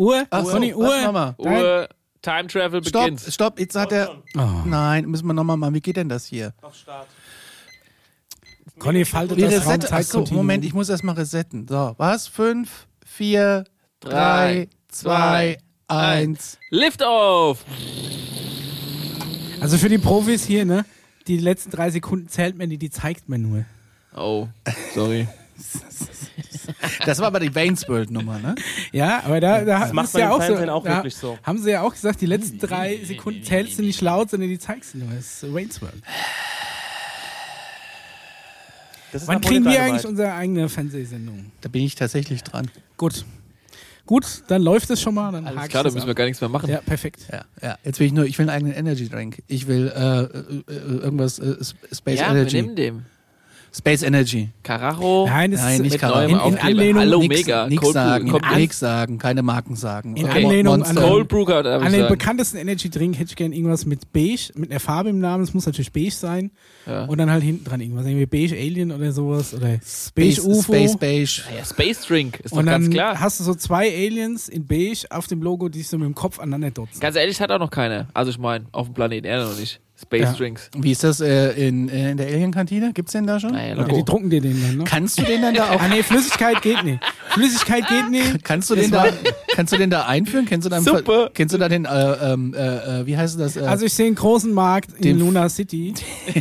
Uhr, Ach so, Conny, was Uhr. Uhr, Time Travel Stopp, beginnt. stopp, jetzt hat er. Oh. Nein, müssen wir nochmal machen. Wie geht denn das hier? Auf Start. Conny faltet Die das Reset. Achso, Raumzeitkontinuum. Moment, ich muss erstmal resetten. So, was? Fünf, vier, Drei, drei, zwei, zwei, eins. Lift off! Also für die Profis hier, ne? Die letzten drei Sekunden zählt man die, die zeigt man nur. Oh, sorry. Das war aber die Wayne's World Nummer, ne? Ja, aber da, da Das macht man ja auch so, Fernsehen auch da wirklich so. Haben sie ja auch gesagt, die letzten drei Sekunden zählst du nicht laut, sondern die zeigst du nur. Das ist Wayne's World. Das ist Wann kriegen wir eigentlich unsere eigene Fernsehsendung? Da bin ich tatsächlich dran. Gut. Gut, dann läuft es schon mal. Dann Alles klar, da müssen wir ab. gar nichts mehr machen. Ja, perfekt. Ja, ja. Jetzt will ich nur, ich will einen eigenen Energy Drink. Ich will äh, äh, äh, irgendwas äh, Space Ja, wir Energy. nehmen dem. Space Energy. Carajo. Nein, das Nein, ist nicht neuem In- in. Anlehnung- Hallo, nix, mega. Nix Cold sagen, Kommt an. nix sagen, keine Marken sagen. In Äh, Anlehnung Monster. an- Cold Brew, An ich den sagen. bekanntesten Energy Drink hätte ich gerne irgendwas mit beige, mit einer Farbe im Namen. Es muss natürlich beige sein. Ja. Und dann halt hinten dran irgendwas. Irgendwie beige Alien oder sowas. Oder Space, beige UFO. Space Beige. Ja, Space Drink, ist doch und dann ganz klar. hast du so zwei Aliens in beige auf dem Logo, die sich so mit dem Kopf aneinander dotzen. Ganz ehrlich, hat auch noch keiner. Also ich meine, auf dem Planeten Erde noch nicht. Space Ja. Drinks. Wie ist das äh, in, äh, in der Alien-Kantine? Gibt's den da schon? Naja, Ja, die drucken dir den dann, ne? Kannst du den dann da auch Ah nee, Flüssigkeit geht nicht. Flüssigkeit geht nicht. Kannst du den da, kannst du den da einführen? Kennst du da, Super. Kennst du da den, äh, ähm, äh, äh, wie heißt das? Äh, Also ich sehe einen großen Markt in Den- Luna City.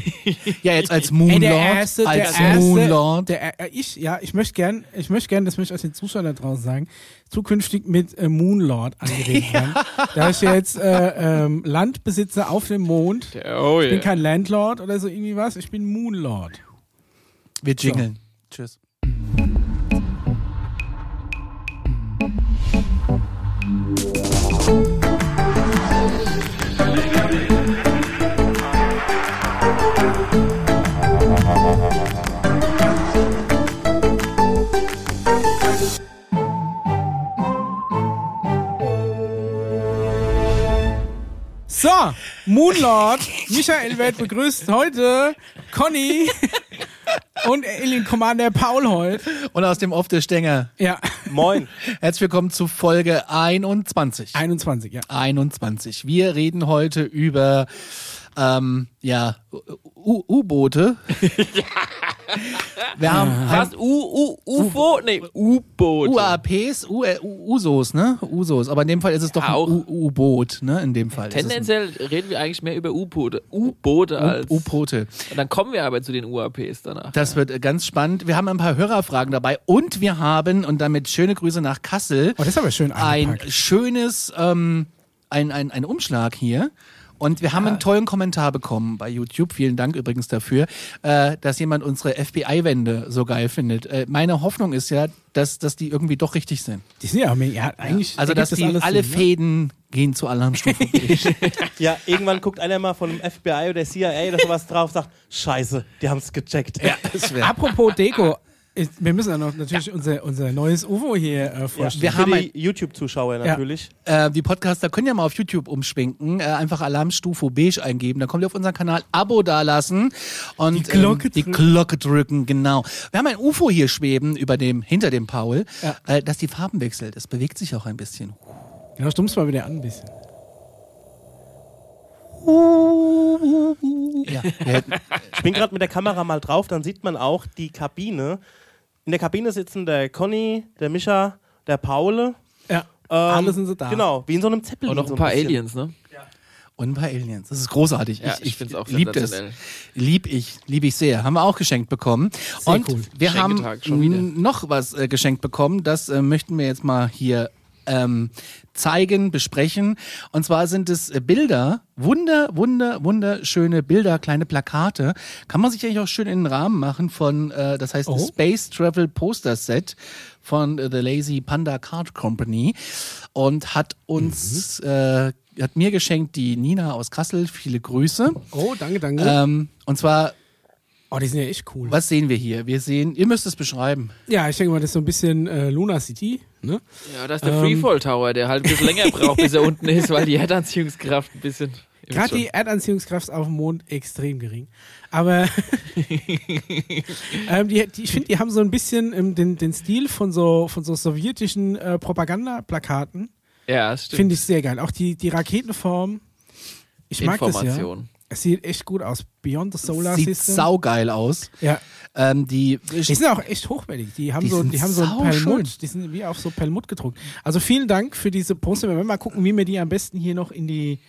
ja, jetzt als Ey, Moonlord. der erste, der als erste, Moonlord. Der, äh, ich, ja, ich möchte gern, ich möchte gern, das möchte ich aus den Zuschauern da draußen sagen, zukünftig mit äh, Moonlord angeredet werden. Da ich jetzt äh, ähm, Landbesitzer auf dem Mond. Oh Ich bin yeah. kein Landlord oder so irgendwie was, ich bin Moonlord. Wir jingeln. Tschüss. So, Moonlord, Michael wird begrüßt heute Conny und Alien Commander Paul heute. Und aus dem Off der Stänger. Ja, Moin. Herzlich willkommen zu Folge 21. 21, ja. 21. Wir reden heute über ähm, ja, U-Boote. Wir haben Was? U, U, UFO? Nee, U-Boot. UAPs, U äh, Usos, ne? Usos. Aber in dem Fall ist es doch auch. U-Boot, ne? In dem Fall. ist es ein Tendenziell reden wir eigentlich mehr über U-Boote. U-Boote als. U-Boote. Und dann kommen wir aber zu den UAPs danach. Das wird äh, ganz spannend. Wir haben ein paar Hörerfragen dabei und wir haben, und damit schöne Grüße nach Kassel, Oh, das ist aber schön ein schönes, ähm, ein, ein, ein Umschlag hier. Und wir haben einen tollen Kommentar bekommen bei YouTube. Vielen Dank übrigens dafür, äh, dass jemand unsere FBI-Wände so geil findet. Äh, meine Hoffnung ist ja, dass, dass die irgendwie doch richtig sind. Die sind ja, ja eigentlich. Also, ergibt dass die alles alle Sinn, ne? Fäden gehen zu Alarmstufe. Ja, irgendwann guckt einer mal von dem FBI oder CIA oder sowas drauf sagt, scheiße, die haben es gecheckt. ja, das. Apropos Deko, ist, wir müssen ja noch natürlich unser, unser neues UFO hier äh, Ja, vorstellen. Wir für haben die YouTube-Zuschauer natürlich. Äh, die Podcaster können ja mal auf YouTube umschwenken, äh, einfach Alarmstufe beige eingeben, dann kommt ihr auf unseren Kanal, Abo dalassen und Die Glocke ähm, die drücken. Glocke drücken, genau. Wir haben ein UFO hier schweben über dem, hinter dem Paul, Ja. äh, das die Farben wechselt. Es bewegt sich auch ein bisschen. Genau, stummst mal wieder an ein bisschen. Ja, wir Ich bin gerade mit der Kamera mal drauf, dann sieht man auch die Kabine. In der Kabine sitzen der Conny, der Mischa, der Paul. Ja, Ähm, alle sind sie da. Genau, wie in so einem Zeppelin. Und noch so ein paar bisschen. Aliens, ne? und ein paar Aliens. Das ist großartig. Ja, ich find's auch lieb das. Lieb ich, lieb ich sehr. Haben wir auch geschenkt bekommen. Sehr und cool. wir haben noch was äh, geschenkt bekommen. Das äh, möchten wir jetzt mal hier ähm, zeigen, besprechen. Und zwar sind es äh, Bilder, wunder, wunder, wunderschöne Bilder, kleine Plakate. Kann man sich eigentlich auch schön in den Rahmen machen von, äh, das heißt Oh. Space Travel Poster Set von äh, The Lazy Panda Card Company und hat uns, äh, hat mir geschenkt die Nina aus Kassel. Viele Grüße. Oh, danke, danke. Ähm, und zwar, oh, die sind ja echt cool. was sehen wir hier? Wir sehen, ihr müsst es beschreiben. Ja, ich denke mal, das ist so ein bisschen äh, Luna City. Ne? Ja, das ist der Ähm. Freefall Tower, der halt ein bisschen länger braucht, bis er unten ist, weil die Erdanziehungskraft ein bisschen. Gerade die Erdanziehungskraft auf dem Mond extrem gering. Aber ähm, die, die, ich finde, die haben so ein bisschen ähm, den, den Stil von so, von so sowjetischen äh, Propagandaplakaten. Ja, das stimmt. Finde ich sehr geil. Auch die, die Raketenform. Ich mag das ja. Es sieht echt gut aus. Beyond the Solar Sieht System. saugeil aus. ja. Ähm, die, Die sind auch echt hochwertig. Die haben Die so, die haben so ein. Perlmutt. Die sind wie auf so Perlmutt gedruckt. Also vielen Dank für diese Poster. Wir werden mal gucken, wie wir die am besten hier noch in die,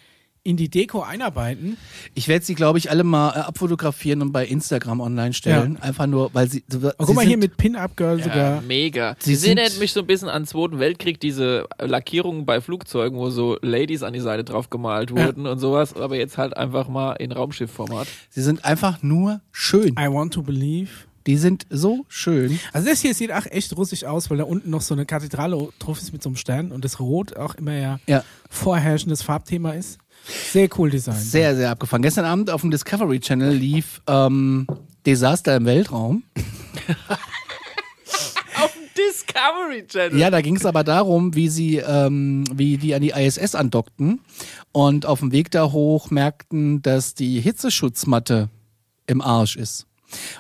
in die Deko einarbeiten. ich werde sie, glaube ich, alle mal äh, abfotografieren und bei Instagram online stellen. Einfach nur, weil sie. Oh, sie guck mal sind, hier mit Pin-Up-Girl Ja, sogar. mega. Sie Sie erinnert mich so ein bisschen an den Zweiten Weltkrieg, diese Lackierungen bei Flugzeugen, wo so Ladies an die Seite drauf gemalt Ja. wurden und sowas, aber jetzt halt einfach mal in Raumschiffformat. Sie sind einfach nur schön. I want to believe. Die sind so schön. Also das hier sieht auch echt russisch aus, weil da unten noch so eine Kathedrale drauf ist mit so einem Stern und das Rot auch immer ja, Ja. vorherrschendes Farbthema ist. Sehr cool Design. Sehr, sehr abgefahren. Gestern Abend auf dem Discovery Channel lief ähm, Desaster im Weltraum. Auf dem Discovery Channel. Ja, da ging es aber darum, wie sie, ähm, wie die an die ISS andockten und auf dem Weg da hoch merkten, dass die Hitzeschutzmatte im Arsch ist.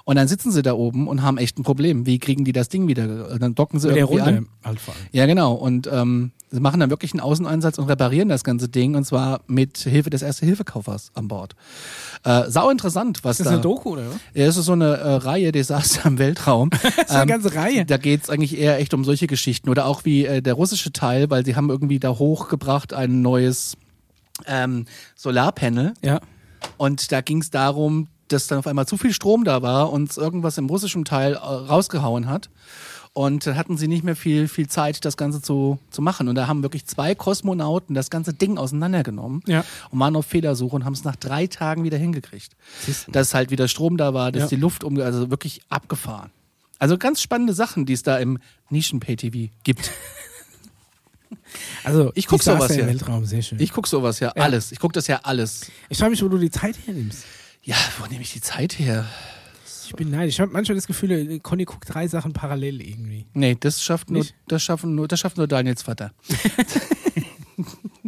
Und dann sitzen sie da oben und haben echt ein Problem. Wie kriegen die das Ding wieder? Dann docken sie Mit der irgendwie Runde an. halt vor allem. Ja, genau. Und ähm, sie machen dann wirklich einen Außeneinsatz und reparieren das ganze Ding und zwar mit Hilfe des Erste-Hilfe-Kaufers an Bord. Äh, sau interessant, was Ist das da. eine Doku, oder? Ja, es ist so eine äh, Reihe Desaster im Weltraum. Das ist eine Ähm, ganze Reihe. Da geht's eigentlich eher echt um solche Geschichten. Oder auch wie äh, der russische Teil, weil sie haben irgendwie da hochgebracht ein neues ähm, Solarpanel. Ja. Und da ging's darum, dass dann auf einmal zu viel Strom da war und irgendwas im russischen Teil äh, rausgehauen hat. Und dann hatten sie nicht mehr viel, viel Zeit, das Ganze zu, zu machen. Und da haben wirklich zwei Kosmonauten das ganze Ding auseinandergenommen Ja. und waren auf Fehlersuche und haben es nach drei Tagen wieder hingekriegt. Dass halt wieder Strom da war, dass Ja. die Luft um, also wirklich abgefahren. Also ganz spannende Sachen, die es da im Nischen-Pay-TV gibt. Also Ich guck Desaster sowas ja. Weltraum, sehr schön. Ich, Ich guck sowas ja, Ja. alles. Ich guck das ja alles. frage mich, wo du die Zeit hernimmst. Ja, wo nehme ich die Zeit her? Ich bin neidisch. Ich habe manchmal das Gefühl, äh, Conny guckt drei Sachen parallel irgendwie. Nee, das schafft nur, Nicht? das schaffen nur, das schafft nur Daniels Vater.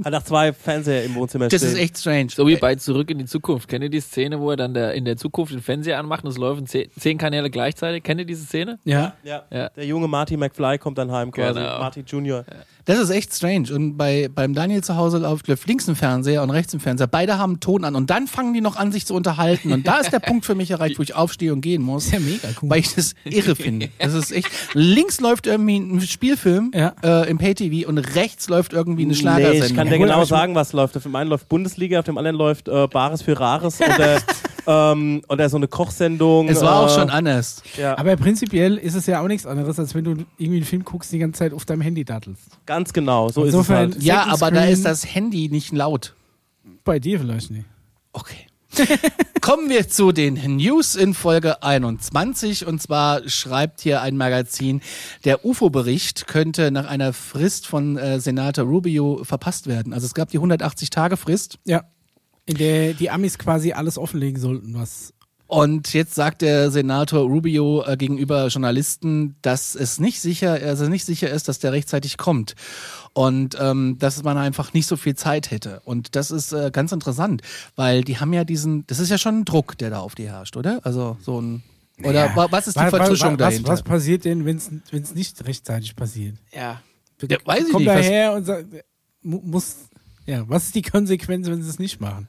Hat nach zwei Fernseher im Wohnzimmer Das stehen. ist echt strange. So wie bei Zurück in die Zukunft. Kennt ihr die Szene, wo er dann der, in der Zukunft den Fernseher anmacht und es laufen zehn, zehn Kanäle gleichzeitig? Kennt ihr diese Szene? Ja. Ja. Ja. Der junge Marty McFly kommt dann heim quasi. Genau. Marty Junior. Das ist echt strange. Und bei, beim Daniel zu Hause läuft, läuft links ein Fernseher und rechts ein Fernseher. Beide haben einen Ton an und dann fangen die noch an, sich zu unterhalten. Und da ist der Punkt für mich erreicht, wo ich aufstehe und gehen muss. Ist ja mega cool. Weil ich das irre finde. Das ist echt. Links läuft irgendwie ein Spielfilm Ja. äh, im Pay-TV und rechts läuft irgendwie eine Nee, Schlagersendung. ich kann dir genau sagen, was läuft. Auf dem einen läuft Bundesliga, auf dem anderen läuft äh, Bares für Rares oder, ähm, oder so eine Kochsendung. es war auch äh, schon anders. Ja, Aber prinzipiell ist es ja auch nichts anderes, als wenn du irgendwie einen Film guckst, die ganze Zeit auf deinem Handy dattelst. ganz genau. So Insofern- ist es halt. Ja, aber da ist das Handy nicht laut. Bei dir vielleicht nicht. Okay. Kommen wir zu den News in Folge 21. Und zwar schreibt hier ein Magazin, der UFO-Bericht könnte nach einer Frist von äh, Senator Rubio verpasst werden. Also es gab die 180-Tage-Frist. Ja. In der die Amis quasi alles offenlegen sollten, was. Und jetzt sagt der Senator Rubio äh, gegenüber Journalisten, dass es nicht sicher, also nicht sicher ist, dass der rechtzeitig kommt. Und ähm, dass man einfach nicht so viel Zeit hätte. Und das ist äh, ganz interessant, weil die haben ja diesen, das ist ja schon ein Druck, der da auf die herrscht, oder? Also so ein oder Ja. wa- was ist die Vertuschung wa- was, dahinter? Was passiert denn, wenn es nicht rechtzeitig passiert? Ja. Ja, weiß ich Kommt nicht, was- daher und sagt, mu- muss. Ja, was ist die Konsequenz, wenn sie es nicht machen?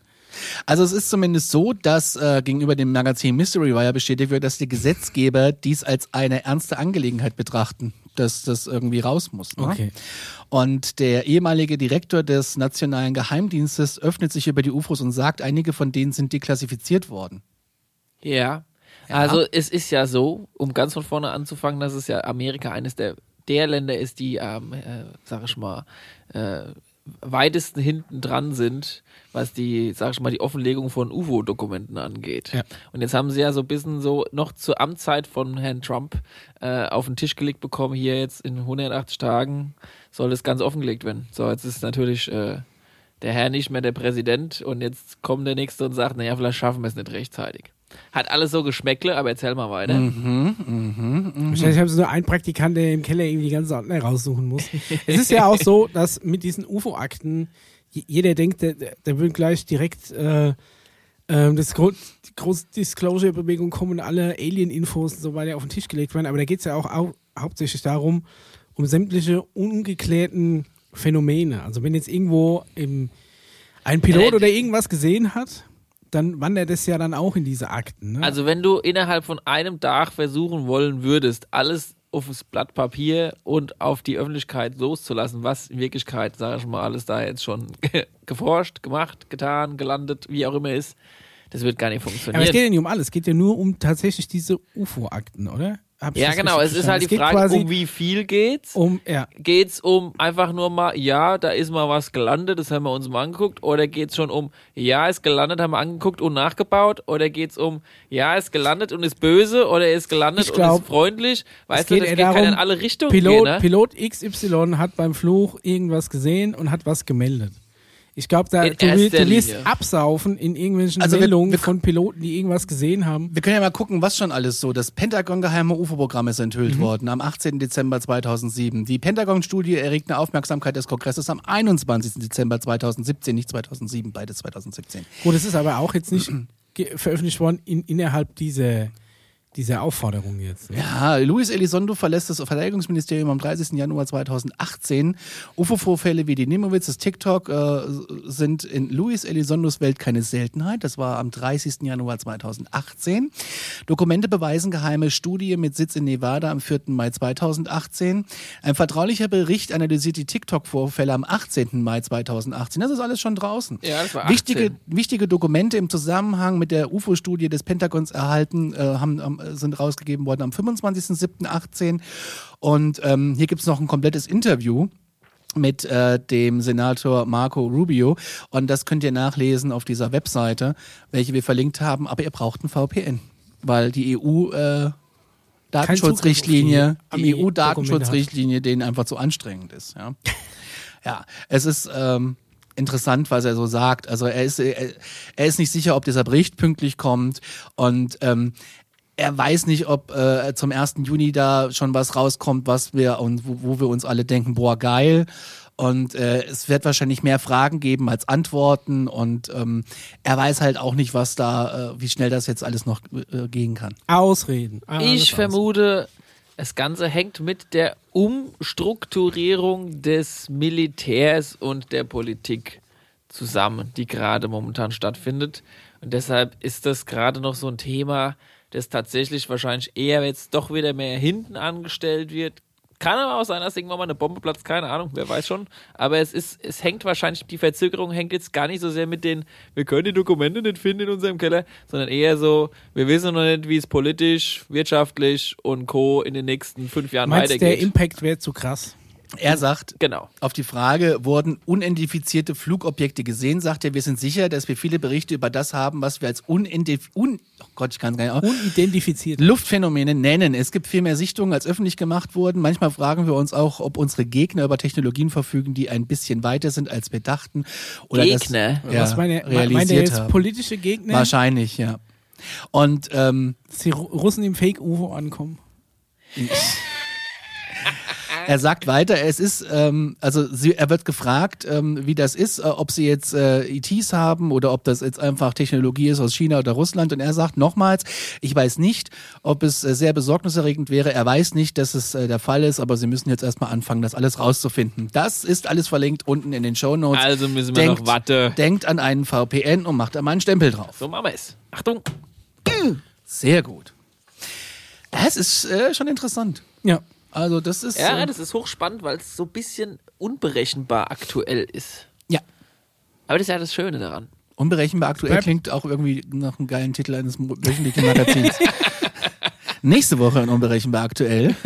Also es ist zumindest so, dass äh, gegenüber dem Magazin Mystery Wire bestätigt wird, dass die Gesetzgeber dies als eine ernste Angelegenheit betrachten, dass das irgendwie raus muss. Ne? Okay. Und der ehemalige Direktor des Nationalen Geheimdienstes öffnet sich über die UFOs und sagt, einige von denen sind deklassifiziert worden. Ja. Also es ist ja so, um ganz von vorne anzufangen, dass es ja Amerika eines der, der Länder ist, die, ähm, äh, sag ich mal, äh, weitesten hinten dran sind, was die, sag ich mal, die Offenlegung von UFO-Dokumenten angeht. Ja. Und jetzt haben sie ja so ein bisschen so noch zur Amtszeit von Herrn Trump äh, auf den Tisch gelegt bekommen, hier jetzt in 180 Tagen soll das ganz offengelegt werden. So, jetzt ist natürlich äh, der Herr nicht mehr der Präsident und jetzt kommt der Nächste und sagt, naja, vielleicht schaffen wir es nicht rechtzeitig. Hat alles so Geschmäckle, aber erzähl mal weiter. Wahrscheinlich haben sie nur einen Praktikant, der im Keller irgendwie die ganze Ordner raussuchen muss. es ist ja auch so, dass mit diesen UFO-Akten jeder denkt, der, der will gleich direkt äh, ähm, das Gro die große Disclosure-Bewegung kommen und alle Alien-Infos und so weiter auf den Tisch gelegt werden. Aber da geht es ja auch au hauptsächlich darum, um sämtliche ungeklärten Phänomene. Also wenn jetzt irgendwo im, ein Pilot Äh, oder irgendwas gesehen hat, dann wandert es ja dann auch in diese Akten. Ne? Also wenn du innerhalb von einem Tag versuchen wollen würdest, alles auf das Blatt Papier und auf die Öffentlichkeit loszulassen, was in Wirklichkeit, sage ich mal, alles da jetzt schon geforscht, gemacht, getan, gelandet, wie auch immer ist, das wird gar nicht Aber es funktionieren. geht ja nicht um alles, es geht ja nur um tatsächlich diese UFO-Akten, oder? Hab ja, genau, es ist halt die? Frage, um wie viel geht's? um, ja, Geht's um einfach nur mal, ja, da ist mal was gelandet, das haben wir uns mal angeguckt, oder geht's schon um, ja, ist gelandet, haben wir angeguckt und nachgebaut, oder geht's um, ja, ist gelandet und ist böse, oder ist gelandet Ich und glaub, ist freundlich? Weißt du, das geht kann darum, in alle Richtungen Pilot, gehen, ne? Pilot XY hat beim Fluch irgendwas gesehen und hat was gemeldet. Ich glaube, da In du, du wirst Linie. absaufen in irgendwelchen Also wir- Meldungen wir- von Piloten, die irgendwas gesehen haben. Wir können ja mal gucken, was schon alles so. Das Pentagon-geheime UFO-Programm ist Mhm. enthüllt worden am 18. Dezember 2007. Die Pentagon-Studie erregt eine Aufmerksamkeit des Kongresses am 21. Dezember 2017, nicht 2007, beides 2017. Gut, es ist aber auch jetzt nicht veröffentlicht worden in, innerhalb dieser, dieser Aufforderung jetzt. Ne? Ja, Luis Elizondo verlässt das Verteidigungsministerium am 30. Januar 2018. UFO-Vorfälle wie die Nimowitz, das TikTok äh, sind in Luis Elizondos Welt keine Seltenheit. Das war am 30. Januar 2018. Dokumente beweisen geheime Studie mit Sitz in Nevada am 4. Mai 2018. Ein vertraulicher Bericht analysiert die TikTok-Vorfälle am 18. Mai 2018. Das ist alles schon draußen. Ja, das war 18. Wichtige, wichtige Dokumente im Zusammenhang mit der UFO-Studie des Pentagons erhalten, äh, haben, ähm, sind rausgegeben worden am 25.07.18. Und ähm, hier gibt's noch ein komplettes Interview mit äh, dem Senator Marco Rubio. Und das könnt ihr nachlesen auf dieser Webseite, welche wir verlinkt haben. Aber ihr braucht ein VPN, weil die EU äh, Datenschutzrichtlinie, die die EU-Datenschutzrichtlinie denen einfach zu anstrengend ist. Ja, ja es ist ähm, interessant, was er so sagt. Also er ist, er, er ist nicht sicher, ob dieser Bericht pünktlich kommt und ähm, er weiß nicht, ob äh, zum 1. Juni da schon was rauskommt, was wir und wo, wo wir uns alle denken, boah, geil. Und äh, es wird wahrscheinlich mehr Fragen geben als Antworten und ähm, er weiß halt auch nicht, was da, äh, wie schnell das jetzt alles noch äh, gehen kann. Ausreden. Alles Ich vermute, das Ganze hängt mit der Umstrukturierung des Militärs und der Politik zusammen, die gerade momentan stattfindet. Und deshalb ist das gerade noch so ein Thema, das tatsächlich wahrscheinlich eher jetzt doch wieder mehr hinten angestellt wird. Kann aber auch sein, dass irgendwann mal eine Bombe platzt, keine Ahnung, wer weiß schon. Aber es ist, es hängt wahrscheinlich, die Verzögerung hängt jetzt gar nicht so sehr mit den, wir können die Dokumente nicht finden in unserem Keller, sondern eher so, wir wissen noch nicht, wie es politisch, wirtschaftlich und Co. in den nächsten fünf Jahren Meinst du, der weitergeht. Impact wäre zu krass? Er sagt, Genau. Auf die Frage, wurden unidentifizierte Flugobjekte gesehen, sagt er, wir sind sicher, dass wir viele Berichte über das haben, was wir als unidentif un oh Gott, ich kann es gar nicht Unidentifiziert. Luftphänomene nennen. Es gibt viel mehr Sichtungen, als öffentlich gemacht wurden. Manchmal fragen wir uns auch, ob unsere Gegner über Technologien verfügen, die ein bisschen weiter sind, als wir dachten. Oder Gegner? Das, ja, Was meine, er realisiert jetzt haben. politische Gegner, Wahrscheinlich, ja. Und ähm, dass die Ru- Russen im Fake-UFO ankommen? Er sagt weiter, es ist, ähm, also sie, er wird gefragt, ähm, wie das ist, äh, ob sie jetzt äh, ETs haben oder ob das jetzt einfach Technologie ist aus China oder Russland. Und er sagt nochmals, ich weiß nicht, ob es äh, sehr besorgniserregend wäre. Er weiß nicht, dass es äh, der Fall ist, aber sie müssen jetzt erstmal anfangen, das alles rauszufinden. Das ist alles verlinkt unten in den Show Notes. Also müssen wir noch warten. Denkt an einen VPN und macht da mal einen Stempel drauf. So machen wir es. Achtung. Sehr gut. Das ist äh, schon interessant. Ja. Also das ist Ja, äh, das ist hochspannend, weil es so ein bisschen unberechenbar aktuell ist. ja. Aber das ist ja das Schöne daran. Unberechenbar aktuell klingt auch irgendwie nach einem geilen Titel eines wöchentlichen Magazins. Nächste Woche in Unberechenbar aktuell.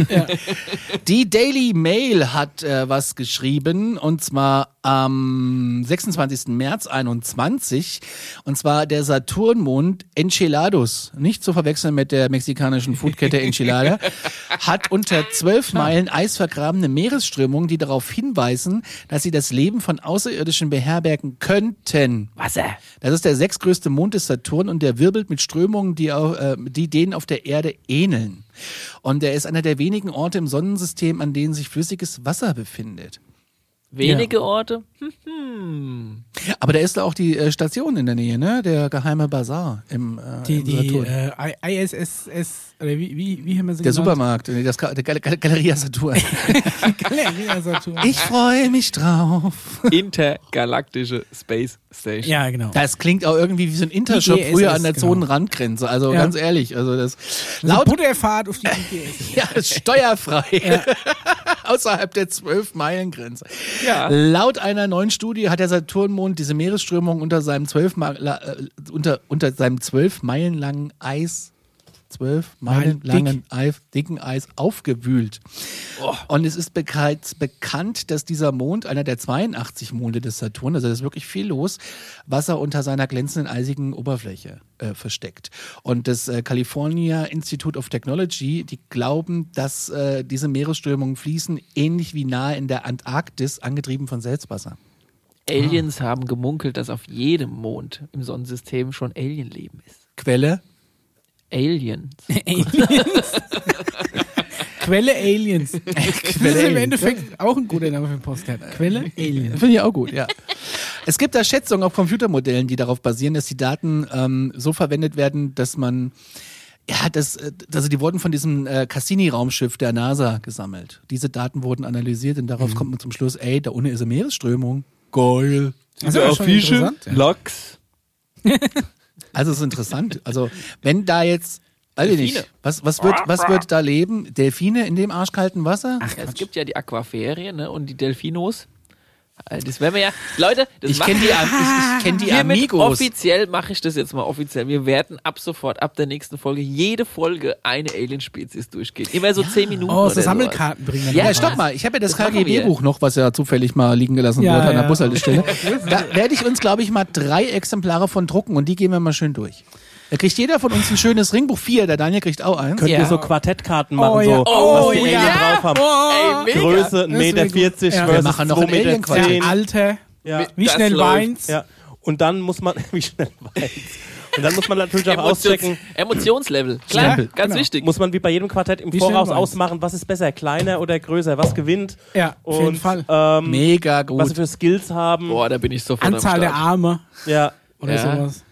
Die Daily Mail hat äh, was geschrieben und zwar am 26. März 21 und zwar der Saturnmond Enchilados, nicht zu verwechseln mit der mexikanischen Foodkette Enchilada, hat unter zwölf Meilen eisvergrabene Meeresströmungen, die darauf hinweisen, dass sie das Leben von Außerirdischen beherbergen könnten. Wasser. Das ist der sechstgrößte Mond des Saturn und der wirbelt mit Strömungen, die, auch, äh, die denen auf der Erde ähneln. Und er ist einer der wenigen Orte im Sonnensystem, an denen sich flüssiges Wasser befindet. Wenige Orte? Hm, hm. Aber da ist da auch die äh, Station in der Nähe, ne? Der geheime Bazar im, äh, Die, im die Saturn. äh, I- ISSS, oder wie, wie, wie haben wir sie der genannt? Supermarkt, nee, das, der Gal Gal Galeria Saturn. Galeria Saturn. ich freue mich drauf. Intergalaktische Space Station. Ja, genau. Das klingt auch irgendwie wie so ein Intershop IGSS, früher an der genau. Zonenrandgrenze. Also Ja. ganz ehrlich, also das Also laut Butterfahrt auf die IGS. ja, ist steuerfrei außerhalb der 12 Meilen Grenze. Ja. Laut einer neuen Studie hat der Saturnmond diese Meeresströmung unter seinem 12 Ma- la- äh, unter unter seinem 12 Meilen langen Eis 12 Meilen Meilen langen Eis, dicken Eis aufgewühlt. Und es ist bereits bekannt, dass dieser Mond, einer der 82 Monde des Saturn, also da ist wirklich viel los, Wasser unter seiner glänzenden eisigen Oberfläche äh, versteckt. Und das äh, California Institute of Technology, die glauben, dass äh, diese Meeresströmungen fließen, ähnlich wie nahe in der Antarktis, angetrieben von Salzwasser. Aliens haben gemunkelt, dass auf jedem Mond im Sonnensystem schon Alienleben ist. Quelle? Aliens. Quelle Aliens. Das ist im Aliens. Endeffekt auch ein guter Name für ein Postcard. Quelle Aliens. Finde ich auch gut, ja. Es gibt da Schätzungen auf Computermodellen, die darauf basieren, dass die Daten ähm, so verwendet werden, dass man ja, das, äh, also die wurden von diesem äh, Cassini-Raumschiff der NASA gesammelt. Diese Daten wurden analysiert und darauf kommt man zum Schluss, ey, da unten ist eine Meeresströmung. Geil. Das ist aber schon interessant, ja. Lachs. Also es ist interessant. Also wenn da jetzt, weiß ich nicht, was, was, wird, was wird da leben? Delfine in dem arschkalten Wasser? Ja, es gibt ja die Aquaferien ne, und die Delfinos. Äh, Das werden wir ja. Leute, das ich kenne die, ich, ich kenn die Amigos. Offiziell mache ich das jetzt mal offiziell. Wir werden ab sofort, ab der nächsten Folge, jede Folge eine Alien-Spezies durchgehen. Immer so zehn Minuten. Oh, so sowas. Sammelkarten bringen wir Ja, Ja, stopp mal. Ich habe ja das, Das. KGB-Buch noch, was ja zufällig mal liegen gelassen Ja, wurde an der ja. Bushaltestelle. da werde ich uns, glaube ich, mal drei Exemplare von drucken und die gehen wir mal schön durch. Da kriegt jeder von uns ein schönes Ringbuch. Vier, der Daniel kriegt auch eins. Könnt Ja. ihr so Quartettkarten machen, Oh, ja. so, Oh, was die ja. Alien drauf haben. Oh, Ey. Größe Das 1,40 ist Meter gut. Ja. versus Wir machen noch 2 ein Meter Alien-Quartett. 10. Alter. Ja. Wie Das schnell läuft. weint's? ja. Und dann muss man, wie schnell weiß. Und dann muss man natürlich auch Emotions auschecken, Emotionslevel. Klar, Stempel. ganz Genau. wichtig. muss man wie bei jedem Quartett im Wie Voraus ausmachen, was ist besser, kleiner oder größer, was gewinnt. Ja, auf jeden Und Fall. ähm, Mega was sie gut. für Skills haben. Boah, da bin ich sofort Anzahl am der. Arme Ja. oder Ja. sowas.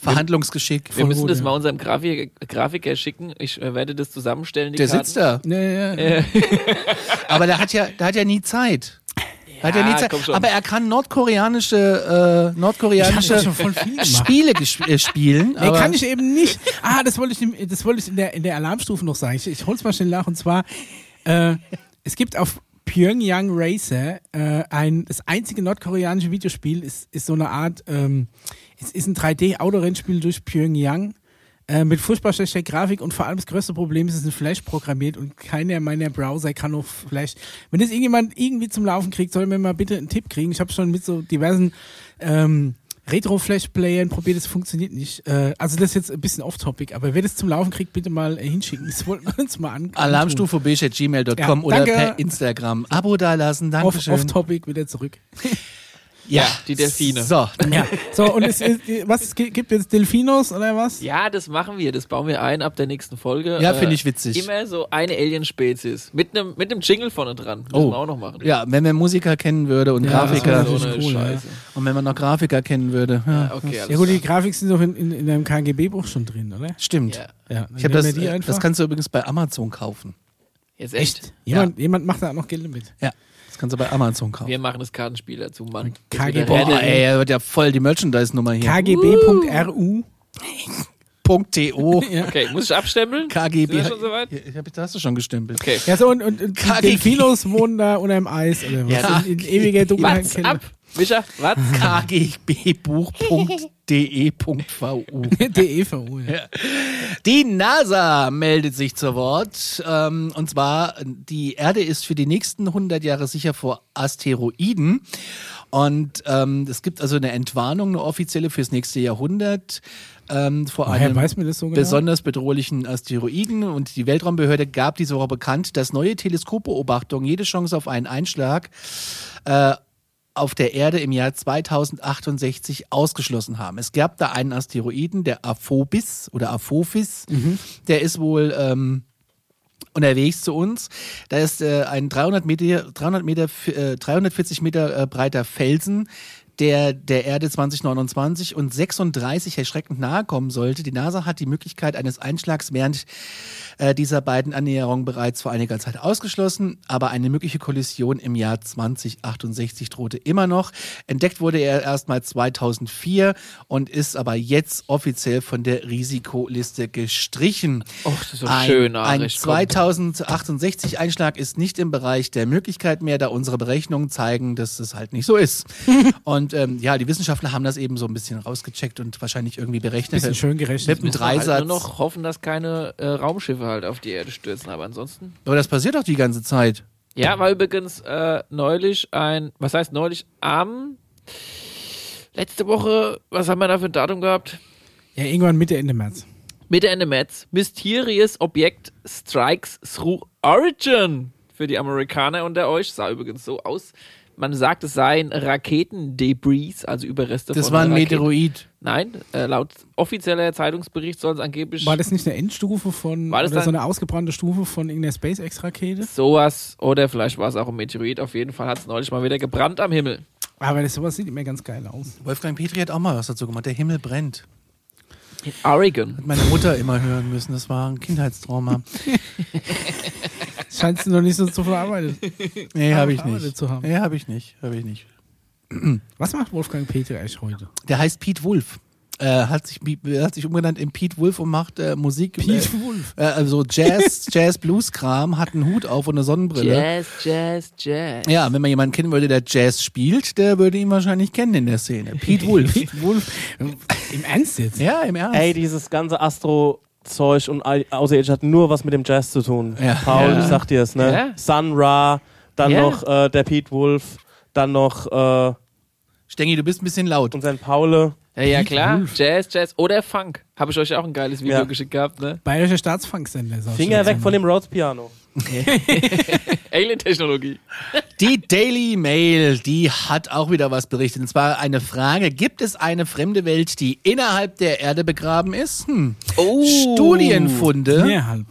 Verhandlungsgeschick. Wir müssen gut, das ja. mal unserem Grafik Grafiker schicken. Ich äh, werde das zusammenstellen. Die Der Karten. sitzt da. Ja, ja, ja. Aber der hat ja, der hat ja nie Zeit. hat ja nie Zeit. komm schon. Aber er kann nordkoreanische, äh, nordkoreanische. Spiele äh, spielen. Nee, aber kann ich eben nicht. Ah, das wollte ich, das wollte ich in der, in der Alarmstufe noch sagen. Ich, ich hol's mal schnell nach. Und zwar, äh, es gibt auf Pyongyang Racer äh, ein, das einzige nordkoreanische Videospiel ist, ist so eine Art, ähm, es ist ein 3D-Autorennspiel durch Pyongyang. Äh, mit furchtbar schlechter Grafik und vor allem das größte Problem ist, es ist in Flash programmiert und keiner meiner Browser kann auf Flash. Wenn das irgendjemand irgendwie zum Laufen kriegt, soll mir mal bitte einen Tipp kriegen. Ich habe schon mit so diversen ähm, Retro-Flash-Playern probiert, es funktioniert nicht. Äh, also das ist jetzt ein bisschen off-topic, aber wer das zum Laufen kriegt, bitte mal äh, hinschicken. Das wollten wir uns mal an. Alarmstufe gmail.com Ja, oder danke. per Instagram. Abo dalassen, Dankeschön. Off-topic wieder zurück. ja, die Delfine. So, Ja. So, und es, ist- was es gi- gibt jetzt Delfinos oder was? Ja, das machen wir. Das bauen wir ein ab der nächsten Folge. Ja, finde ich witzig. Immer so eine Alien-Spezies. Mit einem mit Jingle vorne dran. Müssen Oh. wir auch noch machen. ja, wenn man Musiker kennen würde und Ja, Grafiker das so cool, ja. Und wenn man noch Grafiker kennen würde. Ja, Ja, okay, alles Ja gut, die. Grafik sind doch in, in, in deinem KGB-Buch schon drin, oder? Stimmt. Ja. Ja, Ich habe das, äh, das kannst du übrigens bei Amazon kaufen. Jetzt echt. Echt? Jemand, jemand macht da auch noch Geld mit. Ja, kannst du bei Amazon kaufen. Wir machen das Kartenspiel dazu, Mann. KGB. Boah, ey, er wird ja voll die Merchandise-Nummer hier. KGB.ru. Okay, muss ich abstempeln? KGB. Sind schon soweit? Ja, ich hab, da hast du schon gestempelt. Okay. Ja, so, und, und, und die KGB. Delfinos wohnen da unter dem Eis oder was? Ja. in, in ewiger Dunkelheit. Ab? Micha, was? kgbbuch.de.vu. DEVU, ja. Die NASA meldet sich zu Wort. Ähm, und zwar, die Erde ist für die nächsten 100 Jahre sicher vor Asteroiden. Und ähm, es gibt also eine Entwarnung, eine offizielle fürs nächste Jahrhundert. Ähm, vor Woher einem weiß man das so genau? besonders bedrohlichen Asteroiden. Und die Weltraumbehörde gab diese Woche bekannt, dass neue Teleskopbeobachtungen jede Chance auf einen Einschlag äh, auf der Erde im Jahr 2068 ausgeschlossen haben. Es gab da einen Asteroiden, der Aphobis oder Apophis, Mhm. der ist wohl ähm, unterwegs zu uns. Da ist äh, ein 300 Meter, 300 Meter, äh, 340 Meter äh, breiter Felsen, der der Erde 2029 und 36 erschreckend nahe kommen sollte. Die NASA hat die Möglichkeit eines Einschlags während äh, dieser beiden Annäherungen bereits vor einiger Zeit ausgeschlossen, aber eine mögliche Kollision im Jahr 2068 drohte immer noch. Entdeckt wurde er erstmal 2004 und ist aber jetzt offiziell von der Risikoliste gestrichen. Och, das ist so ein, schön, ein Arich, komm. 2068 Einschlag ist nicht im Bereich der Möglichkeit mehr, da unsere Berechnungen zeigen, dass es halt nicht so ist. und ähm, ja, die Wissenschaftler haben das eben so ein bisschen rausgecheckt und wahrscheinlich irgendwie berechnet. Bisschen schön gerechnet. Mit einem Müssen wir halt Dreisatz. nur noch hoffen, dass keine äh, Raumschiffe halt auf die Erde stürzen. Aber ansonsten. Aber das passiert doch die ganze Zeit. Ja, war übrigens äh, neulich ein, was heißt neulich, am letzte Woche, was haben wir da für ein Datum gehabt? Ja, irgendwann Mitte, Ende März. Mitte Ende März. Mysterious Objekt Strikes Through Origin. Für die Amerikaner unter euch. Sah übrigens so aus. Man sagt, es seien Raketendebris, also Überreste Das von war ein Raketen. Meteoroid. Nein, äh, laut offizieller Zeitungsbericht sollen es angeblich War das nicht eine Endstufe von, War das oder so dann- eine ausgebrannte Stufe von irgendeiner SpaceX-Rakete? sowas oder vielleicht war es auch ein Meteorit. Auf jeden Fall hat es neulich mal wieder gebrannt am Himmel. Aber das sowas sieht immer ganz geil aus. Wolfgang Petri hat auch mal was dazu gemacht. Der Himmel brennt. In Oregon. Hat meine Mutter immer hören müssen. Das war ein Kindheitstrauma. Scheinst du noch nicht so zu verarbeitet. Nee, habe ich nicht. zu haben. Nee, habe ich nicht. Habe ich nicht. Was macht Wolfgang Petri eigentlich heute? Der heißt Pete Wolf. Äh, hat, sich, hat sich umgenannt in Pete Wolf und macht äh, Musik. Pete Wolf. Äh, also Jazz, Jazz-Blues-Kram, hat einen Hut auf und eine Sonnenbrille. Jazz, Jazz, Jazz. Ja, wenn man jemanden kennen würde, der Jazz spielt, der würde ihn wahrscheinlich kennen in der Szene. Pete Wolf. Pete Wolf. Im Ernst jetzt? ja, im Ernst. Ey, dieses ganze Astro-Zeug und Au- Außerirdische hat nur was mit dem Jazz zu tun. Ja. Paul, Ja. ich sag dir es, ne? Ja. Sun Ra, dann Ja. noch äh, der Pete Wolf, dann noch äh, Stengi, du bist ein bisschen laut. unser Paule. Ja, ja, klar. Wolf. Jazz, Jazz oder Funk. Habe ich euch auch ein geiles Video Ja. geschickt gehabt, ne? Bayerischer Staatsfunksender. Finger weg von dem Rhodes Piano. Alien-Technologie. Die Daily Mail, die hat auch wieder was berichtet. Und zwar eine Frage. Gibt es eine fremde Welt, die innerhalb der Erde begraben ist? Hm. Oh. Studienfunde. Innerhalb.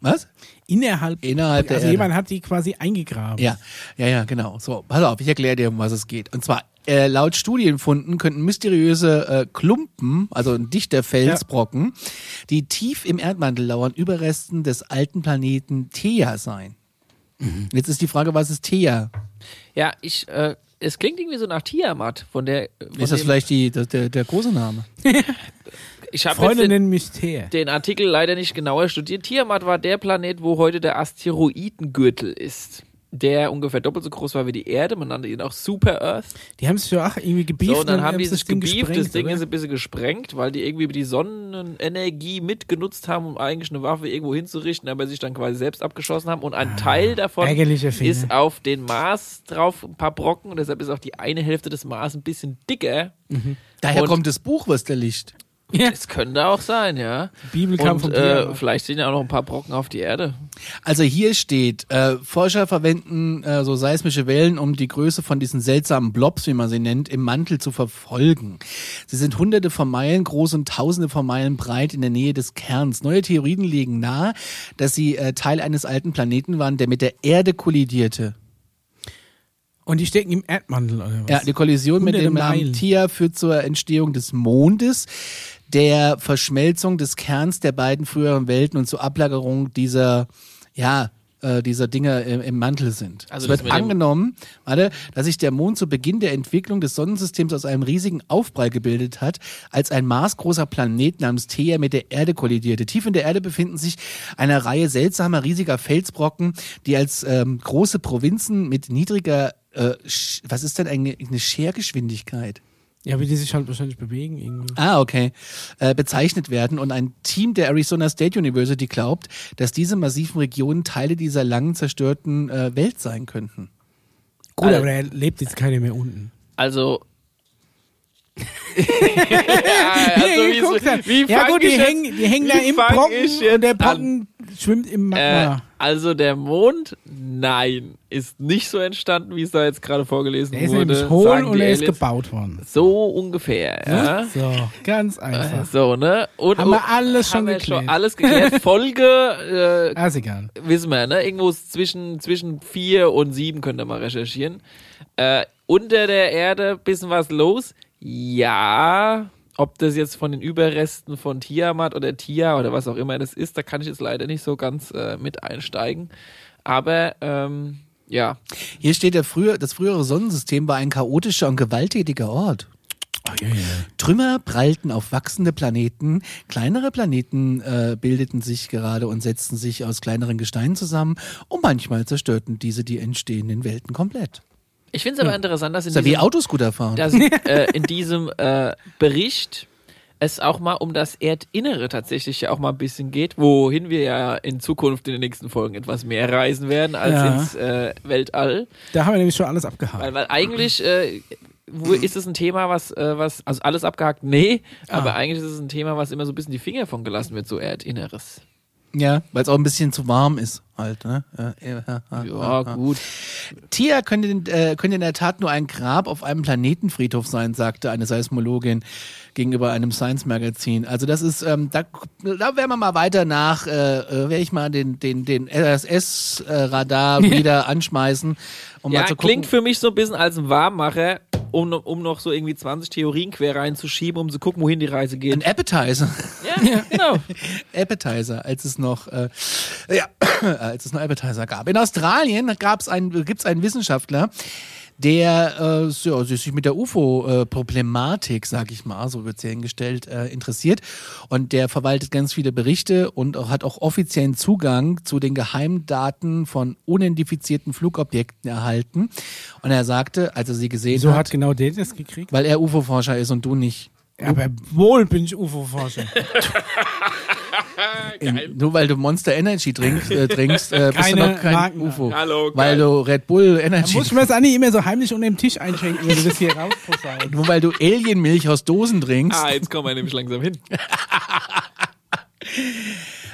Was? Innerhalb. Innerhalb der also Erde. jemand hat die quasi eingegraben. Ja, ja, ja, genau. So, pass auf, ich erkläre dir, um was es geht. Und zwar, äh, laut Studienfunden könnten mysteriöse äh, Klumpen, also ein dichter Felsbrocken, die tief im Erdmantel lauern, Überresten des alten Planeten Thea sein. Jetzt ist die Frage, was ist Thea? Ja, ich, äh, es klingt irgendwie so nach Tiamat von der. Von Ist das vielleicht die, das, der, der große Name? Ich habe Freunde nennen mich Thea. den Artikel leider nicht genauer studiert. Tiamat war der Planet, wo heute der Asteroidengürtel ist. Der ungefähr doppelt so groß war wie die Erde. Man nannte ihn auch Super Earth. Die haben sich ja auch irgendwie gebieft. So, und dann haben die sich gebieft, das Ding oder? ist ein bisschen gesprengt, weil die irgendwie die Sonnenenergie mitgenutzt haben, um eigentlich eine Waffe irgendwo hinzurichten, aber sich dann quasi selbst abgeschossen haben. Und ein Teil davon Ah, ärgerlicher Fehler. ist auf den Mars drauf, ein paar Brocken, und deshalb ist auch die eine Hälfte des Mars ein bisschen dicker. Daher Und- kommt das Buch, was da liegt. Ja, Es könnte auch sein, ja. die Bibel kam vom Und äh, vielleicht sind ja auch noch ein paar Brocken auf die Erde. Also hier steht, äh, Forscher verwenden äh, so seismische Wellen, um die Größe von diesen seltsamen Blobs, wie man sie nennt, im Mantel zu verfolgen. Sie sind hunderte von Meilen groß und tausende von Meilen breit in der Nähe des Kerns. Neue Theorien legen nahe, dass sie äh, Teil eines alten Planeten waren, der mit der Erde kollidierte. Und die stecken im Erdmantel, oder was? Ja, die Kollision mit dem Namen. Tia führt zur Entstehung des Mondes, der Verschmelzung des Kerns der beiden früheren Welten und zur Ablagerung dieser, ja, äh, dieser Dinge im, im Mantel sind. Also es wird angenommen, warte, dass sich der Mond zu Beginn der Entwicklung des Sonnensystems aus einem riesigen Aufprall gebildet hat, als ein maßgroßer Planet namens Theia mit der Erde kollidierte. Tief in der Erde befinden sich eine Reihe seltsamer riesiger Felsbrocken, die als ähm, große Provinzen mit niedriger äh, was ist denn eine, eine Schergeschwindigkeit? Ja, wie die sich halt wahrscheinlich bewegen irgendwie. Ah, okay. Äh, bezeichnet werden. Und ein Team der Arizona State University glaubt, dass diese massiven Regionen Teile dieser langen zerstörten äh, Welt sein könnten. Gut, Al- aber da lebt jetzt keiner mehr unten. Also, ja, also wie, dann. wie ja gut, die hängen, die hängen da im Brocken und der an? Brocken schwimmt im Äh, Magma. also der Mond, nein, ist nicht so entstanden, wie es da jetzt gerade vorgelesen der ist wurde. nämlich hohl und er ist gebaut worden. So ungefähr, ja. So, ganz Äh, einfach. So, ne? Und, Haben wir und- alles schon haben geklärt. schon alles geklärt. Folge, Ah, ist egal. äh, wissen wir, ne? Irgendwo zwischen, zwischen vier und sieben könnt ihr mal recherchieren. Äh, unter der Erde bisschen was los. Ja, ob das jetzt von den Überresten von Tiamat oder Tia oder was auch immer das ist, da kann ich jetzt leider nicht so ganz äh, mit einsteigen. Aber ähm, ja, Hier steht der früher, das frühere Sonnensystem war ein chaotischer und gewalttätiger Ort. Trümmer prallten auf wachsende Planeten, kleinere Planeten äh, bildeten sich gerade und setzten sich aus kleineren Gesteinen zusammen und manchmal zerstörten diese die entstehenden Welten komplett. Ich finde es aber interessant, dass in Ist ja wie diesem, Autoscooter fahren. dass äh, in diesem äh, Bericht es auch mal um das Erdinnere tatsächlich ja auch mal ein bisschen geht, wohin wir ja in Zukunft in den nächsten Folgen etwas mehr reisen werden als Ja. ins äh, Weltall. Da haben wir nämlich schon alles abgehakt. Weil, weil eigentlich äh, ist es ein Thema, was, äh, was, also alles abgehakt? Nee, aber eigentlich ist es ein Thema, was immer so ein bisschen die Finger von gelassen wird, so Erdinneres. ja, weil es auch ein bisschen zu warm ist halt. Ne? Ja, ja, ja, Ja, ja. gut. Tia könnte, äh, könnte in der Tat nur ein Grab auf einem Planetenfriedhof sein, sagte eine Seismologin gegenüber einem Science-Magazin. Also das ist, ähm, da, da werden wir mal weiter nach, äh, äh, werde ich mal den, den, den RSS-Radar wieder anschmeißen, um Ja, mal zu gucken. klingt für mich so ein bisschen als ein Warmmacher, um, um noch so irgendwie 20 Theorien quer reinzuschieben, um zu gucken, wohin die Reise ein geht. Appetizer. Ja, genau. Appetizer, als es noch, äh, ja, als es noch Appetizer gab. In Australien ein, gibt's einen Wissenschaftler, der äh, so, sich mit der UFO-Problematik, sag ich mal, so wird's hier hingestellt, äh, interessiert. Und der verwaltet ganz viele Berichte und auch, hat auch offiziellen Zugang zu den Geheimdaten von unidentifizierten Flugobjekten erhalten. Und er sagte, als er sie gesehen Wieso hat, hat genau der das gekriegt? weil er UFO-Forscher ist und du nicht. Ja, aber wohl bin ich UFO-Forscher. In, nur weil du Monster Energy trinkst, äh, trinkst äh, bist du noch kein Marken. UFO. Hallo, weil geil. du Red Bull Da Energy muss ich mir das auch nicht immer so heimlich unter dem Tisch einschenken, wenn du das hier rausposaunen. nur weil du Alienmilch aus Dosen trinkst. Ah, jetzt kommen wir nämlich langsam hin.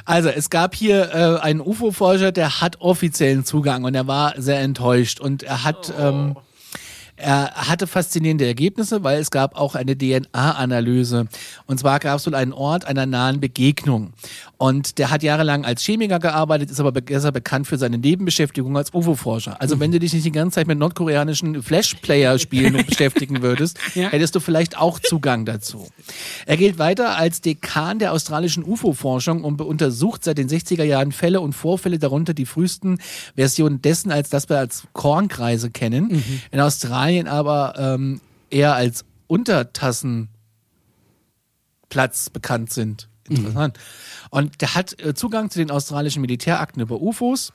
Also es gab hier äh, einen UFO-Forscher, der hat offiziellen Zugang und er war sehr enttäuscht und er hat ähm, er hatte faszinierende Ergebnisse, weil es gab auch eine DNA-Analyse. Und zwar gab es wohl einen Ort einer nahen Begegnung. Und der hat jahrelang als Chemiker gearbeitet, ist aber be besser bekannt für seine Nebenbeschäftigung als UFO-Forscher. Also wenn du dich nicht die ganze Zeit mit nordkoreanischen Flash-Player-Spielen beschäftigen würdest, Ja. hättest du vielleicht auch Zugang dazu. Er gilt weiter als Dekan der australischen UFO-Forschung und untersucht seit den 60er Jahren Fälle und Vorfälle, darunter die frühesten Versionen dessen, als das wir als Kornkreise kennen. In Australien aber ähm, eher als Untertassenplatz bekannt sind. Interessant. Und der hat äh, Zugang zu den australischen Militärakten über UFOs.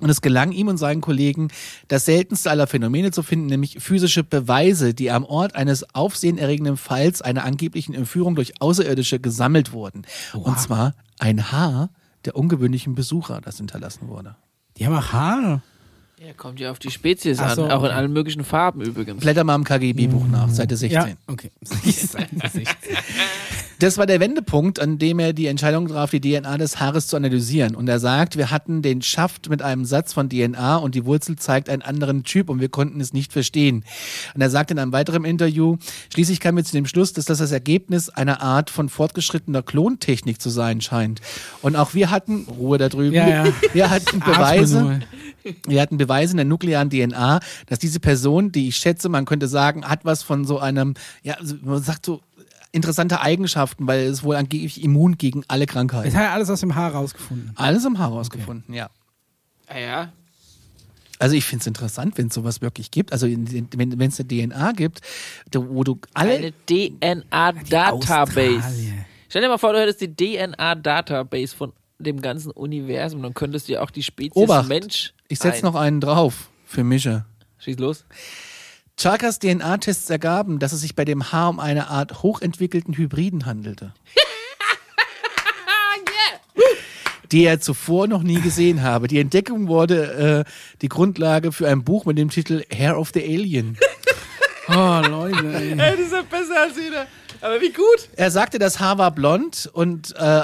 Und es gelang ihm und seinen Kollegen, das seltenste aller Phänomene zu finden, nämlich physische Beweise, die am Ort eines aufsehenerregenden Falls einer angeblichen Entführung durch Außerirdische gesammelt wurden. Und zwar ein Haar der ungewöhnlichen Besucher, das hinterlassen wurde. Die haben auch Haare. Ja, kommt ja auf die Spezies Ach an, so, auch in allen möglichen Farben übrigens. Blätter mal im KGB-Buch nach, Seite 16. Ja, okay. Seite 16. Das war der Wendepunkt, an dem er die Entscheidung traf, die DNA des Haares zu analysieren. Und er sagt, wir hatten den Schaft mit einem Satz von DNA und die Wurzel zeigt einen anderen Typ und wir konnten es nicht verstehen. Und er sagt in einem weiteren Interview, schließlich kamen wir zu dem Schluss, dass das das Ergebnis einer Art von fortgeschrittener Klontechnik zu sein scheint. Und auch wir hatten, Ruhe da drüben, Ja, ja. wir hatten Beweise. Wir hatten Beweise in der nuklearen DNA, dass diese Person, die ich schätze, man könnte sagen, hat was von so einem, ja, man sagt so interessante Eigenschaften, weil es wohl angeblich immun gegen alle Das Krankheiten. hat er alles aus dem Haar rausgefunden. Alles im Haar rausgefunden, ja. Ah, ja. Also ich finde es interessant, wenn es sowas wirklich gibt. Also wenn es eine DNA gibt, wo du alle Eine DNA-Database. Stell dir mal vor, du hättest die DNA-Database von dem ganzen Universum, dann könntest du ja auch die Spezies Obacht. Mensch. ich setze ein- noch einen drauf für Mische. Schieß los. Chakas DNA-Tests ergaben, dass es sich bei dem Haar um eine Art hochentwickelten Hybriden handelte. Die er zuvor noch nie gesehen habe. Die Entdeckung wurde äh, die Grundlage für ein Buch mit dem Titel Hair of the Alien. Oh, Leute, ey. Ey, das ist ja besser als jeder. Aber wie gut. Er sagte, das Haar war blond und, äh,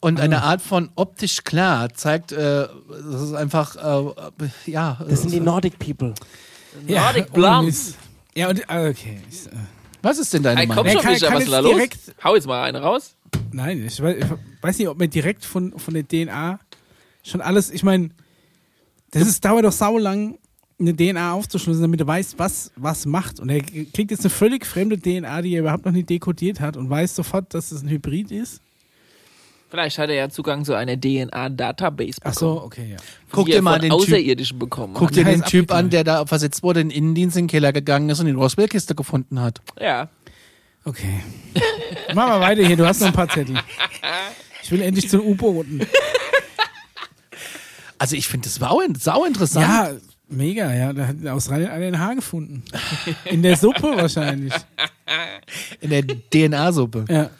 und eine Art von optisch klar zeigt, äh, das ist einfach, äh, ja. Das sind die Nordic People. Ja, Nordic ohne Blonde. Mist. Ja, und, ah, okay. Äh, was ist denn deine Ey, komm Meinung? Wer schon, kann- kann was ist da los? direkt- Hau jetzt mal eine raus. nein, ich weiß, ich weiß nicht, ob man direkt von, von der DNA schon alles, ich meine, das ist, dauert doch saulang, eine DNA aufzuschlüsseln, damit er weiß, was, was macht. Und er kriegt jetzt eine völlig fremde DNA, die er überhaupt noch nicht dekodiert hat und weiß sofort, dass es ein Hybrid ist. Vielleicht hat er ja Zugang zu einer DNA-Database bekommen. Ach so, okay, ja. Guck dir mal den Typ, Außerirdischen bekommen guck dir den Typ an, der da versetzt wurde, in den Innendienst in den Keller gegangen ist und die Roswell-Kiste gefunden hat. Ja. Okay. Mach mal weiter hier, du hast noch ein paar Zettel. Ich will endlich zu den U-Booten. Also ich finde das sau, sau interessant. Ja, mega, ja. Da hat Australien einer ein Haar gefunden. In der Suppe wahrscheinlich. In der DNA-Suppe. Ja.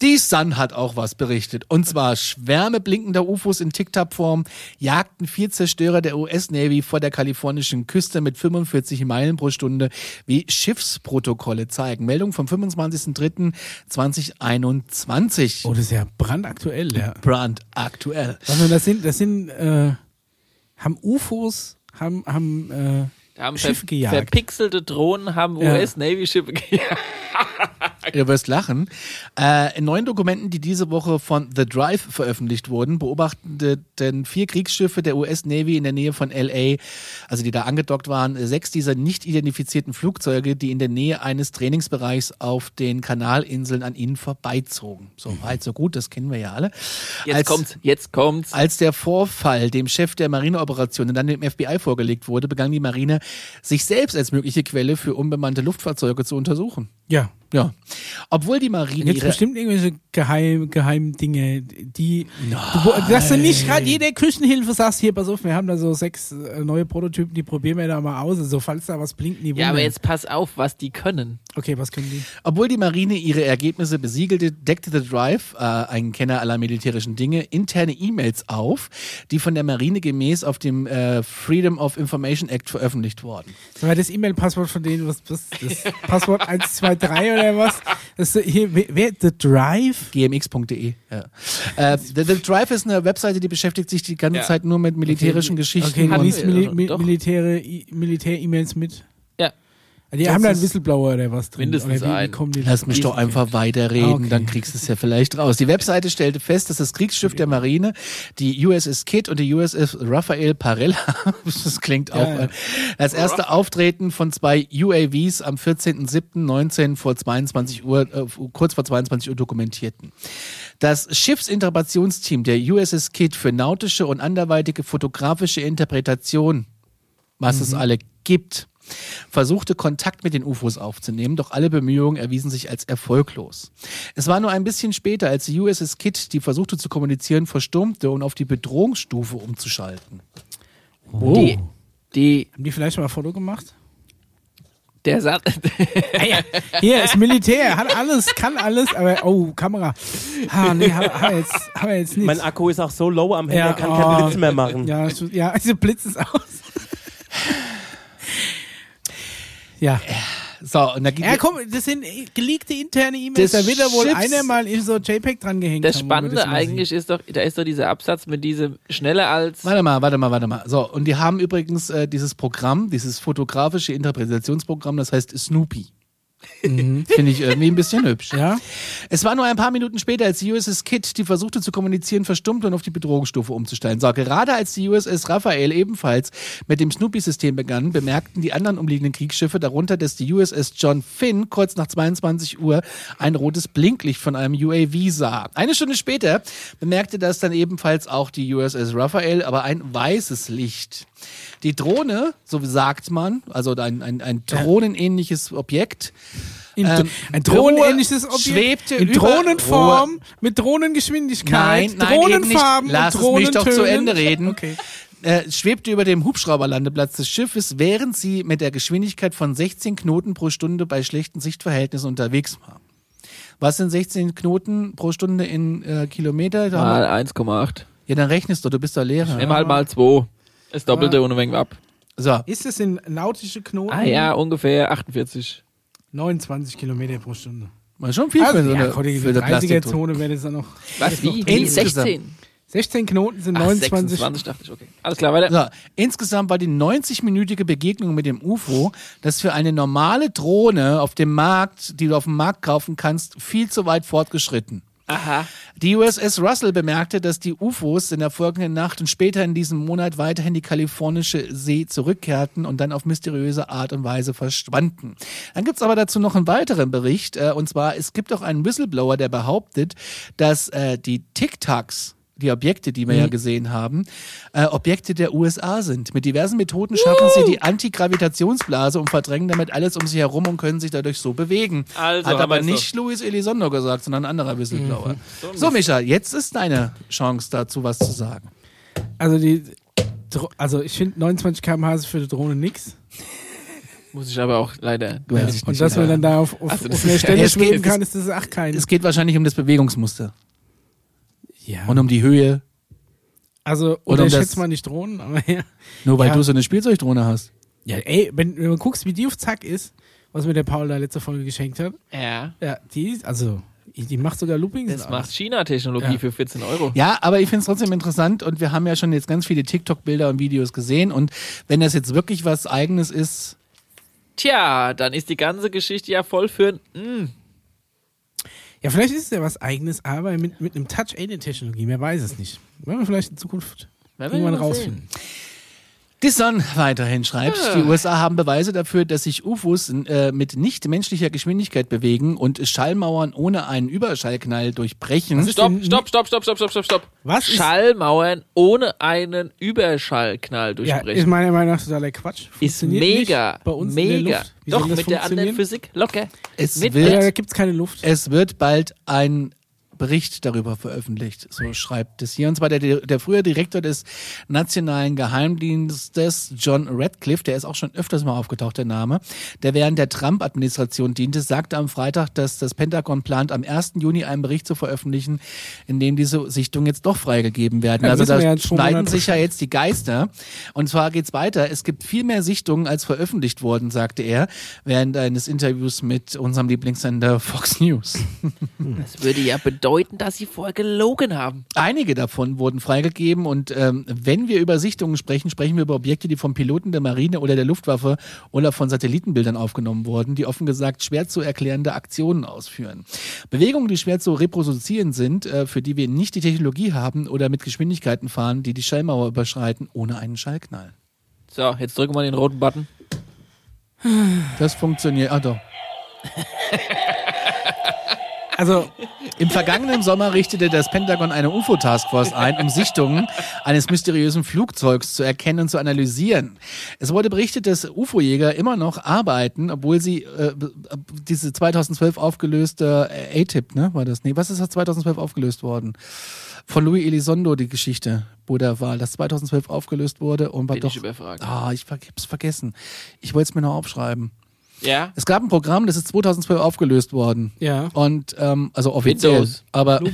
Die Sun hat auch was berichtet. Und zwar Schwärme blinkender UFOs in Tic-Tac-Form jagten vier Zerstörer der US-Navy vor der kalifornischen Küste mit 45 Meilen pro Stunde, wie Schiffsprotokolle zeigen. Meldung vom 25.03.2021. Oh, das ist ja brandaktuell, ja. Brand aktuell. Also das sind, das sind, äh, haben UFOs, haben, haben, äh, haben Schiffe ver gejagt. verpixelte Drohnen haben. US-Navy-Schiffe gejagt. Du wirst lachen. Äh, in neuen Dokumenten, die diese Woche von The Drive veröffentlicht wurden, beobachteten vier Kriegsschiffe der US Navy in der Nähe von LA, also die da angedockt waren, sechs dieser nicht identifizierten Flugzeuge, die in der Nähe eines Trainingsbereichs auf den Kanalinseln an ihnen vorbeizogen. So weit, so gut, das kennen wir ja alle. Jetzt Als- kommt's, jetzt kommt's. als der Vorfall dem Chef der Marineoperationen dann dem FBI vorgelegt wurde, begann die Marine, sich selbst als mögliche Quelle für unbemannte Luftfahrzeuge zu untersuchen. ja. Ja. Obwohl die Marine ihre bestimmt irgendwelche geheim, geheimen Dinge, die, du, dass du nicht gerade jede Küchenhilfe sagst, hier, pass auf, wir haben da so sechs äh, neue Prototypen, die probieren wir da mal aus, also falls da was blinkt, nie Ja, aber jetzt pass auf, was die können. Okay, was können die? Obwohl die Marine ihre Ergebnisse besiegelte, deckte The Drive, äh, ein Kenner aller militärischen Dinge, interne E-Mails auf, die von der Marine gemäß auf dem äh, Freedom of Information Act veröffentlicht wurden. Mal, das E-Mail-Passwort von denen, was, was das Passwort 123 oder was? Das ist, hier, wer, The Drive? gmx.de. Ja. Äh, The, The Drive ist eine Webseite, die beschäftigt sich die ganze Ja. Zeit nur mit militärischen Okay, Geschichten. Okay, und, liest wir Mili doch. Mi Doch. Militäre, Militär-E-Mails mit. Die Das haben da einen ist- Whistleblower oder was drin? Mindestens oder wie, wie einen. kommen die Lass mich doch einfach weiterreden, Ah, okay. dann kriegst du es ja vielleicht raus. Die Webseite stellte fest, dass das Kriegsschiff der Marine, die USS Kidd und die USS Rafael Parella, das klingt auch, Ja, ja. äh, das erste Auftreten von zwei UAVs am 14.07.19 vor 22 Uhr, äh, kurz vor 22 Uhr dokumentierten. Das Schiffsinterpretationsteam der USS Kidd für nautische und anderweitige fotografische Interpretation, was es alle gibt, versuchte Kontakt mit den UFOs aufzunehmen, doch alle Bemühungen erwiesen sich als erfolglos. Es war nur ein bisschen später, als die USS Kidd, die versuchte zu kommunizieren, verstummte und auf die Bedrohungsstufe umzuschalten. Oh. Die, die, Haben die vielleicht mal ein Foto gemacht? der Sat Ah. Hier ist Militär, hat alles, kann alles, aber oh, Kamera. Ah, nee, haben wir jetzt, wir jetzt nicht. Mein Akku ist auch so low am Handy, Ja, er kann oh. keinen Blitz mehr machen. Ja, ja, also blitzt es aus. Ja. So, und da ging Ja, komm, das sind geleakte interne E-Mails. Da wird da wohl Schiffs- einer mal in so JPEG dran gehängt Das haben, wo man Spannende eigentlich ist doch, da ist doch dieser Absatz mit diesem schneller als. Warte mal, warte mal, warte mal. So, und die haben übrigens äh, dieses Programm, dieses fotografische Interpretationsprogramm, das heißt Snoopy. Finde ich irgendwie ein bisschen hübsch. Ja? Es war nur ein paar Minuten später, als die USS Kidd, die versuchte zu kommunizieren, verstummte und auf die Bedrohungsstufe umzustellen. So, gerade als die USS Raphael ebenfalls mit dem Snoopy-System begann, bemerkten die anderen umliegenden Kriegsschiffe, darunter dass die USS John Finn, kurz nach 22 Uhr ein rotes Blinklicht von einem UAV sah. Eine Stunde später bemerkte das dann ebenfalls auch die USS Raphael, aber ein weißes Licht. Die Drohne, so sagt man, also ein, ein, ein drohnenähnliches Objekt, In, Ähm, ein drohnenähnliches Ruhe Objekt. schwebte in über- Drohnenform, mit Drohnengeschwindigkeit, Nein, nein. Drohnenfarben Lass und es mich doch zu Drohnentönen. Ende reden. Okay. äh, schwebte über dem Hubschrauberlandeplatz des Schiffes, während sie mit der Geschwindigkeit von 16 Knoten pro Stunde bei schlechten Sichtverhältnissen unterwegs war. Was sind 16 Knoten pro Stunde in äh, Kilometer? Da Mal wir- 1,8. Ja, dann rechnest du, du bist doch Lehrer. Nimm halt mal 2. Das Doppelte und ein wenig ab. So, Ist es in nautische Knoten? Ah ja, ungefähr 48. 29 Kilometer pro Stunde. war schon viel Also, für so ja, eine, Gott, die für eine Plastikdose. 30er-Zone wäre das dann noch. Was, wie? drin. wie? 16? 16 Knoten sind Ach, 29. 26 dachte ich, okay. Alles klar, weiter. So, insgesamt war die 90-minütige Begegnung mit dem UFO, das für eine normale Drohne auf dem Markt, die du auf dem Markt kaufen kannst, viel zu weit fortgeschritten. Aha. Die USS Russell bemerkte, dass die UFOs in der folgenden Nacht und später in diesem Monat weiterhin die kalifornische See zurückkehrten und dann auf mysteriöse Art und Weise verschwanden. Dann gibt's aber dazu noch einen weiteren Bericht, äh, und zwar, es gibt auch einen Whistleblower, der behauptet, dass äh, die Tic-Tacs, die Objekte, die wir ja gesehen haben, äh, Objekte der USA sind. Mit diversen Methoden schaffen sie die Antigravitationsblase und verdrängen damit alles um sich herum und können sich dadurch so bewegen. Also, Hat aber wir's nicht Luis Elizondo gesagt, sondern ein anderer Whistleblower. So, Micha, jetzt ist deine Chance dazu, was zu sagen. Also, die, also ich finde 29 km/h ist für die Drohne nix. Muss ich aber auch leider. Ich Und dass ja. man dann da auf, auf, Also, auf einer Stelle schweben kann, ist das auch kein. Es geht wahrscheinlich um das Bewegungsmuster ja. und um die Höhe, also, Oder um unterschätzt das- man nicht Drohnen, aber ja. nur weil Ja. du so eine Spielzeugdrohne hast. Ja, ey, wenn, wenn man guckst, wie die auf Zack ist, was mir der Paul da letzte Folge geschenkt hat, Ja. ja, die ist, also, die macht sogar Loopings. Das macht. China-Technologie Ja. für 14 Euro. Ja, aber ich finde es trotzdem interessant und wir haben ja schon jetzt ganz viele TikTok-Bilder und Videos gesehen und wenn das jetzt wirklich was Eigenes ist, Tja, dann ist die ganze Geschichte ja voll für ein. Mm. Ja, vielleicht ist es ja was Eigenes, aber mit, mit einem Touch-Alien-Technologie, wer weiß es nicht. Werden wir vielleicht in Zukunft irgendwann rausfinden. Die Sun weiterhin schreibt, Ah. die USA haben Beweise dafür, dass sich UFOs äh, mit nicht menschlicher Geschwindigkeit bewegen und Schallmauern ohne einen Überschallknall durchbrechen. Ist Stopp, stopp, stopp, stopp, stopp, stopp, stopp, stopp. Was ist- Schallmauern ohne einen Überschallknall Ja, durchbrechen. ist meiner Meinung nach totaler Quatsch. ist mega. Bei uns in der mega. Luft. Wie Doch, mit der anderen? Physik locker. Es mit wird- Ja, da gibt's keine Luft. Es wird bald ein Bericht darüber veröffentlicht, so schreibt es hier. Und zwar der, der frühere Direktor des Nationalen Geheimdienstes, John Radcliffe, der ist auch schon öfters mal aufgetaucht, der Name, der während der Trump-Administration diente, sagte am Freitag, dass das Pentagon plant, am 1. Juni einen Bericht zu veröffentlichen, in dem diese Sichtungen jetzt doch freigegeben werden. Ja, also da ja schneiden sich ja jetzt die Geister. Und zwar geht's weiter. Es gibt viel mehr Sichtungen, als veröffentlicht wurden, sagte er, während eines Interviews mit unserem Lieblingssender Fox News. Das würde ja bedeuten, dass sie vorher gelogen haben. Einige davon wurden freigegeben und ähm, wenn wir über Sichtungen sprechen, sprechen wir über Objekte, die vom Piloten der Marine oder der Luftwaffe oder von Satellitenbildern aufgenommen wurden, die offen gesagt schwer zu erklärende Aktionen ausführen. Bewegungen, die schwer zu reproduzieren sind, äh, für die wir nicht die Technologie haben oder mit Geschwindigkeiten fahren, die die Schallmauer überschreiten, ohne einen Schallknall. So, jetzt drücken wir den roten Button. Das funktioniert. Ah doch. Also, Im vergangenen Sommer richtete das Pentagon eine UFO-Taskforce ein, um Sichtungen eines mysteriösen Flugzeugs zu erkennen und zu analysieren. Es wurde berichtet, dass UFO-Jäger immer noch arbeiten, obwohl sie äh, diese 2012 aufgelöste äh, A-Tip, ne, war das? Nee, was ist das 2012 aufgelöst worden? Von Louis Elizondo die Geschichte, wo der war, das 2012 aufgelöst wurde und war Bin doch. ich überfragt. Ah, ich hab's vergessen. Ich wollte es mir noch aufschreiben. Ja? Es gab ein Programm, das ist 2012 aufgelöst worden. ja. Und ähm, also offiziell. Windows. Aber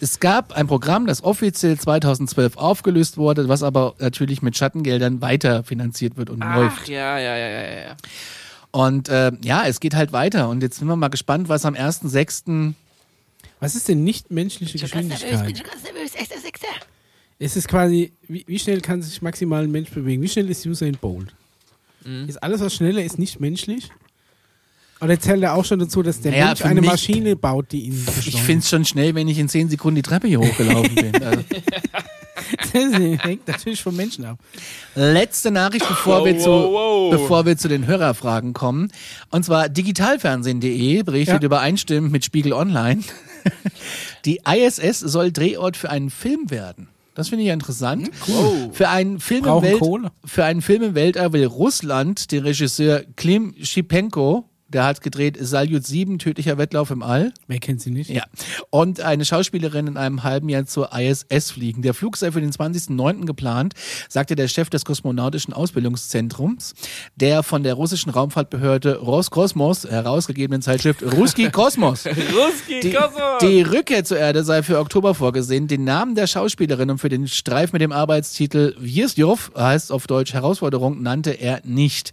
es gab ein Programm, das offiziell 2012 aufgelöst wurde, was aber natürlich mit Schattengeldern weiter finanziert wird und Ach, läuft. ja, ja, ja, ja, ja, ja. Und äh, ja, es geht halt weiter. Und jetzt sind wir mal gespannt, was am 1.6. Was ist denn nicht menschliche Geschwindigkeit? Es ist quasi, wie, wie schnell kann sich maximal ein Mensch bewegen? Wie schnell ist Usain Bolt? Mhm. Ist alles, was schneller ist, nicht menschlich? Oder zählt er auch schon dazu, dass der Naja, Mensch eine mich- Maschine baut, die ihn Ich finde es schon schnell, wenn ich in 10 Sekunden die Treppe hier hochgelaufen bin. Also, Das hängt natürlich vom Menschen ab. letzte Nachricht, bevor, Wow, wir zu, wow, wow. bevor wir zu den Hörerfragen kommen. Und zwar digitalfernsehen.de berichtet Ja. übereinstimmend mit Spiegel Online. Die ISS soll Drehort für einen Film werden. Das finde ich ja interessant. Für einen Film im Welt, für einen Film im Weltall will Russland den Regisseur Klim Schipenko Der hat gedreht Salyut 7, tödlicher Wettlauf im All. Wer kennt sie nicht? Ja. Und eine Schauspielerin in einem halben Jahr zur ISS fliegen. Der Flug sei für den 20.09. geplant, sagte der Chef des Kosmonautischen Ausbildungszentrums, der von der russischen Raumfahrtbehörde Roskosmos herausgegebenen Zeitschrift Ruski Kosmos. Ruski, Die, die Rückkehr zur Erde sei für Oktober vorgesehen. Den Namen der Schauspielerin und für den Streif mit dem Arbeitstitel Wiesjov, heißt auf Deutsch Herausforderung, nannte er nicht.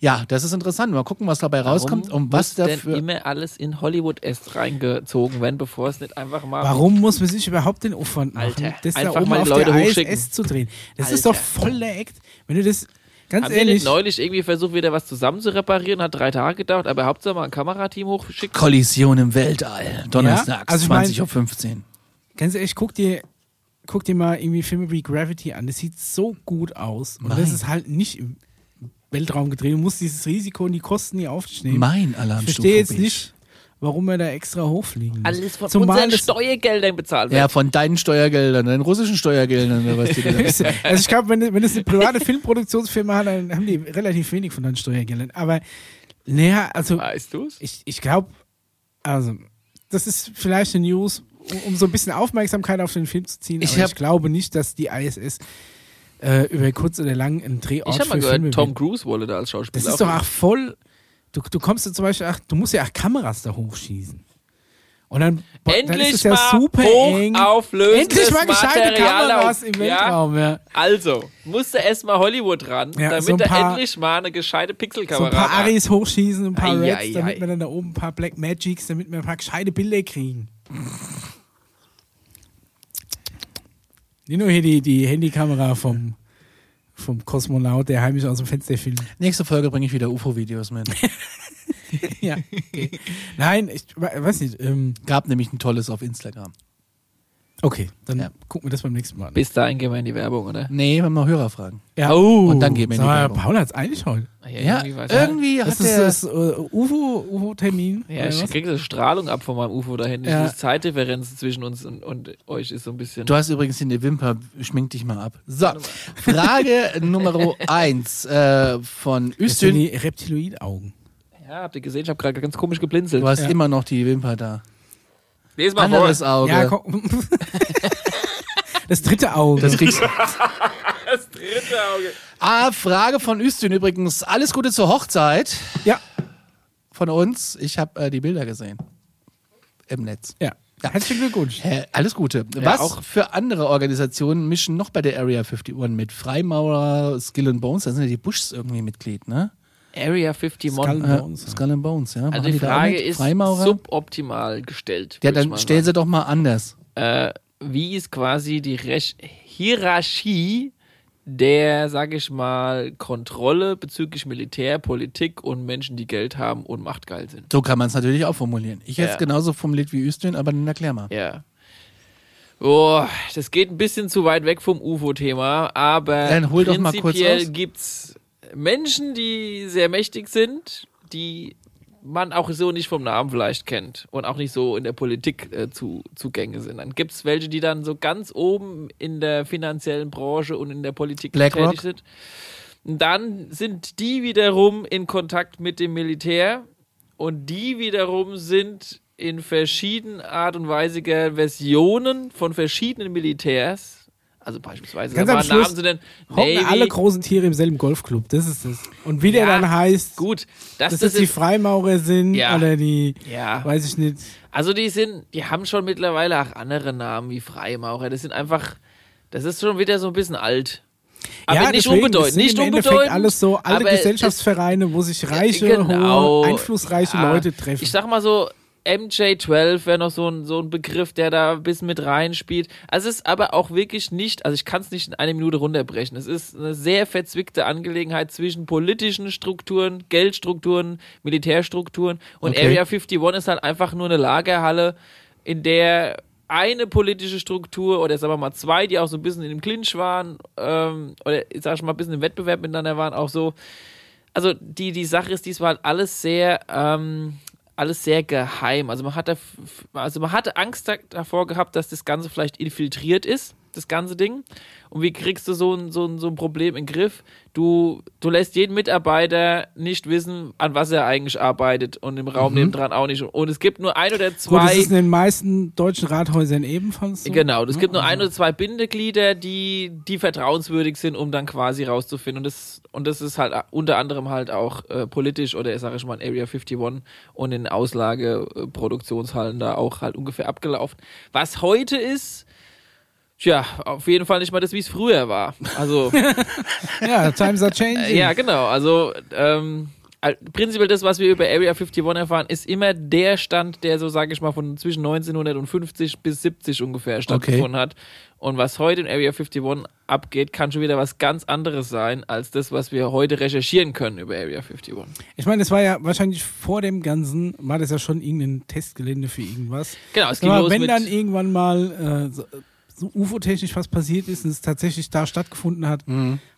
Ja, das ist interessant. Mal gucken, was dabei rauskommt und was muss denn dafür. immer alles in Hollywood erst reingezogen werden, bevor es nicht einfach mal Warum muss man sich überhaupt den Aufwand machen, Alter, das da einfach oben mal auf Leute der hochschicken. ISS zu drehen? Das Alter. ist doch voll der Act. Wenn du das, ganz Haben wir ehrlich, nicht neulich irgendwie versucht, wieder was zusammen zu reparieren? Hat drei Tage gedauert, aber Hauptsache mal ein Kamerateam hochschickt. Kollision im Weltall. Donnerstags, also ich mein- 20.15 Uhr. ganz ehrlich, guck dir, guck dir mal irgendwie Filme wie Gravity an. Das sieht so gut aus. Und Mein. das ist halt nicht im Weltraum gedreht. Du musst dieses Risiko und die Kosten nie auf nehmen. Mein ich Alarmstufe. verstehe jetzt nicht, warum er da extra hochfliegen muss. Alles von Zumal unseren Steuergeldern bezahlt wird. Ja, von deinen Steuergeldern, deinen russischen Steuergeldern oder was die da also ich glaube, wenn, wenn es eine private Filmproduktionsfirma hat, dann haben die relativ wenig von deinen Steuergeldern. Aber naja, also Weißt du's? ich, ich glaube, also das ist vielleicht eine News, um, um so ein bisschen Aufmerksamkeit auf den Film zu ziehen. Ich aber ich glaube nicht, dass die ISS äh, über kurz oder lang einen Drehort Ich habe mal für Filme gehört, Tom. Cruise wolle da als Schauspieler. Das ist doch auch voll. Du, du kommst ja zum Beispiel, ach, du musst ja auch Kameras da hochschießen. Und dann, dann Endlich ist es ja mal super eng. Endlich mal gescheite Material Kameras im Ja, Weltraum, ja. Also, musste erstmal Hollywood ran, Ja, damit so er paar- endlich mal eine gescheite So Pixelkamera ein paar hat. Aris hochschießen, ein paar Ei, Reds, ei, damit wir dann da oben ein paar Black Magics, damit wir ein paar gescheite Bilder kriegen. Nicht nur hier die, die Handykamera vom, vom Kosmonaut, der heimisch aus dem Fenster filmt. Nächste Folge bringe ich wieder UFO-Videos mit. ja, okay. Nein, ich we- weiß nicht. Ähm, Gab nämlich ein tolles auf Instagram. Okay, dann Ja. gucken wir das beim nächsten Mal an. Bis dahin gehen wir in die Werbung, oder? Nee, wir haben noch Hörerfragen. Ja. Oh. Und dann gehen wir in die mal, Werbung. Paul hat's eigentlich heute. Ja, irgendwie weiß irgendwie Das hat ist der... das äh, UFO, UFO-Termin. Ja, ich was? kriege so Strahlung ab von meinem UFO da hinten. Ja. Die Zeitdifferenz zwischen uns und, und euch ist so ein bisschen. Du hast übrigens in die Wimper, schmink dich mal ab. So, Frage Nummer eins äh, von Das sind Üstün. die Reptiloid-Augen. Ja, habt ihr gesehen? Ich habe gerade ganz komisch geblinzelt. Du hast Ja. immer noch die Wimper da. Lies mal Anderes vor. Auge. Ja, komm. das dritte Auge. das kriegst Das dritte Auge. Ah, Frage von Üstün übrigens. Alles Gute zur Hochzeit ja, von uns. Ich habe äh, die Bilder gesehen. Im Netz. ja. Herzlichen Glückwunsch. Hä, alles Gute. Ja, Was auch- für andere Organisationen mischen noch bei der Area 51 mit? Freimaurer, Skill and Bones, da sind ja die Bushs irgendwie Mitglied, ne? Area 51. Skull- Äh, Bones. Skull and Bones, ja. Also Machen die Frage ist Freimaurer? suboptimal gestellt. ja, dann stell sie doch mal anders. Äh, wie ist quasi die Rech Hierarchie der, sag ich mal, Kontrolle bezüglich Militär, Politik und Menschen, die Geld haben und machtgeil sind? So kann man es natürlich auch formulieren. Ich hätte es Ja. genauso formuliert wie Üstün, aber dann erklär mal. Ja. Oh, das geht ein bisschen zu weit weg vom UFO-Thema, aber Dann hol doch mal kurz prinzipiell aus. gibt's Menschen, die sehr mächtig sind, die man auch so nicht vom Namen vielleicht kennt und auch nicht so in der Politik äh, zu, zugänge sind. Dann gibt's welche, die dann so ganz oben in der finanziellen Branche und in der Politik BlackRock? tätig sind. Und dann sind die wiederum in Kontakt mit dem Militär und die wiederum sind in verschiedenen Art und Weise Versionen von verschiedenen Militärs. Also beispielsweise, Ganz am Schluss Namen sie denn Hocken alle großen Tiere im selben Golfclub. Das ist das. Und wie der Ja, dann heißt, Gut, das, dass das das die Freimaurer sind Ja. oder die, ja. weiß ich nicht. Also die sind, die haben schon mittlerweile auch andere Namen wie Freimaurer. Das sind einfach, das ist schon wieder so ein bisschen alt. Aber ja, nicht deswegen, unbedeutend, nicht unbedeutend. alles so alte es- Gesellschaftsvereine, wo sich reiche, genau. hohe, einflussreiche Leute treffen. Ich sag mal so, MJ12 wäre noch so ein, so ein Begriff, der da ein bisschen mit reinspielt. Also es ist aber auch wirklich nicht, also ich kann es nicht in eine Minute runterbrechen. Es ist eine sehr verzwickte Angelegenheit zwischen politischen Strukturen, Geldstrukturen, Militärstrukturen und Okay. Area 51 ist halt einfach nur eine Lagerhalle, in der eine politische Struktur oder sagen wir mal zwei, die auch so ein bisschen in dem Clinch waren, ähm, oder ich sag schon mal ein bisschen im Wettbewerb miteinander waren, auch so. Also die, die Sache ist diesmal halt alles sehr, ähm, alles sehr geheim. Also man hatte, also man hatte Angst da- davor gehabt, dass das Ganze vielleicht infiltriert ist. Das ganze Ding. Und wie kriegst du so ein, so ein, so ein Problem in den Griff? Du, du lässt jeden Mitarbeiter nicht wissen, an was er eigentlich arbeitet und im Raum nebendran auch nicht. Und es gibt nur ein oder Mhm. Gut, das zwei. ist in den meisten deutschen Rathäusern ebenfalls so. Genau, es gibt nur ein oder zwei Bindeglieder, die, die vertrauenswürdig sind, um dann quasi rauszufinden. Und das, und das ist halt unter anderem halt auch äh, politisch oder sage ich mal in Area 51 und in Auslageproduktionshallen da auch halt ungefähr abgelaufen. Was heute ist, tja, auf jeden Fall nicht mal das, wie es früher war. Also, Ja, times are changing. ja, genau. Also, ähm, äh, prinzipiell das, was wir über Area 51 erfahren, ist immer der Stand, der so, sage ich mal, von zwischen 1950 bis 70 ungefähr stattgefunden hat. Und was heute in Area 51 abgeht, kann schon wieder was ganz anderes sein, als das, was wir heute recherchieren können über Area 51. Ich meine, das war ja wahrscheinlich vor dem Ganzen, war das ja schon irgendein Testgelände für irgendwas. Genau, es ging Aber los wenn mit... dann irgendwann mal äh, so, so UFO-technisch was passiert ist und es tatsächlich da stattgefunden hat,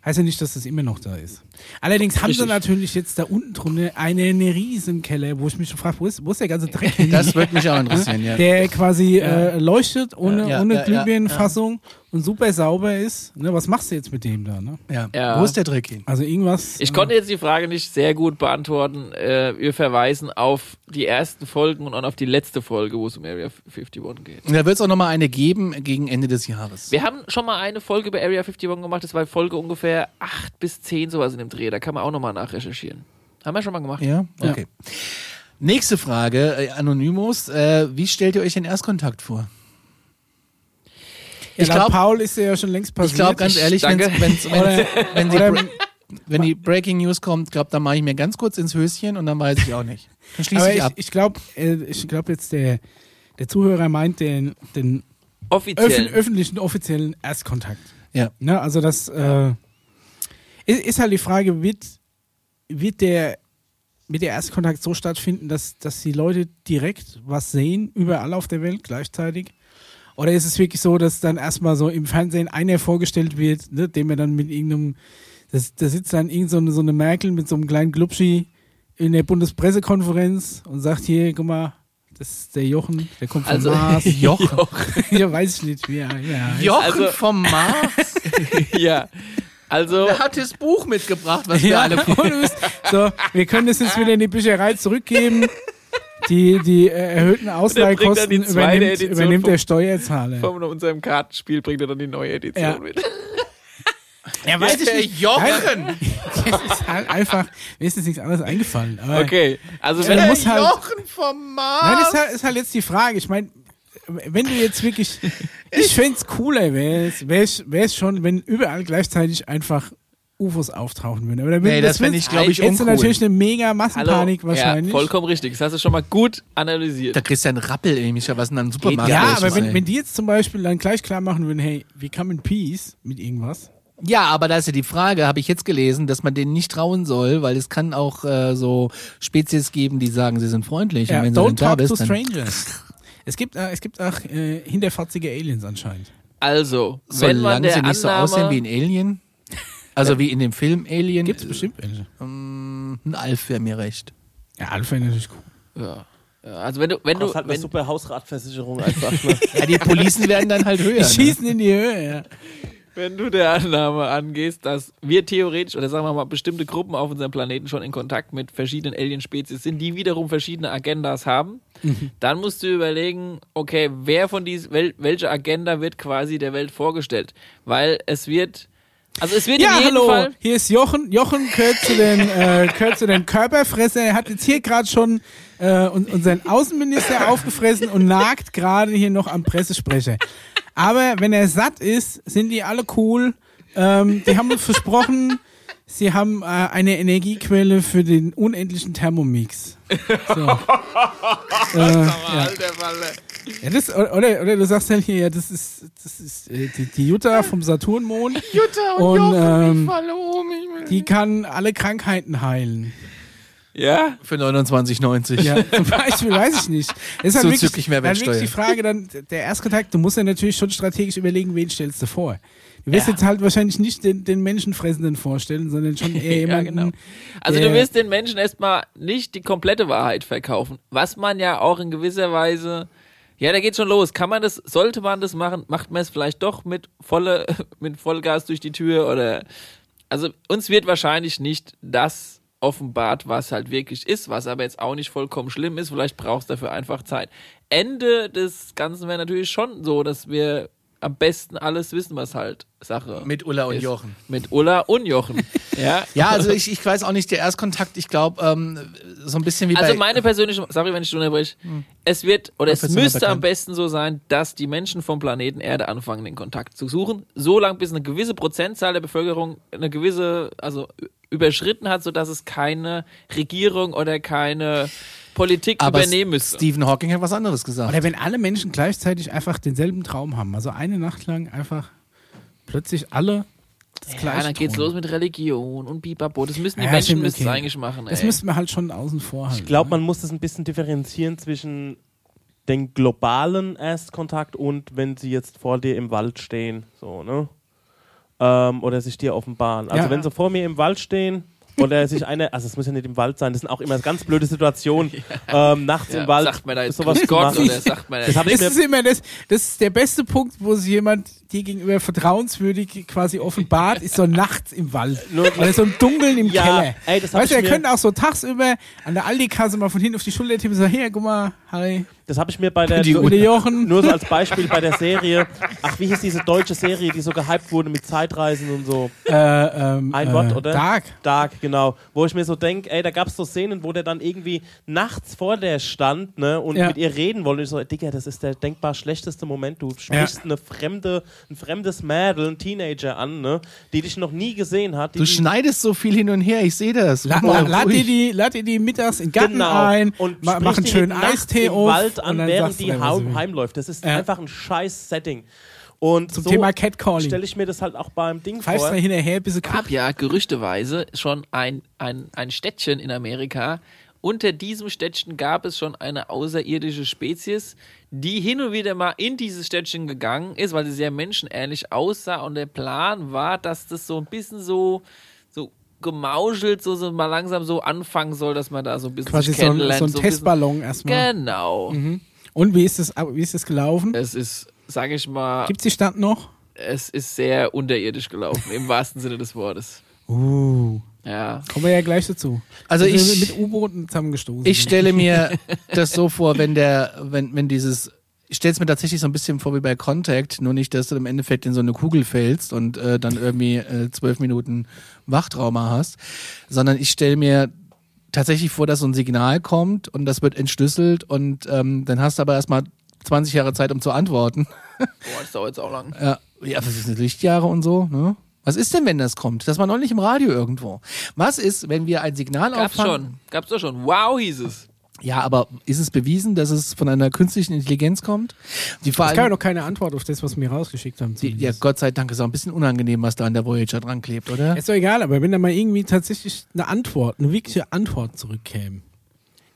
heißt ja nicht, dass das immer noch da ist. Allerdings haben sie Richtig. natürlich jetzt da unten drunter einen riesen Keller, wo ich mich schon frage, wo ist, wo ist der ganze Dreck hin? Das würde mich auch interessieren, ja. der quasi äh, leuchtet ohne, Ja, ohne ja, ja, Glühbirnenfassung und super sauber ist. Ne, was machst du jetzt mit dem da? Ne? ja. Ja. Wo ist der Dreck hin? Also irgendwas. Ich äh, konnte jetzt die Frage nicht sehr gut beantworten. Äh, wir verweisen auf die ersten Folgen und auch auf die letzte Folge, wo es um Area 51 geht. Und da wird es auch nochmal eine geben gegen Ende des Jahres. Wir haben schon mal eine Folge über Area 51 gemacht. Das war Folge ungefähr 8 bis 10 sowas in dem Dreh. Da kann man auch nochmal nachrecherchieren. Haben wir schon mal gemacht. Ja, okay. Nächste Frage, äh, Anonymous. Äh, wie stellt ihr euch den Erstkontakt vor? Ja, ich laut glaub- Paul ist ja schon längst Ich passiert. glaube ganz ehrlich, wenn's, wenn's, wenn's, Oder- wenn, die wenn die Breaking News kommt, glaube dann mache ich mir ganz kurz ins Höschen und dann weiß ich auch nicht. Dann schließe Aber ich ich, ab. ich glaube, äh, ich glaube jetzt der, der Zuhörer meint den, den Offiziell. öffn öffentlichen offiziellen Erstkontakt. Ja. Ne, also das äh, ist, ist halt die Frage, wird, wird der wird der Erstkontakt so stattfinden, dass, dass die Leute direkt was sehen, überall auf der Welt gleichzeitig? Oder ist es wirklich so, dass dann erstmal so im Fernsehen einer vorgestellt wird, ne, dem er dann mit irgendeinem, das, da sitzt dann irgend so eine, so eine Merkel mit so einem kleinen Glubschi in der Bundespressekonferenz und sagt hier, guck mal, das ist der Jochen, der kommt vom Also- Mars. Jochen. ja, weiß ich nicht, wie er, ja. Jochen Also- vom Mars. ja. Also, Der hat das Buch mitgebracht, was wir Ja, alle so, wir können das jetzt wieder in die Bücherei zurückgeben. Die, die äh, erhöhten Ausleihkosten die übernimmt, Edition übernimmt vom- der Steuerzahler. von unserem Kartenspiel bringt er dann die neue Edition Ja. mit. Ja, weiß Der Jochen. Das ist halt einfach, mir ist jetzt nichts anderes eingefallen. Aber Okay, also wenn musst halt- Jochen vom Mars. Nein, das ist halt, ist halt jetzt die Frage. Ich meine, wenn du jetzt wirklich, ich fände es cooler, wäre es wär's schon, wenn überall gleichzeitig einfach UFOs auftauchen würden. Aber Nee, das fände ich, glaube ich, Hättest du uncool. natürlich eine mega Massenpanik Hallo, wahrscheinlich. Ja, vollkommen richtig. Das hast du schon mal gut analysiert. Der Christian Rappel, ey, Micha, was denn dann ein Supermarkt Ja, aber wenn, wenn die jetzt zum Beispiel dann gleich klar machen würden, hey, wir come in peace mit irgendwas. Ja, aber da ist ja die Frage, habe ich jetzt gelesen, dass man denen nicht trauen soll, weil es kann auch äh, so Spezies geben, die sagen, sie sind freundlich. Ja, und wenn du don't dann da talk bist, to strangers. Es gibt, äh, es gibt auch äh, hinterfotzige Aliens anscheinend. Also, wenn man solange der sie nicht so Annahme, aussehen wie ein Alien, also wie in dem Film Alien, Gibt es bestimmt welche. ähm, ein Alf wäre mir recht. Ja, Alpha ist natürlich cool. ja. Ja, also wenn du, wenn du, Das hat eine wenn, super Hausratversicherung einfach. Ne? Ja, die Policen werden dann halt höher. Die ne? schießen in die Höhe, ja. wenn du der Annahme angehst, dass wir theoretisch oder sagen wir mal bestimmte Gruppen auf unserem Planeten schon in Kontakt mit verschiedenen Alien-Spezies sind, die wiederum verschiedene Agendas haben, Mhm. dann musst du überlegen, okay, wer von diesen, wel, welche Agenda wird quasi der Welt vorgestellt? Weil es wird, also es wird Ja, in jedem hallo, Fall, hier ist Jochen. Jochen gehört zu den, äh, gehört zu den Körperfresser. Er hat jetzt hier gerade schon äh, un- unseren Außenminister aufgefressen und nagt gerade hier noch am Pressesprecher. Aber wenn er satt ist, sind die alle cool. Ähm, die haben uns versprochen, sie haben äh, eine Energiequelle für den unendlichen Thermomix. So. äh, ja. Ja, das, oder, oder du sagst halt hier, ja, das ist, das ist äh, die, die Jutta vom Saturnmond. Jutta Und, und, Jochen, ähm, um. Die kann alle Krankheiten heilen. ja, für 29,90. Ja, zum Beispiel, weiß ich nicht. Das ist halt Zuzüglich wirklich, Mehrwertsteuer. Dann wirklich die Frage, dann der Erstkontakt, du musst ja natürlich schon strategisch überlegen, wen stellst du vor. Du wirst Ja. jetzt halt wahrscheinlich nicht den, den Menschenfressenden vorstellen, sondern schon eher Ja, jemanden. genau. Also du wirst den Menschen erstmal nicht die komplette Wahrheit verkaufen, was man ja auch in gewisser Weise Ja, da geht schon los. Kann man das, sollte man das machen? Macht man es vielleicht doch mit volle, mit Vollgas durch die Tür oder, also uns wird wahrscheinlich nicht das offenbart, was halt wirklich ist, was aber jetzt auch nicht vollkommen schlimm ist. Vielleicht braucht es dafür einfach Zeit. Ende des Ganzen wäre natürlich schon so, dass wir am besten alles wissen, was halt Sache Mit Ulla und ist. Jochen. Mit Ulla und Jochen. ja. Ja, also ich, ich weiß auch nicht, der Erstkontakt, ich glaube, ähm, so ein bisschen wie Also bei... meine persönliche, sorry, wenn ich unterbreche, es wird oder es Professionell müsste am besten so sein, dass die Menschen vom Planeten Erde anfangen, den Kontakt zu suchen, so lange bis eine gewisse Prozentzahl der Bevölkerung eine gewisse, also überschritten hat, sodass es keine Regierung oder keine Politik aber übernehmen müsste. Stephen Hawking hat was anderes gesagt. Oder wenn alle Menschen gleichzeitig einfach denselben Traum haben. Also eine Nacht lang einfach plötzlich alle das ja, gleiche dann geht's träumen. los mit Religion und Bibabo. Das müssen die Ja, Menschen müssten okay. eigentlich machen. Das ey. müssten wir halt schon außen vor halten. Ich glaube, ne? man muss das ein bisschen differenzieren zwischen den globalen Erstkontakt und wenn sie jetzt vor dir im Wald stehen, so, ne? Ähm, oder sich dir offenbaren. Also Ja. wenn sie vor mir im Wald stehen oder sich eine, also es muss ja nicht im Wald sein, das sind auch immer ganz blöde Situationen, ähm, nachts ja, im Wald sagt man da jetzt sowas zu Gott machen. oder sagt man Das hab ich Das mir ist immer das, das ist der beste Punkt, wo sich jemand dir gegenüber vertrauenswürdig quasi offenbart, ist so nachts im Wald. Oder so im Dunkeln im Ja, Keller. ey, das hab weißt du, ich er könnte auch so tagsüber an der Aldi-Kasse mal von hinten auf die Schulter tippen und sagen, hier, guck mal, hi. Das habe ich mir bei der Die Ule Jochen. nur so als Beispiel bei der Serie. Ach, wie hieß diese deutsche Serie, die so gehypt wurde mit Zeitreisen und so? Äh, ähm, Ein äh, Wort, oder? Dark. Dark, genau. Wo ich mir so denke, ey, da gab es so Szenen, wo der dann irgendwie nachts vor der stand, ne, und Ja. mit ihr reden wollte. Und ich so, Digga, das ist der denkbar schlechteste Moment. Du sprichst eine fremde, ein fremdes Mädel, ein Teenager an, ne, die dich noch nie gesehen hat. Die du die- schneidest so viel hin und her, ich sehe das. Lad, die, lad dir die mittags in den Garten Genau. ein, und ma, mach einen die schönen Eistee im auf. Wald an, während die willst. heimläuft. Das ist Ja. einfach ein scheiß Setting. Und Zum so Thema Catcalling. stelle ich mir das halt auch beim Ding Pfeifst vor. hinterher, bis gab ja gerüchteweise schon ein, ein, ein Städtchen in Amerika. Unter diesem Städtchen gab es schon eine außerirdische Spezies, die hin und wieder mal in dieses Städtchen gegangen ist, weil sie sehr menschenähnlich aussah. Und der Plan war, dass das so ein bisschen so gemauschelt, so, so mal langsam so anfangen soll, dass man da so ein bisschen quasi sich so ein, so ein bisschen- Testballon erstmal. Genau. Und wie ist das, wie ist das gelaufen? Es ist, sage ich mal, Gibt's die Stadt noch? es ist sehr unterirdisch gelaufen, im wahrsten Sinne des Wortes. Uh. Ja. Kommen wir ja gleich dazu. Also ich- mit U-Booten zusammengestoßen. Ich stelle mir das so vor, wenn der, wenn, wenn dieses, ich stelle es mir tatsächlich so ein bisschen vor wie bei Contact, nur nicht, dass du im Endeffekt in so eine Kugel fällst und äh, dann irgendwie äh, zwölf Minuten Wachtrauma hast, sondern ich stelle mir tatsächlich vor, dass so ein Signal kommt und das wird entschlüsselt und ähm, dann hast du aber erstmal 20 Jahre Zeit, um zu antworten. Boah, das dauert jetzt auch lang. Ja, ja, das, Lichtjahre und so, ne? Was ist denn, wenn das kommt? Das war neulich im Radio irgendwo. Was ist, wenn wir ein Signal Gab's auffangen? schon. Gab's doch schon. Wow, hieß es. Ja, aber ist es bewiesen, dass es von einer künstlichen Intelligenz kommt? Die vor Es kam ja noch keine Antwort auf das, was wir rausgeschickt haben. die, ja. Gott sei Dank ist auch ein bisschen unangenehm, was da an der Voyager dran klebt, oder? Ist doch egal, aber wenn da mal irgendwie tatsächlich eine Antwort, eine wirkliche Antwort zurückkäme.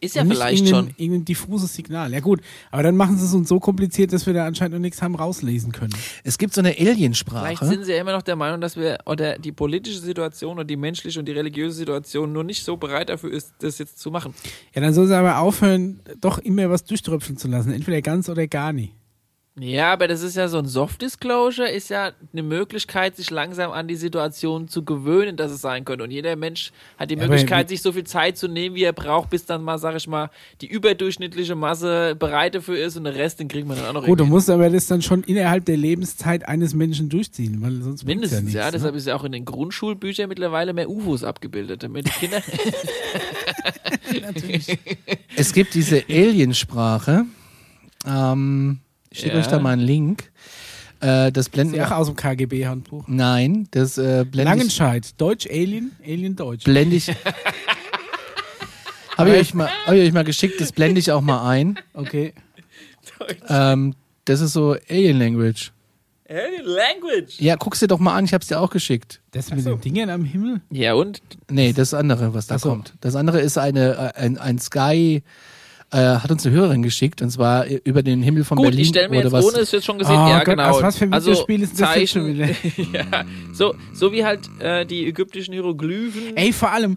Ist ja Und nicht vielleicht schon. Irgendein diffuses Signal. Ja gut, aber dann machen sie es uns so kompliziert, dass wir da anscheinend noch nichts haben rauslesen können. Es gibt so eine Vielleicht Aliensprache. sind sie ja immer noch der Meinung, dass wir oder die politische Situation oder die menschliche und die religiöse Situation nur nicht so bereit dafür ist, das jetzt zu machen. Ja, dann soll sie aber aufhören, doch immer was durchtröpfeln zu lassen. Entweder ganz oder gar nie. Ja, aber das ist ja so ein Soft Disclosure, ist ja eine Möglichkeit, sich langsam an die Situation zu gewöhnen, dass es sein könnte. Und jeder Mensch hat die Ja, Möglichkeit, sich so viel Zeit zu nehmen, wie er braucht, bis dann mal, sag ich mal, die überdurchschnittliche Masse bereit dafür ist und den Rest, den kriegen wir dann auch noch Gut, du musst aber das dann schon innerhalb der Lebenszeit eines Menschen durchziehen, weil sonst Mindestens, ja, ja. nichts, Deshalb ne? ist ja auch in den Grundschulbüchern mittlerweile mehr UFOs abgebildet, damit die Kinder. Es gibt diese Aliensprache. Ähm, ich schicke Ja. euch da mal einen Link. Äh, das Ist blenden ja auch aus dem KGB-Handbuch. Nein, das äh, blende ich, Langenscheid. Deutsch Alien, Alien Deutsch. blende ich. Habe ich, euch mal- hab ich euch mal geschickt, das blende ich auch mal ein. Okay. Ähm, das ist so Alien Language. Alien Language! Ja, guck's dir doch mal an, ich hab's dir auch geschickt. Das mit den Dingen am Himmel? Ja, und? Nee, das andere, was da so. kommt. Das andere ist eine, äh, ein, ein Sky, äh, hat uns eine Hörerin geschickt, und zwar äh, über den Himmel von Gut, Berlin. ich stelle mir oder jetzt, was. ohne es jetzt schon gesehen, Oh ja, Gott, genau. aus was für ein Videospiel ist das jetzt schon Zeichen- ja, so, so wie halt äh, die ägyptischen Hieroglyphen. Ey, vor allem,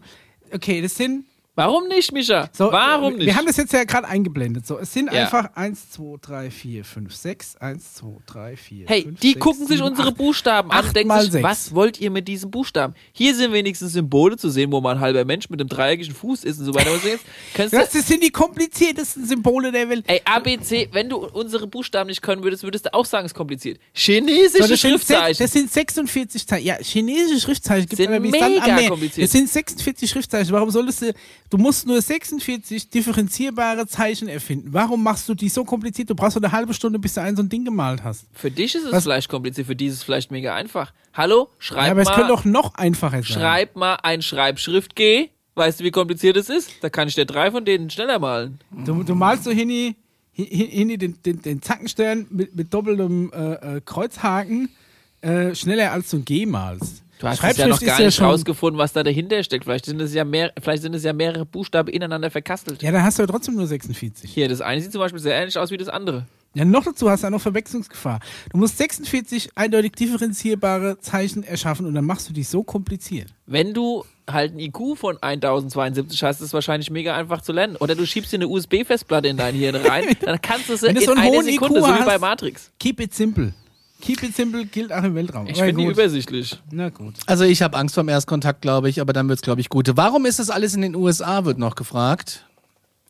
okay, das sind Warum nicht, Micha? So, Warum wir- nicht? Wir haben das jetzt ja gerade eingeblendet. So, es sind Ja. einfach 1, 2, 3, 4, 5, 6. 1, 2, 3, 4. Hey, 5, die 6, gucken sich 7, unsere 8. Buchstaben an und denken mal sich, sechs. was wollt ihr mit diesen Buchstaben? Hier sind wenigstens Symbole zu sehen, wo mal ein halber Mensch mit einem dreieckigen Fuß ist und so weiter. Das, das sind die kompliziertesten Symbole der Welt. ey, ABC, wenn du unsere Buchstaben nicht können würdest, würdest du auch sagen, es ist kompliziert. Chinesische So, Schriftzeichen. das sind 46 Zeichen. Ja, chinesische Schriftzeichen gibt wie mega kompliziert. Das sind 46 Schriftzeichen. Warum solltest du, du musst nur 46 differenzierbare Zeichen erfinden. Warum machst du die so kompliziert? Du brauchst doch eine halbe Stunde, bis du ein so ein Ding gemalt hast. Für dich ist es Was- vielleicht kompliziert, für die ist es vielleicht mega einfach. Hallo, schreib ja, aber es könnte mal, doch noch einfacher sein. schreib mal ein Schreibschrift G. Weißt du, wie kompliziert es ist? Da kann ich dir drei von denen schneller malen. Du, du malst so hin, hin, hin den, den, den Zackenstern mit, mit doppeltem äh, äh, Kreuzhaken äh, schneller als du ein G malst. Du hast es ja noch gar ja nicht schon- rausgefunden, was da dahinter steckt. Vielleicht sind es ja mehr, vielleicht sind es ja mehrere Buchstaben ineinander verkastelt. Ja, dann hast du ja trotzdem nur 46. Hier, das eine sieht zum Beispiel sehr ähnlich aus wie das andere. Ja, noch dazu hast du ja noch Verwechslungsgefahr. Du musst 46 eindeutig differenzierbare Zeichen erschaffen und dann machst du die so kompliziert. Wenn du halt ein IQ von 1072 hast, ist es wahrscheinlich mega einfach zu lernen. Oder du schiebst dir eine USB-Festplatte in dein Hirn rein, dann kannst du es in so einer Sekunde, IQ so wie hast- bei Matrix. Keep it simple. Keep it simple gilt auch im Weltraum. Ich finde die gut. übersichtlich. Na gut. Also ich habe Angst vorm Erstkontakt, glaube ich, aber dann wird's, glaube ich, gut. Warum ist das alles in den USA, wird noch gefragt.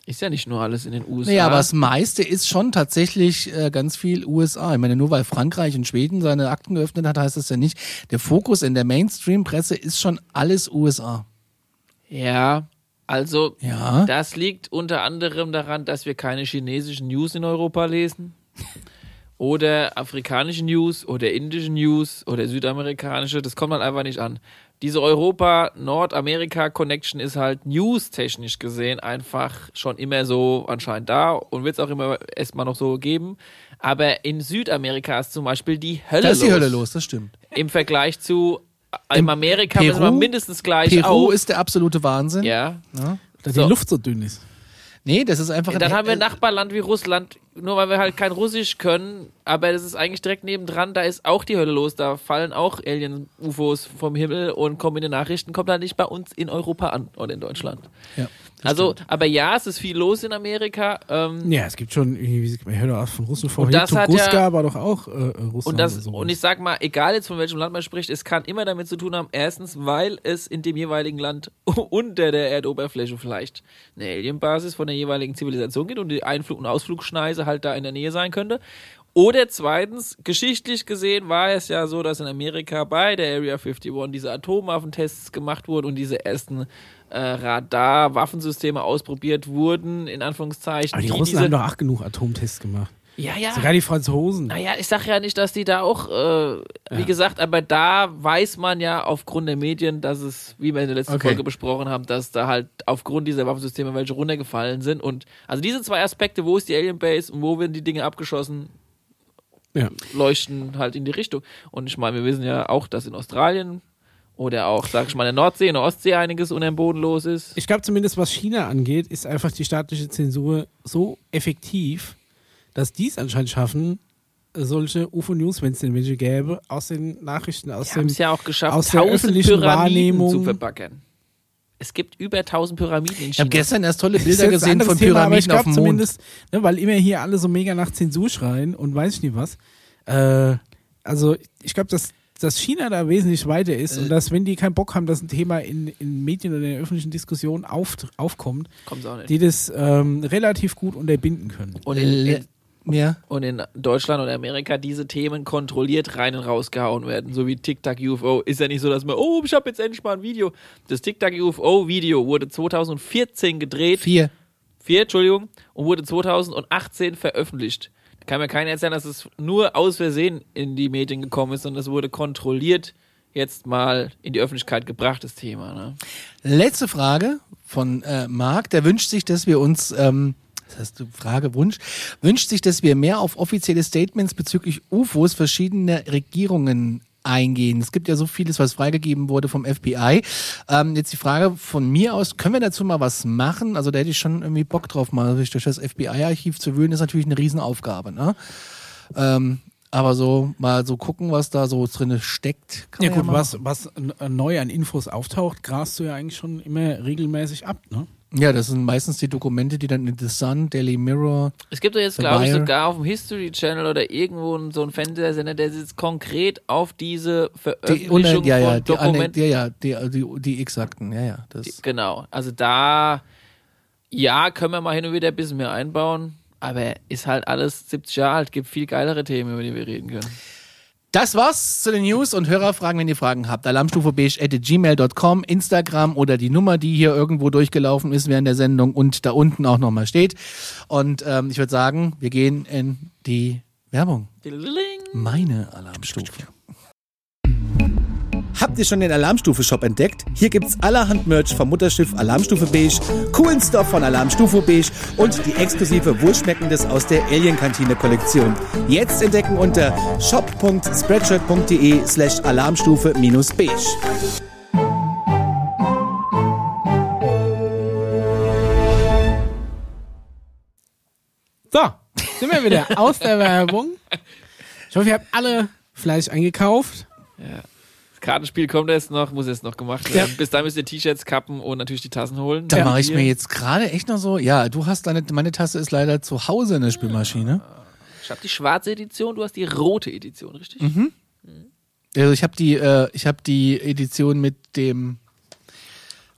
Ist ja nicht nur alles in den USA. Naja, aber das meiste ist schon tatsächlich äh, ganz viel USA. Ich meine, nur weil Frankreich und Schweden seine Akten geöffnet hat, heißt das ja nicht. Der Fokus in der Mainstream-Presse ist schon alles USA. ja, also Ja. das liegt unter anderem daran, dass wir keine chinesischen News in Europa lesen. Oder afrikanische News oder indische News oder südamerikanische, das kommt halt einfach nicht an. Diese Europa-Nordamerika-Connection ist halt news-technisch gesehen einfach schon immer so anscheinend da und wird es auch immer erstmal noch so geben. Aber in Südamerika ist zum Beispiel die Hölle Da ist die los. Hölle los, das stimmt. Im Vergleich zu Im im Amerika Peru- wir mindestens gleich Peru auf. ist der absolute Wahnsinn. ja. Da So. die Luft so dünn ist. Nee, das ist einfach Dann ein- haben wir ein Nachbarland wie Russland, nur weil wir halt kein Russisch können, aber das ist eigentlich direkt nebendran, da ist auch die Hölle los, da fallen auch Alien-UFOs vom Himmel und kommen in den Nachrichten, kommt halt nicht bei uns in Europa an oder in Deutschland. Ja, Also, stimmt. aber ja, es ist viel los in Amerika. Ähm, Ja, es gibt schon, hört doch auch von Russen Und vorher. das hat Tunguska ja- war doch auch äh, äh, Russland. Und, das, so. und ich sag mal, egal jetzt von welchem Land man spricht, es kann immer damit zu tun haben, erstens, weil es in dem jeweiligen Land unter der Erdoberfläche vielleicht eine Alienbasis von der jeweiligen Zivilisation gibt und die Einflug- und Ausflugschneise halt da in der Nähe sein könnte. Oder zweitens, geschichtlich gesehen war es ja so, dass in Amerika bei der Area 51 diese Atomwaffentests gemacht wurden und diese ersten äh, Radar-Waffensysteme ausprobiert wurden, in Anführungszeichen. Aber die die Russen haben doch auch genug Atomtests gemacht. ja, ja. Sogar die Franzosen. Naja, ich sag ja nicht, dass die da auch, äh, wie Ja. gesagt, aber da weiß man ja aufgrund der Medien, dass es, wie wir in der letzten Okay. Folge besprochen haben, dass da halt aufgrund dieser Waffensysteme welche runtergefallen sind. Und also diese zwei Aspekte, wo ist die Alien Base und wo werden die Dinge abgeschossen, Ja. leuchten halt in die Richtung. Und ich meine, wir wissen ja auch, dass in Australien oder auch, sag ich mal, in der Nordsee, in der Ostsee einiges unter dem Boden los ist. Ich glaube zumindest, was China angeht, ist einfach die staatliche Zensur so effektiv, dass die es anscheinend schaffen, solche UFO-News, wenn es denn welche gäbe, aus den Nachrichten, aus Sie dem ja auch geschafft, aus der öffentlichen Pyramiden Wahrnehmung- zu verbackern. Es gibt über 1000 Pyramiden in Ich habe China. gestern erst tolle Bilder gesehen von Thema, aber ich Pyramiden auf glaube dem Mond. zumindest, ne, weil immer hier alle so mega nach Zensur schreien und weiß ich nicht was. Äh, also ich glaube, dass, dass China da wesentlich weiter ist Äh. und dass, wenn die keinen Bock haben, dass ein Thema in, in Medien oder in der öffentlichen Diskussion auf, aufkommt, Kommt's auch nicht. die das ähm, relativ gut unterbinden können. Und in, in, Ja. und in Deutschland und Amerika diese Themen kontrolliert rein und rausgehauen werden, so wie TikTok UFO. Ist ja nicht so, dass man, oh, ich habe jetzt endlich mal ein Video. Das TikTok UFO Video wurde 2014 gedreht, Vier. vier, Entschuldigung, und wurde 2018 veröffentlicht. Da kann mir keiner erzählen, dass es nur aus Versehen in die Medien gekommen ist, sondern es wurde kontrolliert jetzt mal in die Öffentlichkeit gebracht, das Thema. Ne? Letzte Frage von äh, Marc. Der wünscht sich, dass wir uns, ähm, das heißt Frage, Wunsch, wünscht sich, dass wir mehr auf offizielle Statements bezüglich UFOs verschiedener Regierungen eingehen. Es gibt ja so vieles, was freigegeben wurde vom FBI. Ähm, jetzt die Frage von mir aus, können wir dazu mal was machen? Also da hätte ich schon irgendwie Bock drauf, mal sich durch das FBI-Archiv zu wühlen, ist natürlich eine Riesenaufgabe. Ne? Ähm, aber so mal so gucken, was da so drin steckt. Kann Ja gut, mal was, was neu an Infos auftaucht, grast du ja eigentlich schon immer regelmäßig ab, ne? Ja, das sind meistens die Dokumente, die dann in The Sun, Daily Mirror. Es gibt doch jetzt, glaube ich, sogar auf dem History Channel oder irgendwo so einen Fernsehsender, der sitzt konkret auf diese Die, Veröffentlichung ja, ja, von die, Dokumenten. ja, ja, die, die, die exakten, ja, ja. Das, Genau. Also da, ja, können wir mal hin und wieder ein bisschen mehr einbauen. Aber ist halt alles 70 Jahre alt, gibt viel geilere Themen, über die wir reden können. Das war's zu den News und Hörerfragen, wenn ihr Fragen habt. Alarmstufebeige.gmail.com, Instagram oder die Nummer, die hier irgendwo durchgelaufen ist während der Sendung und da unten auch nochmal steht. Und ähm, ich würde sagen, wir gehen in die Werbung. Meine Alarmstufe. Habt ihr schon den Alarmstufe-Shop entdeckt? Hier gibt's allerhand Merch vom Mutterschiff Alarmstufe Beige, coolen Stuff von Alarmstufe Beige und die exklusive Wohlschmeckendes aus der Alien-Kantine-Kollektion. Jetzt entdecken unter shop.spreadshirt.de slash alarmstufe-beige. So, sind wir wieder aus der Werbung. Ich hoffe, ihr habt alle Fleisch eingekauft. Das Kartenspiel kommt erst noch, muss jetzt noch gemacht werden. Bis dahin müsst ihr T-Shirts, Kappen und natürlich die Tassen holen. Da Ja. mache ich mir jetzt gerade echt noch so, ja, du hast deine, meine Tasse ist leider zu Hause in der Spülmaschine. Ich habe die schwarze Edition, du hast die rote Edition, richtig? Mhm. Also ich habe die, äh, ich habe die Edition mit dem,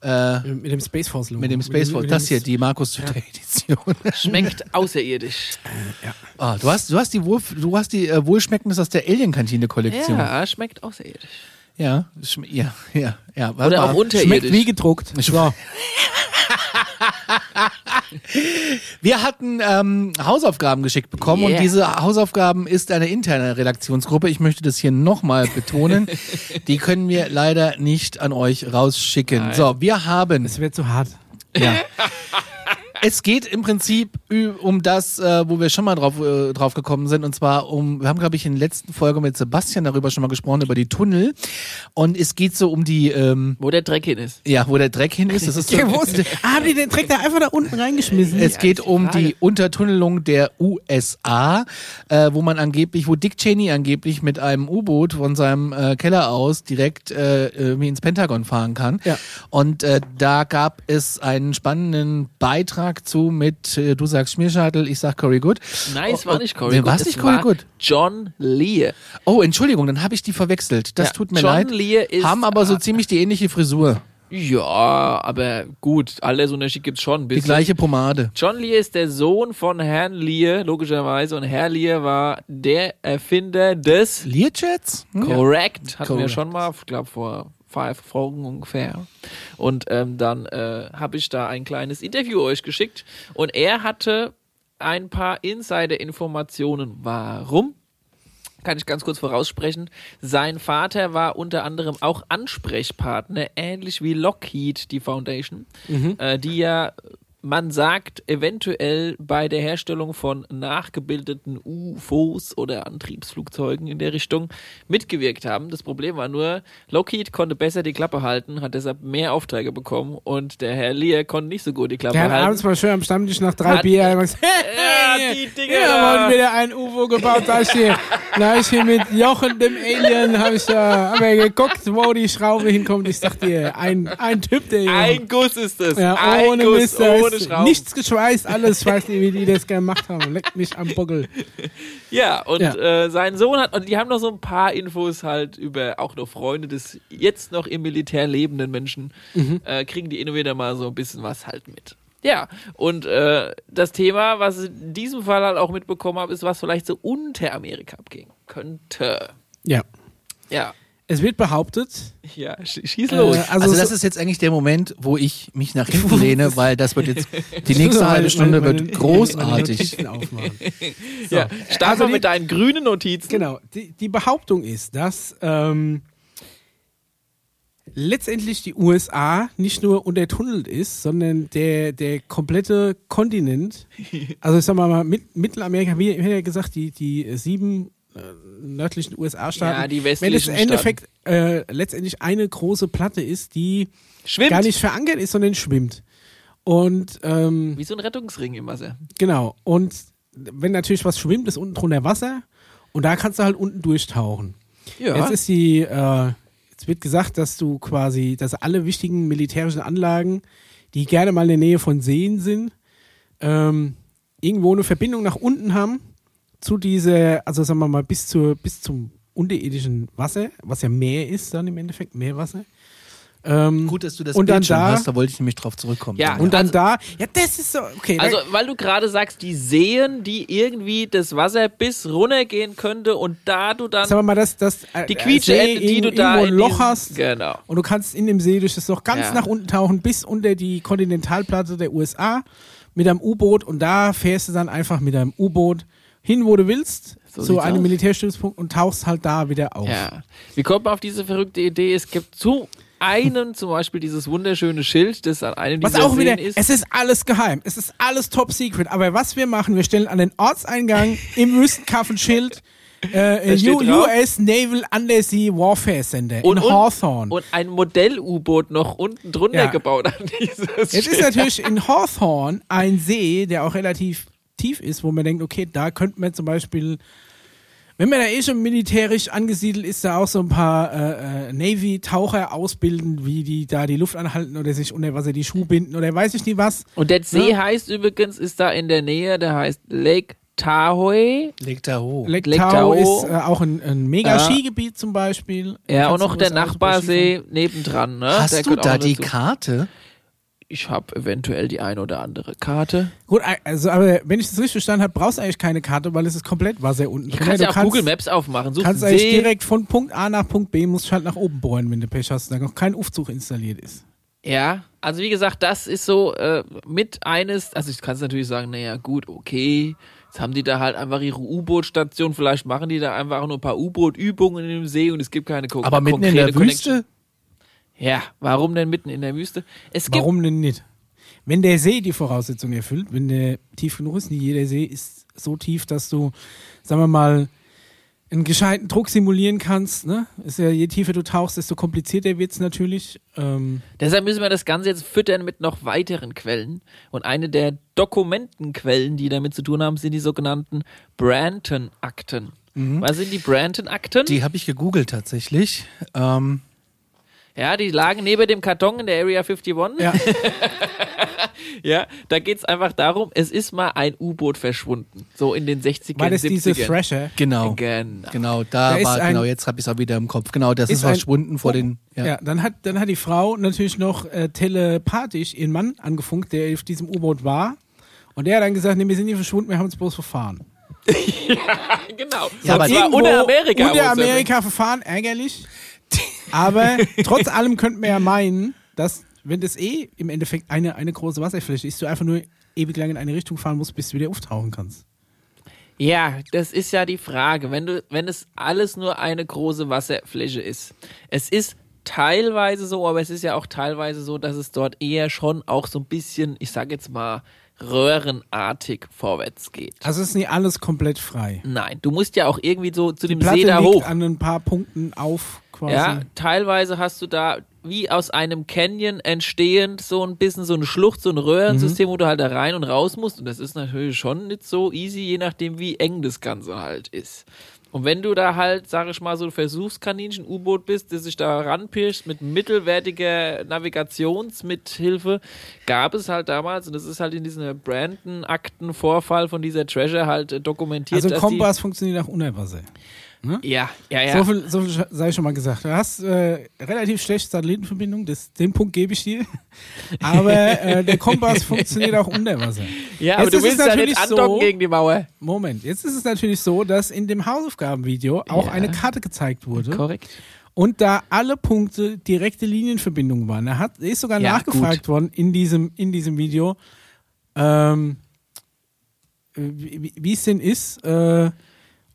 äh, Mit dem Space Force Logo. mit dem Space Force. Das hier, die Markus Söder Edition. Schmeckt außerirdisch. Ah, du hast, du hast die, Wohl, du hast die äh, Wohlschmeckendes aus der Alien-Kantine-Kollektion. Ja, schmeckt außerirdisch. Ja, ja, ja, ja. Oder auch unterirdisch. Schmeckt wie gedruckt. So. Wir hatten ähm, Hausaufgaben geschickt bekommen Yeah. und diese Hausaufgaben ist eine interne Redaktionsgruppe. Ich möchte das hier nochmal betonen. Die können wir leider nicht an euch rausschicken. Nein. So, wir haben Es wird zu hart. Ja. Es geht im Prinzip um das, äh, wo wir schon mal drauf, äh, drauf gekommen sind, und zwar um, wir haben, glaube ich, in der letzten Folge mit Sebastian darüber schon mal gesprochen, über die Tunnel. Und es geht so um die, ähm, Wo der Dreck hin ist. ja, wo der Dreck hin ist. Das ist so, ah, haben die den Dreck da einfach da unten reingeschmissen? es geht um die Untertunnelung der USA, äh, wo man angeblich, wo Dick Cheney angeblich mit einem U-Boot von seinem äh, Keller aus direkt äh, ins Pentagon fahren kann. Ja. Und äh, da gab es einen spannenden Beitrag zu mit, äh, du sagst Schmierschadel, ich sag Cory Good. Nein, es Oh, war oh, nicht Cory nee, Good. war's es nicht Cory war Good? John Lear. Oh, Entschuldigung, dann habe ich die verwechselt. Das Ja, tut mir John leid. Lear ist- Haben aber so ziemlich die ähnliche Frisur. Ja, aber gut, Altersunterschied gibt's schon ein Die gleiche Pomade. John Lear ist der Sohn von Herrn Lear, logischerweise. Und Herr Lear war der Erfinder des Learjets? Hm? Correct. Hatten wir Correct. schon mal, ich glaube vor five Folgen ungefähr. Und ähm, dann äh, habe ich da ein kleines Interview euch geschickt. Und er hatte ein paar Insider-Informationen. Warum? Kann ich ganz kurz voraussprechen. Sein Vater war unter anderem auch Ansprechpartner, ähnlich wie Lockheed, die Foundation, äh, die ja, man sagt, eventuell bei der Herstellung von nachgebildeten UFOs oder Antriebsflugzeugen in der Richtung mitgewirkt haben. Das Problem war nur, Lockheed konnte besser die Klappe halten, hat deshalb mehr Aufträge bekommen und der Herr Lear konnte nicht so gut die Klappe Der hat halten. abends mal schön am Stammtisch nach drei Hat- Bier gesagt, Ja, die Dinger Ja, da. wurden wieder ein UFO gebaut. Da ich hier, da ich hier mit Jochen, dem Alien, habe ich da hab ja geguckt, wo die Schraube hinkommt. Ich sag dir, ein, ein Typ, der hier. Ein Guss ist es. ja, ein ohne Guss, Mist, ohne Schrauben. nichts geschweißt, alles. Ich weiß nicht, wie die das gemacht haben. Leckt mich am Buckel. Ja, und Ja. Äh, sein Sohn hat, und die haben noch so ein paar Infos halt über auch noch Freunde des jetzt noch im Militär lebenden Menschen, Mhm. äh, kriegen die immer wieder mal so ein bisschen was halt mit. Ja, und äh, das Thema, was ich in diesem Fall halt auch mitbekommen habe, ist, was vielleicht so unter Amerika abgehen könnte. Ja. Ja, Es wird behauptet, ja, sch schieß äh, los. also, Also, so- das ist jetzt eigentlich der Moment, wo ich mich nach hinten lehne, weil das wird jetzt, die nächste halbe Stunde meine- wird meine- großartig. Aufmachen. ja, start Also mal die- mit deinen grünen Notizen. Genau. Die, die Behauptung ist, dass ähm, letztendlich die USA nicht nur untertunnelt ist, sondern der, der komplette Kontinent, also ich sag mal, mit, Mittelamerika, wie, ja gesagt, die, die sieben äh, nördlichen USA-Staaten, Ja, die wenn es westlichen im Endeffekt äh, letztendlich eine große Platte ist, die Schwimmt. gar nicht verankert ist, sondern schwimmt. Und ähm, Wie so ein Rettungsring im Wasser. Genau. Und wenn natürlich was schwimmt, ist unten drunter Wasser und da kannst du halt unten durchtauchen. Ja. Jetzt ist die, äh, es wird gesagt, dass du quasi, dass alle wichtigen militärischen Anlagen, die gerne mal in der Nähe von Seen sind, ähm, irgendwo eine Verbindung nach unten haben zu dieser, also sagen wir mal, bis, zur, bis zum unterirdischen Wasser, was ja Meer ist dann im Endeffekt, Meerwasser. Ähm, Gut, dass du das Und Bild dann schon da- hast, da wollte ich nämlich drauf zurückkommen. Ja, und dann Also- da, ja, das ist so, okay. Also, weil du gerade sagst, die Seen, die irgendwie das Wasser bis runtergehen könnte und da du dann sagen wir mal, dass das äh, die äh, Quietscheende, die du da ein in Loch hast Genau. und du kannst in dem See durch das Loch ganz Ja. nach unten tauchen bis unter die Kontinentalplatte der USA mit einem U-Boot und da fährst du dann einfach mit einem U-Boot hin, wo du willst, So zu einem aus. Militärstützpunkt und tauchst halt da wieder auf. Ja. Wie kommt man auf diese verrückte Idee? Es gibt zu einem zum Beispiel dieses wunderschöne Schild, das an einem Was dieser auch wieder, ist. es ist alles geheim, es ist alles top secret, aber was wir machen, wir stellen an den Ortseingang im Wüstenkaff ein Schild, äh, drauf? US Naval Undersea Warfare Center und, in Hawthorne. und ein Modell-U-Boot noch unten drunter Ja. gebaut an dieses Jetzt ist Schild. natürlich in Hawthorne ein See, der auch relativ tief ist, wo man denkt, okay, da könnte man zum Beispiel, wenn man da eh schon militärisch angesiedelt ist, da auch so ein paar äh, äh, Navy-Taucher ausbilden, wie die da die Luft anhalten oder sich unter Wasser die Schuhe binden oder weiß ich nicht was. Und der See Ja. heißt übrigens, ist da in der Nähe, der heißt Lake Tahoe. Da hoch. Lake Lake Tahoe Tahoe. ist äh, auch ein, ein mega Ja. Skigebiet zum Beispiel. Ja, und noch der Nachbarsee nebendran. Ne? Hast der du da die. Karte? Ich habe eventuell die ein oder andere Karte. Gut, also aber wenn ich das richtig verstanden habe, brauchst du eigentlich keine Karte, weil es ist komplett Wasser unten Du kannst Du ja auch Google Maps aufmachen. Suchst kannst eigentlich direkt von Punkt A nach Punkt B, musst halt nach oben bohren, wenn du Pech hast, da noch kein Aufzug installiert ist. Ja, also wie gesagt, das ist so äh, mit eines, also ich kann es natürlich sagen, naja, gut, okay, jetzt haben die da halt einfach ihre U-Boot-Station, vielleicht machen die da einfach nur ein paar U-Boot-Übungen in dem See und es gibt keine Ko Aber mitten in der konkrete Connection. Wüste? Ja, warum denn mitten in der Wüste? Es gibt Warum denn nicht? Wenn der See die Voraussetzungen erfüllt, wenn der tief genug ist, nicht jeder See ist so tief, dass du, sagen wir mal, einen gescheiten Druck simulieren kannst. Ne? Ist ja, je tiefer du tauchst, desto komplizierter wird's natürlich. Ähm, Deshalb müssen wir das Ganze jetzt füttern mit noch weiteren Quellen. Und eine der Dokumentenquellen, die damit zu tun haben, sind die sogenannten Branton-Akten. Was sind die Branton-Akten? Die habe ich gegoogelt tatsächlich. Ähm, Ja, die lagen neben dem Karton in der Area 51. ja, Ja, da geht's einfach darum, es ist mal ein U-Boot verschwunden. So in den 60ern, war das 70ern. diese Thrasher? genau. Genau. Genau, da, Da war, ein- genau, jetzt habe ich es auch wieder im Kopf. Genau, das ist, Ist ein- verschwunden vor Oh, den. Ja. Ja. dann hat dann hat die Frau natürlich noch äh, telepathisch ihren Mann angefunkt, der auf diesem U-Boot war. Und der hat dann gesagt, nee, wir sind nicht verschwunden, wir haben uns bloß verfahren. genau. Ja, aber Irgendwo unter Amerika. Unter er- Amerika verfahren, ärgerlich. Aber trotz allem könnte man ja meinen, dass, wenn das eh im Endeffekt eine, eine große Wasserfläche ist, du einfach nur ewig lang in eine Richtung fahren musst, bis du wieder auftauchen kannst. Ja, das ist ja die Frage. Wenn du, wenn es alles nur eine große Wasserfläche ist. Es ist teilweise so, aber es ist ja auch teilweise so, dass es dort eher schon auch so ein bisschen, ich sag jetzt mal, röhrenartig vorwärts geht. Also ist nicht alles komplett frei. Nein, du musst ja auch irgendwie so zu dem Platte See da liegt hoch. an ein paar Punkten auf quasi. Ja, teilweise hast du da wie aus einem Canyon entstehend so ein bisschen so eine Schlucht, so ein Röhrensystem, wo du halt da rein und raus musst. Und das ist natürlich schon nicht so easy, je nachdem, wie eng das Ganze halt ist. Und wenn du da halt, sag ich mal, so ein Versuchskaninchen-U-Boot bist, das sich da ranpirscht mit mittelwertiger Navigationsmithilfe, gab es halt damals, und das ist halt in diesem Brandon-Akten-Vorfall von dieser Treasure halt dokumentiert. Also Kompass funktioniert auch unter Wasser. Die, ja, ja, ja. So, viel, so viel sei schon mal gesagt. Du hast äh, relativ schlechte Satellitenverbindung, das, den Punkt gebe ich dir. Aber äh, der Kompass funktioniert auch unter Wasser. ja, aber Jetzt du ist es willst ja natürlich nicht andocken so- gegen die Mauer. Moment, jetzt ist es natürlich so, dass in dem Hausaufgabenvideo auch Ja. eine Karte gezeigt wurde Korrekt. und da alle Punkte direkte Linienverbindungen waren. Er hat, ist sogar Ja, nachgefragt worden in diesem, in diesem Video, ähm, wie, wie- wie es denn ist, äh,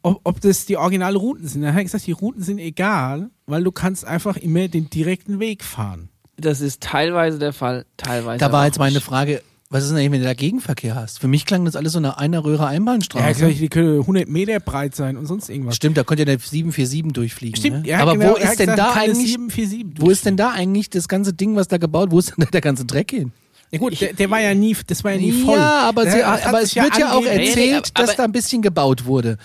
ob, ob das die originale Routen sind. Er hat gesagt, die Routen sind egal, weil du kannst einfach immer den direkten Weg fahren. Das ist teilweise der Fall, teilweise. Da war jetzt meine. Frage, was ist denn eigentlich, wenn du da Gegenverkehr hast? Für mich klang das alles so eine einer Röhre Er Einbahnstraße. gesagt, die können 100 Meter breit sein und sonst irgendwas. Stimmt, da konnte ja der 747 durchfliegen. Stimmt, ne? ja, Aber genau, wo er ist denn gesagt, da eigentlich, 747 wo ist denn da eigentlich das ganze Ding, was da gebaut, wo ist denn da der ganze Dreck hin? Ja gut, der, der war ja nie, das war ja nie voll. Ja, aber, sie, hat aber es wird ja auch angegeben- Nee, erzählt, nee, aber- dass da ein bisschen gebaut wurde.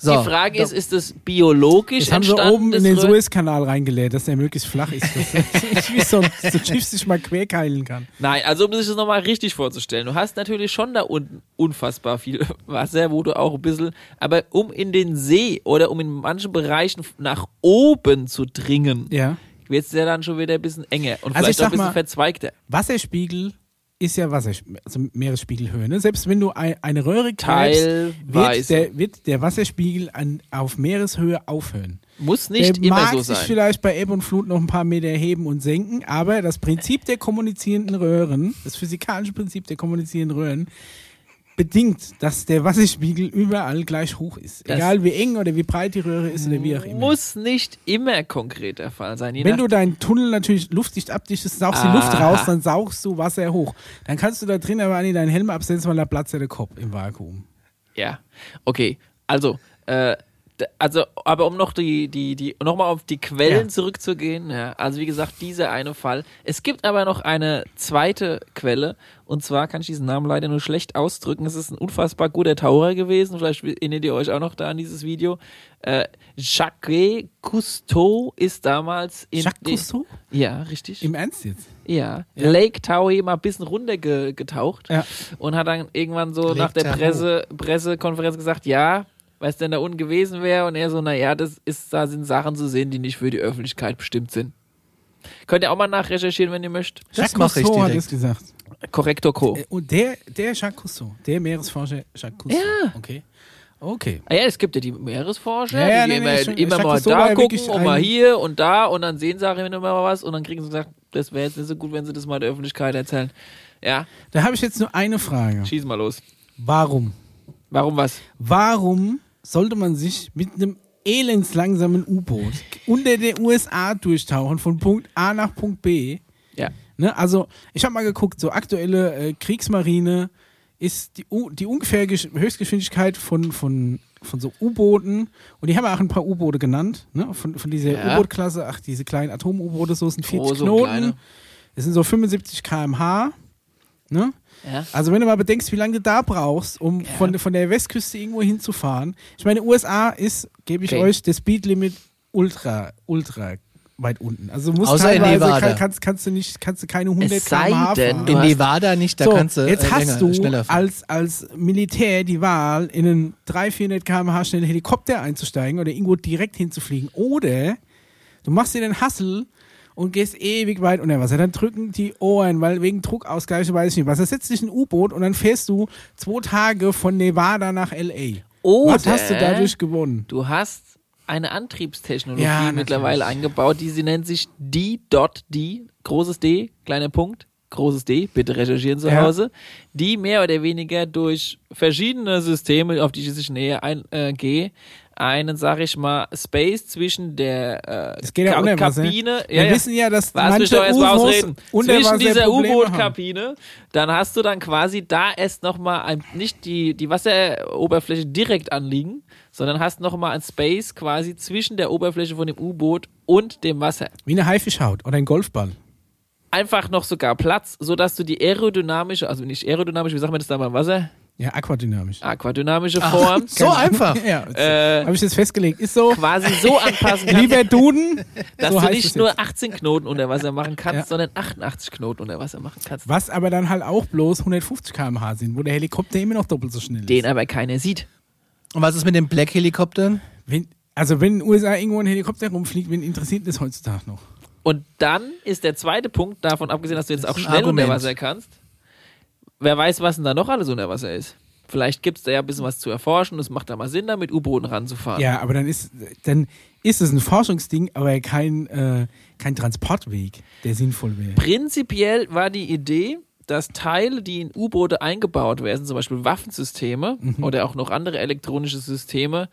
So, die Frage ist, ist das biologisch Das haben sie entstanden? oben in den? Suezkanal reingelädt, dass der möglichst flach ist. Dass wie so so Schiff sich mal querkeilen kann. Nein, also um sich das nochmal richtig vorzustellen, du hast natürlich schon da unten unfassbar viel Wasser, wo du auch ein bisschen, aber um in den See oder um in manchen Bereichen nach oben zu dringen, Ja. wird es ja dann schon wieder ein bisschen enger und Also ich vielleicht auch ein bisschen mal- verzweigter. Wasserspiegel ist ja Wasser, also Meeresspiegelhöhe. Ne? Selbst wenn du ein, eine Röhre greifst, wird der, wird der Wasserspiegel an, auf Meereshöhe aufhören. Muss nicht der immer mag so sich sein. vielleicht bei Ebbe und Flut noch ein paar Meter heben und senken, aber das Prinzip der kommunizierenden Röhren, das physikalische Prinzip der kommunizierenden Röhren, bedingt, dass der Wasserspiegel überall gleich hoch ist. Das- Egal wie eng oder wie breit die Röhre ist oder wie auch immer. Muss nicht immer konkret der Fall sein. Wenn du deinen Tunnel natürlich luftdicht abdichtest, saugst die Aha. Luft raus, dann saugst du Wasser hoch. Dann kannst du da drin aber nicht deinen Helm absetzen, weil da platzt ja der Kopf im Vakuum. Ja, okay. Also, äh, also, aber um noch die, die, die, nochmal auf die Quellen Ja. zurückzugehen, ja, also wie gesagt, dieser eine Fall. Es gibt aber noch eine zweite Quelle, und zwar kann ich diesen Namen leider nur schlecht ausdrücken. Es ist ein unfassbar guter Taucher gewesen, vielleicht erinnert ihr euch auch noch da an dieses Video. Äh, Jacques Cousteau ist damals in. Jacques Cousteau? Ja, richtig. Im Ernst jetzt? Ja, Ja. Lake Tahoe mal ein bisschen runtergetaucht Ja. und hat dann irgendwann so Lake nach der. Presse, Pressekonferenz gesagt, ja, was denn da unten gewesen wäre und er so, naja, das ist, da sind Sachen zu sehen, die nicht für die Öffentlichkeit bestimmt sind. Könnt ihr auch mal nachrecherchieren, wenn ihr möchtet. Das Jacques mache ich Cousteau hat direkt. es gesagt. Korrektor Co. Äh, Und der, der Jacques Cousteau, der Meeresforscher Jacques Cousteau. Ja. Okay. Okay. Ah ja, es gibt ja die Meeresforscher, Ja, ja, die nee, gehen nee, immer, schon- immer mal da gucken und mal hier und da und dann sehen sie auch immer mal was und dann kriegen sie gesagt, das wäre jetzt nicht so gut, wenn sie das mal der Öffentlichkeit erzählen. Ja, Da habe ich jetzt nur eine Frage. schieß mal los. Warum? Warum was? Warum sollte man sich mit einem elendslangsamen U-Boot unter der USA durchtauchen von Punkt A nach Punkt B? Ja. Ne? Also, ich habe mal geguckt, so aktuelle äh, Kriegsmarine ist die, die ungefähr Gesch Höchstgeschwindigkeit von, von, von so U-Booten, und die haben auch ein paar U-Boote genannt, ne? von, von dieser Ja. U-Boot-Klasse, ach, diese kleinen Atom-U-Boote, so sind 40 Große Knoten. Das sind so 75 km/h. Ne? Ja. Also wenn du mal bedenkst, wie lange du da brauchst, um von, von der Westküste irgendwo hinzufahren. Ich meine, USA ist, gebe ich Okay. euch, das Speedlimit ultra, ultra weit unten. Also musst Außer in Nevada. kann, kannst, kannst du nicht, kannst du keine 100 Es sei km/h denn, In Nevada nicht, da so, kannst du jetzt äh, hast länger, du als, als Militär die Wahl, in einen 300, 400 km/h schnellen Helikopter einzusteigen oder irgendwo direkt hinzufliegen. Oder du machst dir den Hassel und gehst ewig weit unter Wasser. Dann drücken die Ohren, weil wegen Druckausgleich weiß ich nicht was. Da setzt dich in ein U-Boot und dann fährst du zwei Tage von Nevada nach L.A. Oder was hast du dadurch gewonnen? Du hast eine Antriebstechnologie Ja, mittlerweile eingebaut, die sie nennt sich D.D, großes D, kleiner Punkt, großes D, bitte recherchieren zu Ja. Hause, die mehr oder weniger durch verschiedene Systeme, auf die ich jetzt nicht näher eingehe, einen, sag ich mal, Space zwischen der äh, Das geht ja Ka- unter Wasser. Kabine, Wir ja, ja. wissen ja, dass mich manche UFOs Zwischen dieser. U-Boot-Kabine, dann hast du dann quasi da erst nochmal ein, nicht die, die Wasseroberfläche direkt anliegen, sondern hast nochmal ein Space quasi zwischen der Oberfläche von dem U-Boot und dem Wasser. Wie eine Haifischhaut oder ein Golfball. Einfach noch sogar Platz, sodass du die aerodynamische, also nicht aerodynamisch, wie sagt man das da beim Wasser? Ja, aquadynamisch. Aquadynamische Form So einfach. Ja, Äh, habe ich das festgelegt. Ist so. quasi so anpassen kannst, Lieber Duden, dass so du nicht nur jetzt. 18 Knoten unter Wasser machen kannst, Ja. sondern 88 Knoten unter Wasser machen kannst. Was aber dann halt auch bloß 150 km/h sind, wo der Helikopter immer noch doppelt so schnell ist. Den aber keiner sieht. Und was ist mit den Black-Helikoptern? Wenn, also wenn in den USA irgendwo ein Helikopter rumfliegt, wen interessiert das heutzutage noch? Und dann ist der zweite Punkt, davon abgesehen, dass du jetzt Das auch schnell unter. Wasser kannst, wer weiß, was denn da noch alles unter Wasser ist. Vielleicht gibt es da ja ein bisschen was zu erforschen es macht da mal Sinn, da mit U-Booten ranzufahren. Ja, aber dann ist dann ist es ein Forschungsding, aber kein, äh, kein Transportweg, der sinnvoll wäre. Prinzipiell war die Idee, dass Teile, die in U-Boote eingebaut werden, zum Beispiel Waffensysteme Mhm. oder auch noch andere elektronische Systeme,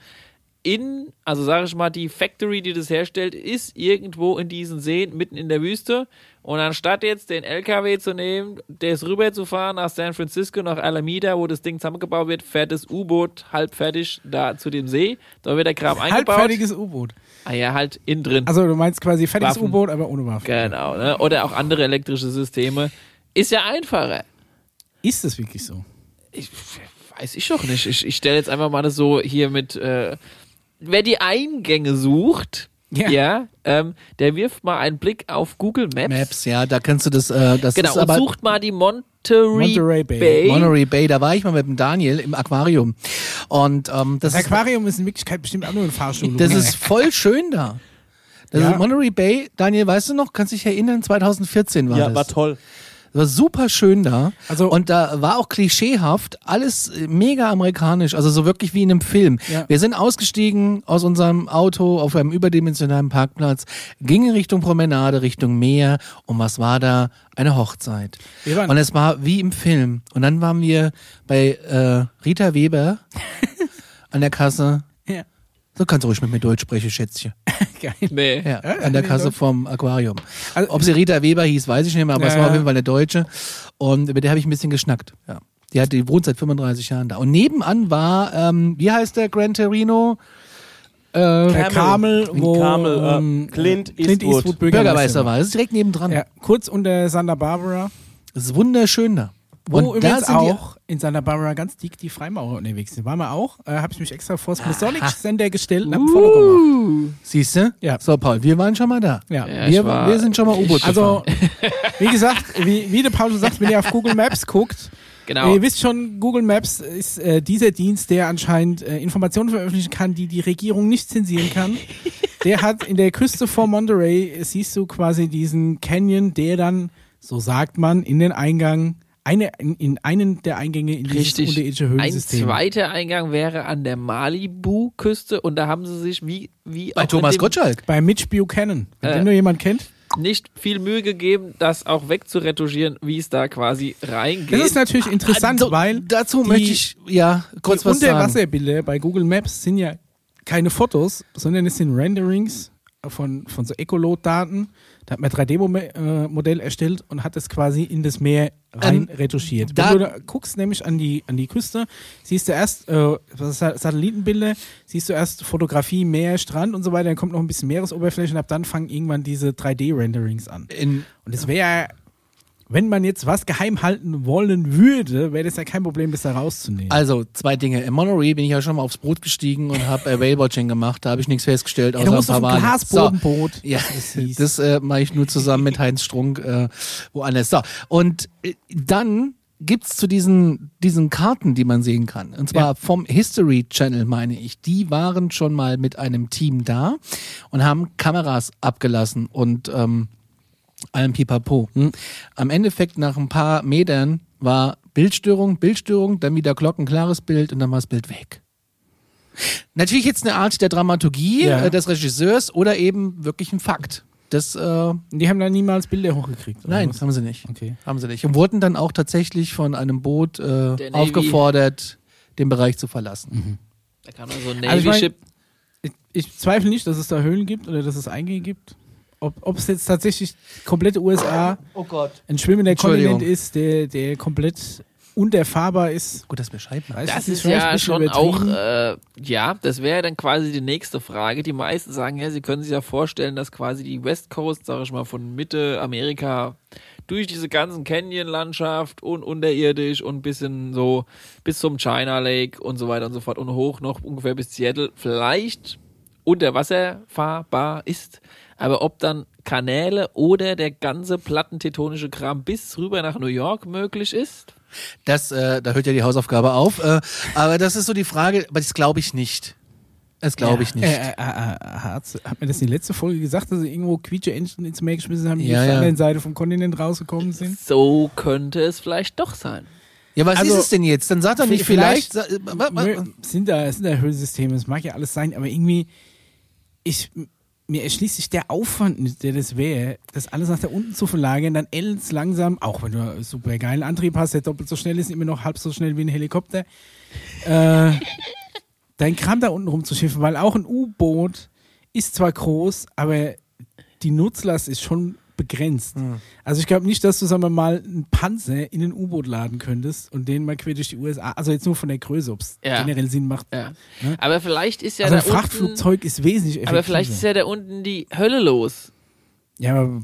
in, also sage ich mal, die Factory, die das herstellt, ist irgendwo in diesen Seen, mitten in der Wüste. Und anstatt jetzt den LKW zu nehmen, das rüber zu fahren nach San Francisco, nach Alameda, wo das Ding zusammengebaut wird, fährt das U-Boot halb fertig da zu dem See. Da wird der Kram eingebaut. Halbfertiges U-Boot. Ah ja, halt innen drin. Also du meinst quasi fertiges. U-Boot, aber ohne Waffen. Genau, ne? Oder auch andere elektrische Systeme. Ist ja einfacher. Ist das wirklich so? Ich Weiß ich doch nicht. Ich, ich stelle jetzt einfach mal das so hier mit, äh, wer die Eingänge sucht, Ja. ja, ähm, der wirft mal einen Blick auf Google Maps. Maps, ja, da kannst du das, äh, das Genau, ist und aber sucht mal die Monterey, Monterey Bay. Bay. Monterey Bay, da war ich mal mit dem Daniel im Aquarium. Und ähm, das, Das ist, Aquarium ist in Wirklichkeit bestimmt auch nur ein Fahrstuhl. das ist voll schön da. Das Ja. ist Monterey Bay, Daniel, weißt du noch, kannst dich erinnern, 2014 war Ja, das. war toll. War super schön da. Also- und da war auch klischeehaft, alles mega amerikanisch, also so wirklich wie in einem Film. Ja. Wir sind ausgestiegen aus unserem Auto auf einem überdimensionalen Parkplatz, gingen Richtung Promenade, Richtung Meer und was war da? Eine Hochzeit. Und es war wie im Film. Und dann waren wir bei äh, Rita Weber an der Kasse. Ja. So kannst du ruhig mit mir Deutsch sprechen, Schätzchen. Nee. Ja, an der Kasse vom Aquarium. Also- Ob sie Rita Weber hieß, weiß ich nicht mehr, aber es Ja, war auf jeden Fall eine Deutsche. Und mit der habe ich ein bisschen geschnackt. Ja. Die, hat, die wohnt seit 35 Jahren da. Und nebenan war, ähm, wie heißt der Gran Torino? Äh, Der Kamel, wo Kamel, äh, ähm, Clint Clint Eastwood. Eastwood Bürgermeister war. Das ist direkt nebendran. Ja, kurz unter Santa Barbara, Das ist wunderschön da. Wo Und übrigens die, auch in Santa Barbara ganz dick die Freimaurer unterwegs sind. Waren wir auch, äh, habe ich mich extra vor Smithsonic-Sender gestellt und hab ein Foto gemacht. siehst du? Ja. So, Paul, wir waren schon mal da. Ja. Ja, wir, war- wir sind schon mal U-Boot Also, gefahren. wie gesagt, wie, wie der Paul schon sagt, wenn ihr auf Google Maps guckt, Genau. ihr wisst schon, Google Maps ist äh, dieser Dienst, der anscheinend äh, Informationen veröffentlichen kann, die die Regierung nicht zensieren kann. Der hat in der Küste vor Monterey, siehst du quasi diesen Canyon, der dann, so sagt man, in den Eingang, eine, in, in einen der Eingänge in dieses Richtig. unterirdische Ein Höhlensystem. zweiter Eingang wäre an der Malibu-Küste und da haben sie sich wie, wie Bei auch Thomas Gottschalk. Bei Mitch Buchanan, wenn Äh. den nur jemand kennt. nicht viel Mühe gegeben, das auch wegzuretuschieren, wie es da quasi reingeht. Das ist natürlich interessant, Also, weil dazu die- möchte ich ja kurz die was sagen. Unterwasserbilder bei Google Maps sind ja keine Fotos, sondern es sind Renderings von, von so Echolot-Daten. Da hat man ein 3D-Modell erstellt und hat es quasi in das Meer rein Ähm, retuschiert. Wenn du guckst nämlich an die, an die Küste, siehst du erst äh, das, Satellitenbilder, siehst du erst Fotografie, Meer, Strand und so weiter, dann kommt noch ein bisschen Meeresoberfläche und ab dann fangen irgendwann diese 3D-Renderings an. In, Und es wäre, wenn man jetzt was geheim halten wollen würde, wäre das ja kein Problem, das da rauszunehmen. also zwei Dinge. In Monterey bin ich ja schon mal aufs Boot gestiegen und habe äh, Whale-Watching gemacht. Da habe ich nichts festgestellt, Ja, außer du musst ein auf paar ein Wale. Glasbodenboot. So. Ja, das äh, mache ich nur zusammen mit Heinz Strunk äh, woanders. So, und äh, dann gibt's zu diesen, diesen Karten, die man sehen kann. Und zwar Ja. vom History Channel, meine ich. Die waren schon mal mit einem Team da und haben Kameras abgelassen und ähm, allem Pipapo. Hm? Am Endeffekt nach ein paar Metern war Bildstörung, Bildstörung, dann wieder glockenklares Bild und dann war das Bild weg. Natürlich jetzt eine Art der Dramaturgie Ja. äh, des Regisseurs oder eben wirklich ein Fakt. Das, äh, Die haben da niemals Bilder hochgekriegt. oder nein, was? haben sie nicht. Okay. Haben sie nicht. Und wurden dann auch tatsächlich von einem Boot äh, aufgefordert, den Bereich zu verlassen. Da kann man so ein Also ich mein- Navy-Ship. Ich, ich zweifle nicht, dass es da Höhlen gibt oder dass es Eingänge gibt. Ob, ob es jetzt tatsächlich komplette USA Oh Gott. ein schwimmender. Kontinent ist, der, der komplett unterfahrbar ist. Gut, dass wir Bescheid machen. Weiß Das ist vielleicht ein ja schon auch, äh, ja, das wäre dann quasi die nächste Frage. Die meisten sagen ja, sie können sich ja vorstellen, dass quasi die West Coast, sag ich mal, von Mitte Amerika durch diese ganzen Canyon-Landschaft und unterirdisch und bisschen so bis zum China Lake und so weiter und so fort und hoch noch ungefähr bis Seattle vielleicht unter Wasser fahrbar ist. Aber ob dann Kanäle oder der ganze plattentektonische Kram bis rüber nach New York möglich ist? Das, äh, da hört ja die Hausaufgabe auf. Äh, aber das ist so die Frage, aber das glaube ich nicht. Das glaube ich nicht. Äh, äh, äh, äh, hat, hat mir das in der letzten Folge gesagt, dass sie irgendwo Quietsche-Entchen ins Meer geschmissen haben, die Ja, auf der ja. anderen Seite vom Kontinent rausgekommen sind? So könnte es vielleicht doch sein. ja, was also, ist es denn jetzt? Dann sagt er nicht vielleicht- vielleicht. Nö, sind da, sind da Höhlsysteme, es mag ja alles sein, aber irgendwie, ich, mir erschließt sich der Aufwand nicht, der das wäre, das alles nach da unten zu verlagern, dann ends langsam, auch wenn du einen super geilen Antrieb hast, der doppelt so schnell ist, immer noch halb so schnell wie ein Helikopter, äh, dein Kram da unten rumzuschiffen, weil auch ein U-Boot ist zwar groß, aber die Nutzlast ist schon begrenzt. Also ich glaube nicht, dass du, sagen wir mal, einen Panzer in ein U-Boot laden könntest und den mal quer durch die USA, also jetzt nur von der Größe, ob es Ja. generell Sinn macht. Ja. Ne? Aber vielleicht ist ja also ein da unten, Frachtflugzeug ist wesentlich effektiver. aber vielleicht ist ja da unten die Hölle los. Ja, aber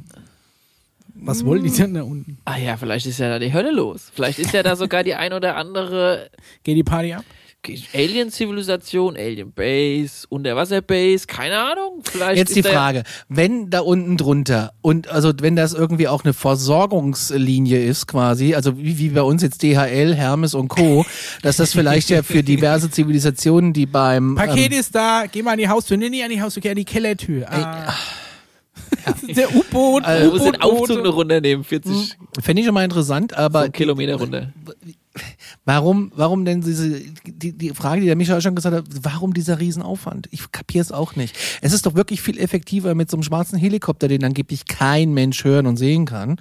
Was wollen die denn da unten? Ah ja, vielleicht ist ja da die Hölle los. Vielleicht ist ja da sogar die ein oder andere Geht die Party ab? Alien-Zivilisation, Alien-Base, Unterwasser-Base, keine Ahnung. Vielleicht Jetzt ist die Frage, wenn da unten drunter und also wenn das irgendwie auch eine Versorgungslinie ist quasi, also wie, wie bei uns jetzt DHL, Hermes und Co., dass das vielleicht ja für diverse Zivilisationen, die beim Paket ähm, ist da, geh mal an die Haustür. Nee, nee, an die Haustür, geh an die Kellertür. Ah. Ist der U-Boot. Also, Du musst den Aufzug U-Boot-Boote. noch runternehmen, 40 fände ich schon mal interessant, aber so Kilometer runter. Warum, warum denn diese, die, die Frage, die der Michael schon gesagt hat, warum dieser Riesenaufwand? Ich kapiere es auch nicht. Es ist doch wirklich viel effektiver mit so einem schwarzen Helikopter, den angeblich kein Mensch hören und sehen kann.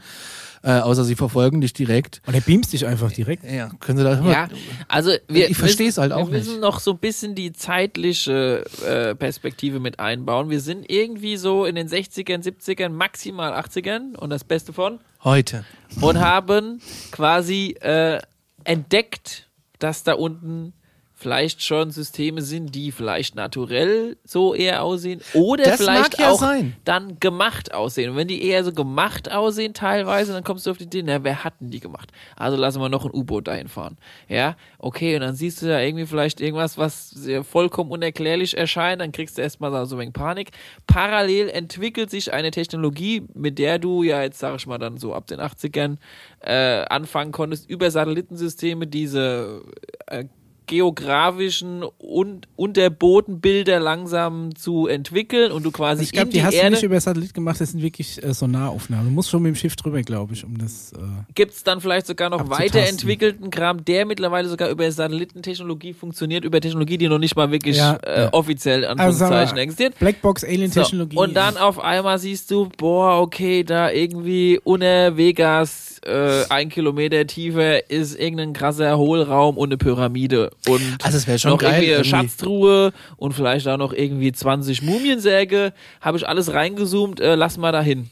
Äh, außer sie verfolgen dich direkt. Und er beamst dich einfach direkt. Ja, können sie da Ja, also wir Ich verstehe es müssen- halt auch Wir müssen nicht. noch so ein bisschen die zeitliche äh, Perspektive mit einbauen. Wir sind irgendwie so in den 60ern, 70ern, maximal 80ern und das Beste von heute. und haben quasi äh, entdeckt, dass da unten vielleicht schon Systeme sind, die vielleicht naturell so eher aussehen oder Das vielleicht ja auch sein. dann gemacht aussehen. Und wenn die eher so gemacht aussehen teilweise, dann kommst du auf die Idee, na, wer hat denn die gemacht? Also lassen wir noch ein U-Boot dahin fahren. Ja, okay, und dann siehst du da irgendwie vielleicht irgendwas, was vollkommen unerklärlich erscheint, dann kriegst du erstmal so ein wenig Panik. Parallel entwickelt sich eine Technologie, mit der du ja jetzt, sag ich mal, dann so ab den 80ern äh, anfangen konntest, über Satellitensysteme diese äh, geografischen und Unterbodenbilder langsam zu entwickeln und du quasi Also ich glaube, in die die hast du Erde nicht über Satellit gemacht, das sind wirklich äh, Sonaraufnahmen. Du musst schon mit dem Schiff drüber, glaube ich, um das. Äh, gibt es dann vielleicht sogar noch weiterentwickelten Kram, der mittlerweile sogar über Satellitentechnologie funktioniert, über Technologie, die noch nicht mal wirklich Ja, äh, ja. offiziell in Also Anführungszeichen existiert. Blackbox Alien So, Technologie. und dann auf einmal siehst du, boah, okay, da irgendwie unter Vegas äh, ein Kilometer tiefer ist irgendein krasser Hohlraum und eine Pyramide. Und Also es wäre schon noch geil. irgendwie eine irgendwie. Schatztruhe und vielleicht auch noch irgendwie 20 Mumiensärge. Habe ich alles reingezoomt, äh, lass mal dahin.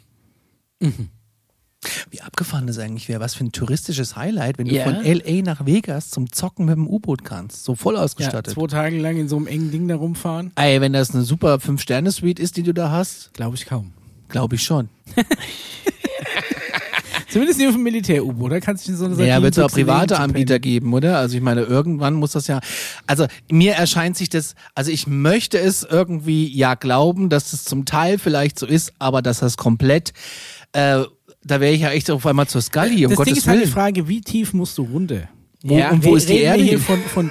Wie abgefahren das eigentlich wäre. Was für ein touristisches Highlight, wenn du Ja. von L.A. nach Vegas zum Zocken mit dem U-Boot kannst. So voll ja, ausgestattet. zwei Tage lang in so einem engen Ding da rumfahren, Ey, wenn das eine super Fünf-Sterne-Suite ist, die du da hast, glaube ich kaum. glaube ich schon. Zumindest nicht auf dem Militär-U-Boot, da kannst du so eine Ja, wird es auch private Anbieter geben, oder? Also ich meine, irgendwann muss das ja. Also mir erscheint sich das, also ich möchte es irgendwie ja glauben, dass es zum Teil vielleicht so ist, aber dass das komplett, äh, da wäre ich ja echt auf einmal zur Scully, um das Gottes Ding ist halt die Willen. Frage, wie tief musst du runter? Wo, Ja, und wo ist die Erde? hier von, von,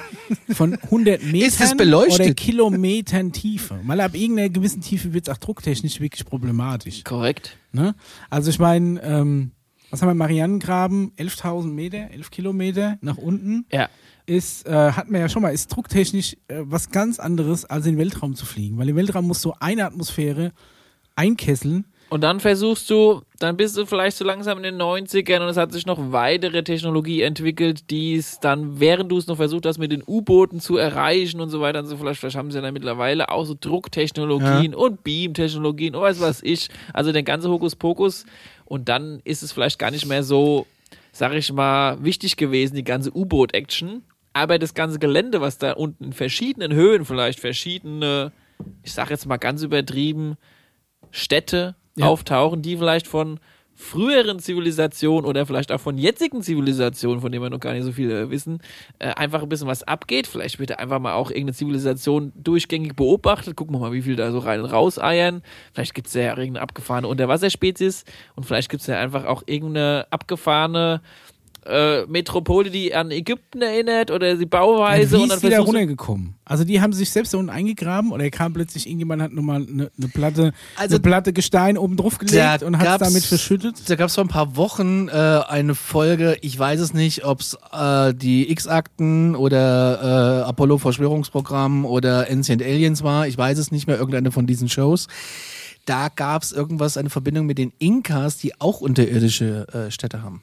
von 100 Metern Ist es beleuchtet? oder Kilometern Tiefe. Mal ab irgendeiner gewissen Tiefe wird es auch drucktechnisch wirklich problematisch. Korrekt. Ne? Also ich meine, ähm, was haben wir, Marianengraben, 11.000 Meter, 11 Kilometer nach unten, Ja. ist, äh, hat man ja schon mal, ist drucktechnisch äh, was ganz anderes, als in den Weltraum zu fliegen. Weil im Weltraum musst du eine Atmosphäre einkesseln. Und dann versuchst du, dann bist du vielleicht so langsam in den 90ern und es hat sich noch weitere Technologie entwickelt, die es dann, während du es noch versucht hast, mit den U-Booten zu erreichen und so weiter und so vielleicht, vielleicht haben sie dann mittlerweile auch so Drucktechnologien und Beam-Technologien und weiß was ich. Also der ganze Hokuspokus. Und dann ist es vielleicht gar nicht mehr so, sag ich mal, wichtig gewesen, die ganze U-Boot-Action. Aber das ganze Gelände, was da unten in verschiedenen Höhen vielleicht verschiedene, ich sag jetzt mal ganz übertrieben, Städte Ja. auftauchen, die vielleicht von früheren Zivilisationen oder vielleicht auch von jetzigen Zivilisationen, von denen wir noch gar nicht so viel äh, wissen, äh, einfach ein bisschen was abgeht. Vielleicht wird einfach mal auch irgendeine Zivilisation durchgängig beobachtet. Gucken wir mal, wie viel da so rein und raus eiern. Vielleicht gibt es ja irgendeine abgefahrene Unterwasserspezies und vielleicht gibt es ja einfach auch irgendeine abgefahrene äh, Metropole, die an Ägypten erinnert oder die Bauweise. wie und dann ist die da runtergekommen? Also die haben sich selbst da unten eingegraben oder kam plötzlich irgendjemand hat nochmal eine ne Platte, Also- eine Platte Gestein oben drauf gelegt und hat damit verschüttet? Da gab es vor ein paar Wochen äh, eine Folge, ich weiß es nicht, ob es äh, die X-Akten oder äh, Apollo Verschwörungsprogramm oder Ancient Aliens war, ich weiß es nicht mehr, irgendeine von diesen Shows. Da gab es irgendwas, eine Verbindung mit den Inkas, die auch unterirdische äh, Städte haben.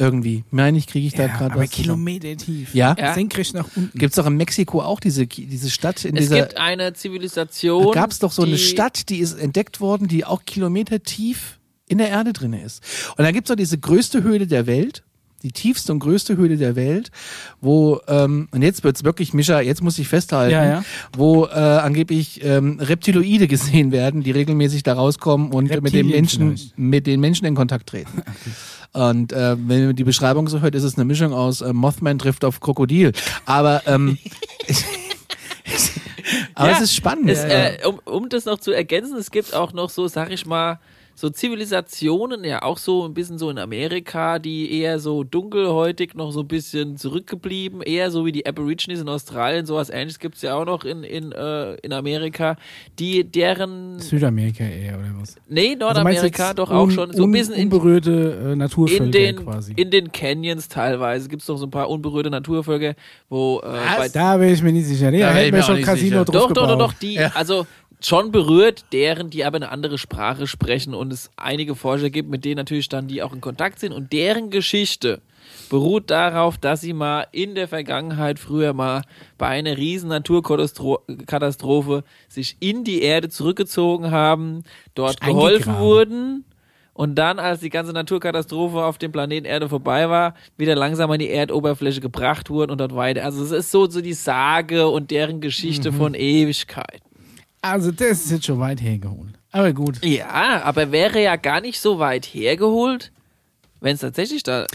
Irgendwie. Meine ich, kriege ich da Ja, gerade aber was zusammen. Kilometer tief. Ja? Ja. Senkrecht nach unten. Gibt es doch in Mexiko auch diese, diese Stadt in Es dieser. gibt eine Zivilisation. Da gab es doch so eine Stadt, die ist entdeckt worden, die auch Kilometer tief in der Erde drin ist. Und dann gibt es doch diese größte Höhle der Welt. die tiefste und größte Höhle der Welt, wo, ähm, und jetzt wird's wirklich, Mischa, jetzt muss ich festhalten, Ja, ja. wo äh, angeblich ähm, Reptiloide gesehen werden, die regelmäßig da rauskommen und mit den Menschen, vielleicht. mit den Menschen in Kontakt treten. Und äh, wenn man die Beschreibung so hört, ist es eine Mischung aus äh, Mothman trifft auf Krokodil. Aber, ähm, aber Ja, es ist spannend. Es, äh, um, um das noch zu ergänzen, es gibt auch noch so, sag ich mal, so Zivilisationen, ja auch so ein bisschen so in Amerika, die eher so dunkelhäutig noch so ein bisschen zurückgeblieben, eher so wie die Aborigines in Australien, sowas ähnliches gibt es ja auch noch in, in, äh, in Amerika, die deren, Südamerika eher, oder was? nee, Also Nordamerika jetzt doch auch un- schon, so ein un- bisschen in, unberührte äh, Naturvölker in den, quasi. in den Canyons teilweise gibt es doch so ein paar unberührte Naturvölker, wo äh, bei, da bin ich mir nicht sicher. Nee, Da da hätten mir wir schon Casino sicher. drauf Doch, doch, doch, gebaut. doch, die, Ja. also schon berührt, deren, die aber eine andere Sprache sprechen und es einige Forscher gibt, mit denen natürlich dann die auch in Kontakt sind und deren Geschichte beruht darauf, dass sie mal in der Vergangenheit früher mal bei einer riesen Naturkatastrophe sich in die Erde zurückgezogen haben, dort geholfen wurden und dann, als die ganze Naturkatastrophe auf dem Planeten Erde vorbei war, wieder langsam an die Erdoberfläche gebracht wurden und dort weiter. Also es ist so, so die Sage und deren Geschichte von Ewigkeit. Also das ist jetzt schon weit hergeholt. Aber gut. Ja, aber wäre ja gar nicht so weit hergeholt, wenn es tatsächlich da.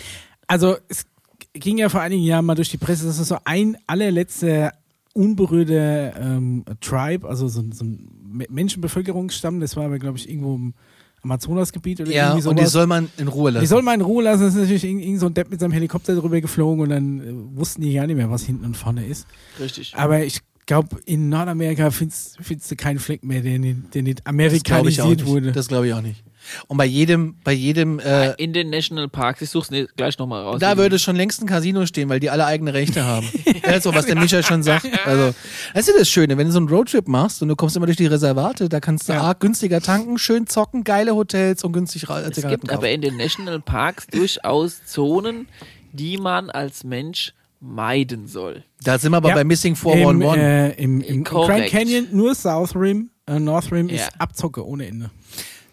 Also es ging ja vor einigen Jahren mal durch die Presse, dass es so ein allerletzter unberührter ähm, Tribe, also so, so ein Me- Menschenbevölkerungsstamm, das war aber, glaube ich, irgendwo im Amazonasgebiet oder ja, irgendwie sowas. und die soll man in Ruhe Die lassen. soll mal in Ruhe lassen. Das ist natürlich irgend, irgend so ein Depp mit seinem Helikopter drüber geflogen und dann äh, wussten die gar nicht mehr, was hinten und vorne ist. Richtig. Aber ich glaube, in Nordamerika findest, findest du keinen Fleck mehr, der nicht, der nicht das amerikanisiert nicht. wurde. Das glaube ich auch nicht. Und bei jedem, bei jedem, äh, In den Nationalparks, ich such's ne, gleich nochmal raus. da würde schon längst ein Casino stehen, weil die alle eigene Rechte haben. ja, so was der Micha schon sagt. Also, das ist ja das Schöne, wenn du so einen Roadtrip machst und du kommst immer durch die Reservate, da kannst du Ja. arg günstiger tanken, schön zocken, geile Hotels und günstig ra- Es gibt kaufen. aber in den Nationalparks durchaus Zonen, die man als Mensch meiden soll. Da sind wir aber Ja. bei Missing Im, 411. äh, im, im, im Grand. Canyon nur South Rim, äh, North Rim Ja. ist Abzocke ohne Ende.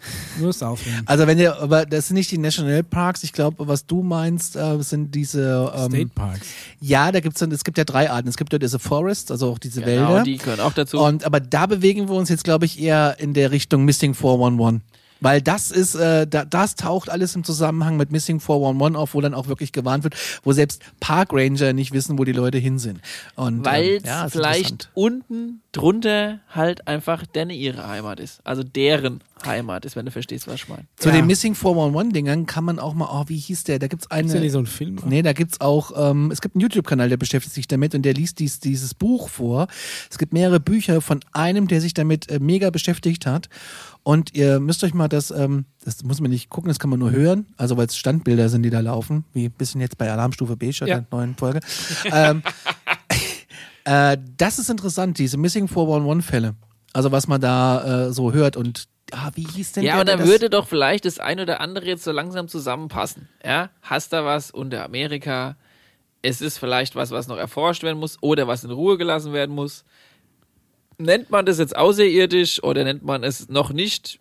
Nur South Rim. Also wenn ihr, aber das sind nicht die Nationalparks, ich glaube, was du meinst, äh, sind diese ähm, State Parks. Ja, da gibt's dann, es gibt ja drei Arten. Es gibt ja diese Forests, also auch diese Genau, Wälder. die gehören auch dazu. Und aber da bewegen wir uns jetzt, glaube ich, eher in der Richtung Missing 411. Weil das ist, äh, da, das taucht alles im Zusammenhang mit Missing 411 auf, wo dann auch wirklich gewarnt wird, wo selbst Park Ranger nicht wissen, wo die Leute hin sind. Und, Weil ähm, ja, vielleicht unten drunter halt einfach denen ihre Heimat ist. Also deren Heimat ist, wenn du verstehst, was ich meine. Zu Ja. den Missing 411-Dingern kann man auch mal, oh, wie hieß der? Da gibt's Ist ja nicht so ein Film. Nee, da gibt's auch, ähm, es gibt einen YouTube-Kanal, der beschäftigt sich damit und der liest dies, dieses Buch vor. Es gibt mehrere Bücher von einem, der sich damit äh, mega beschäftigt hat. Und ihr müsst euch mal das, ähm, das muss man nicht gucken, das kann man nur hören, also weil es Standbilder sind, die da laufen, wie ein bisschen jetzt bei Alarmstufe B, statt Ja. der neuen Folge. ähm, äh, das ist interessant, diese Missing 411-Fälle. Also was man da äh, so hört und ah, wie hieß denn Ja, der? aber da würde doch vielleicht das ein oder andere jetzt so langsam zusammenpassen. Ja, hast da was unter Amerika? Es ist vielleicht was, was noch erforscht werden muss oder was in Ruhe gelassen werden muss. Nennt man das jetzt außerirdisch oder nennt man es noch nicht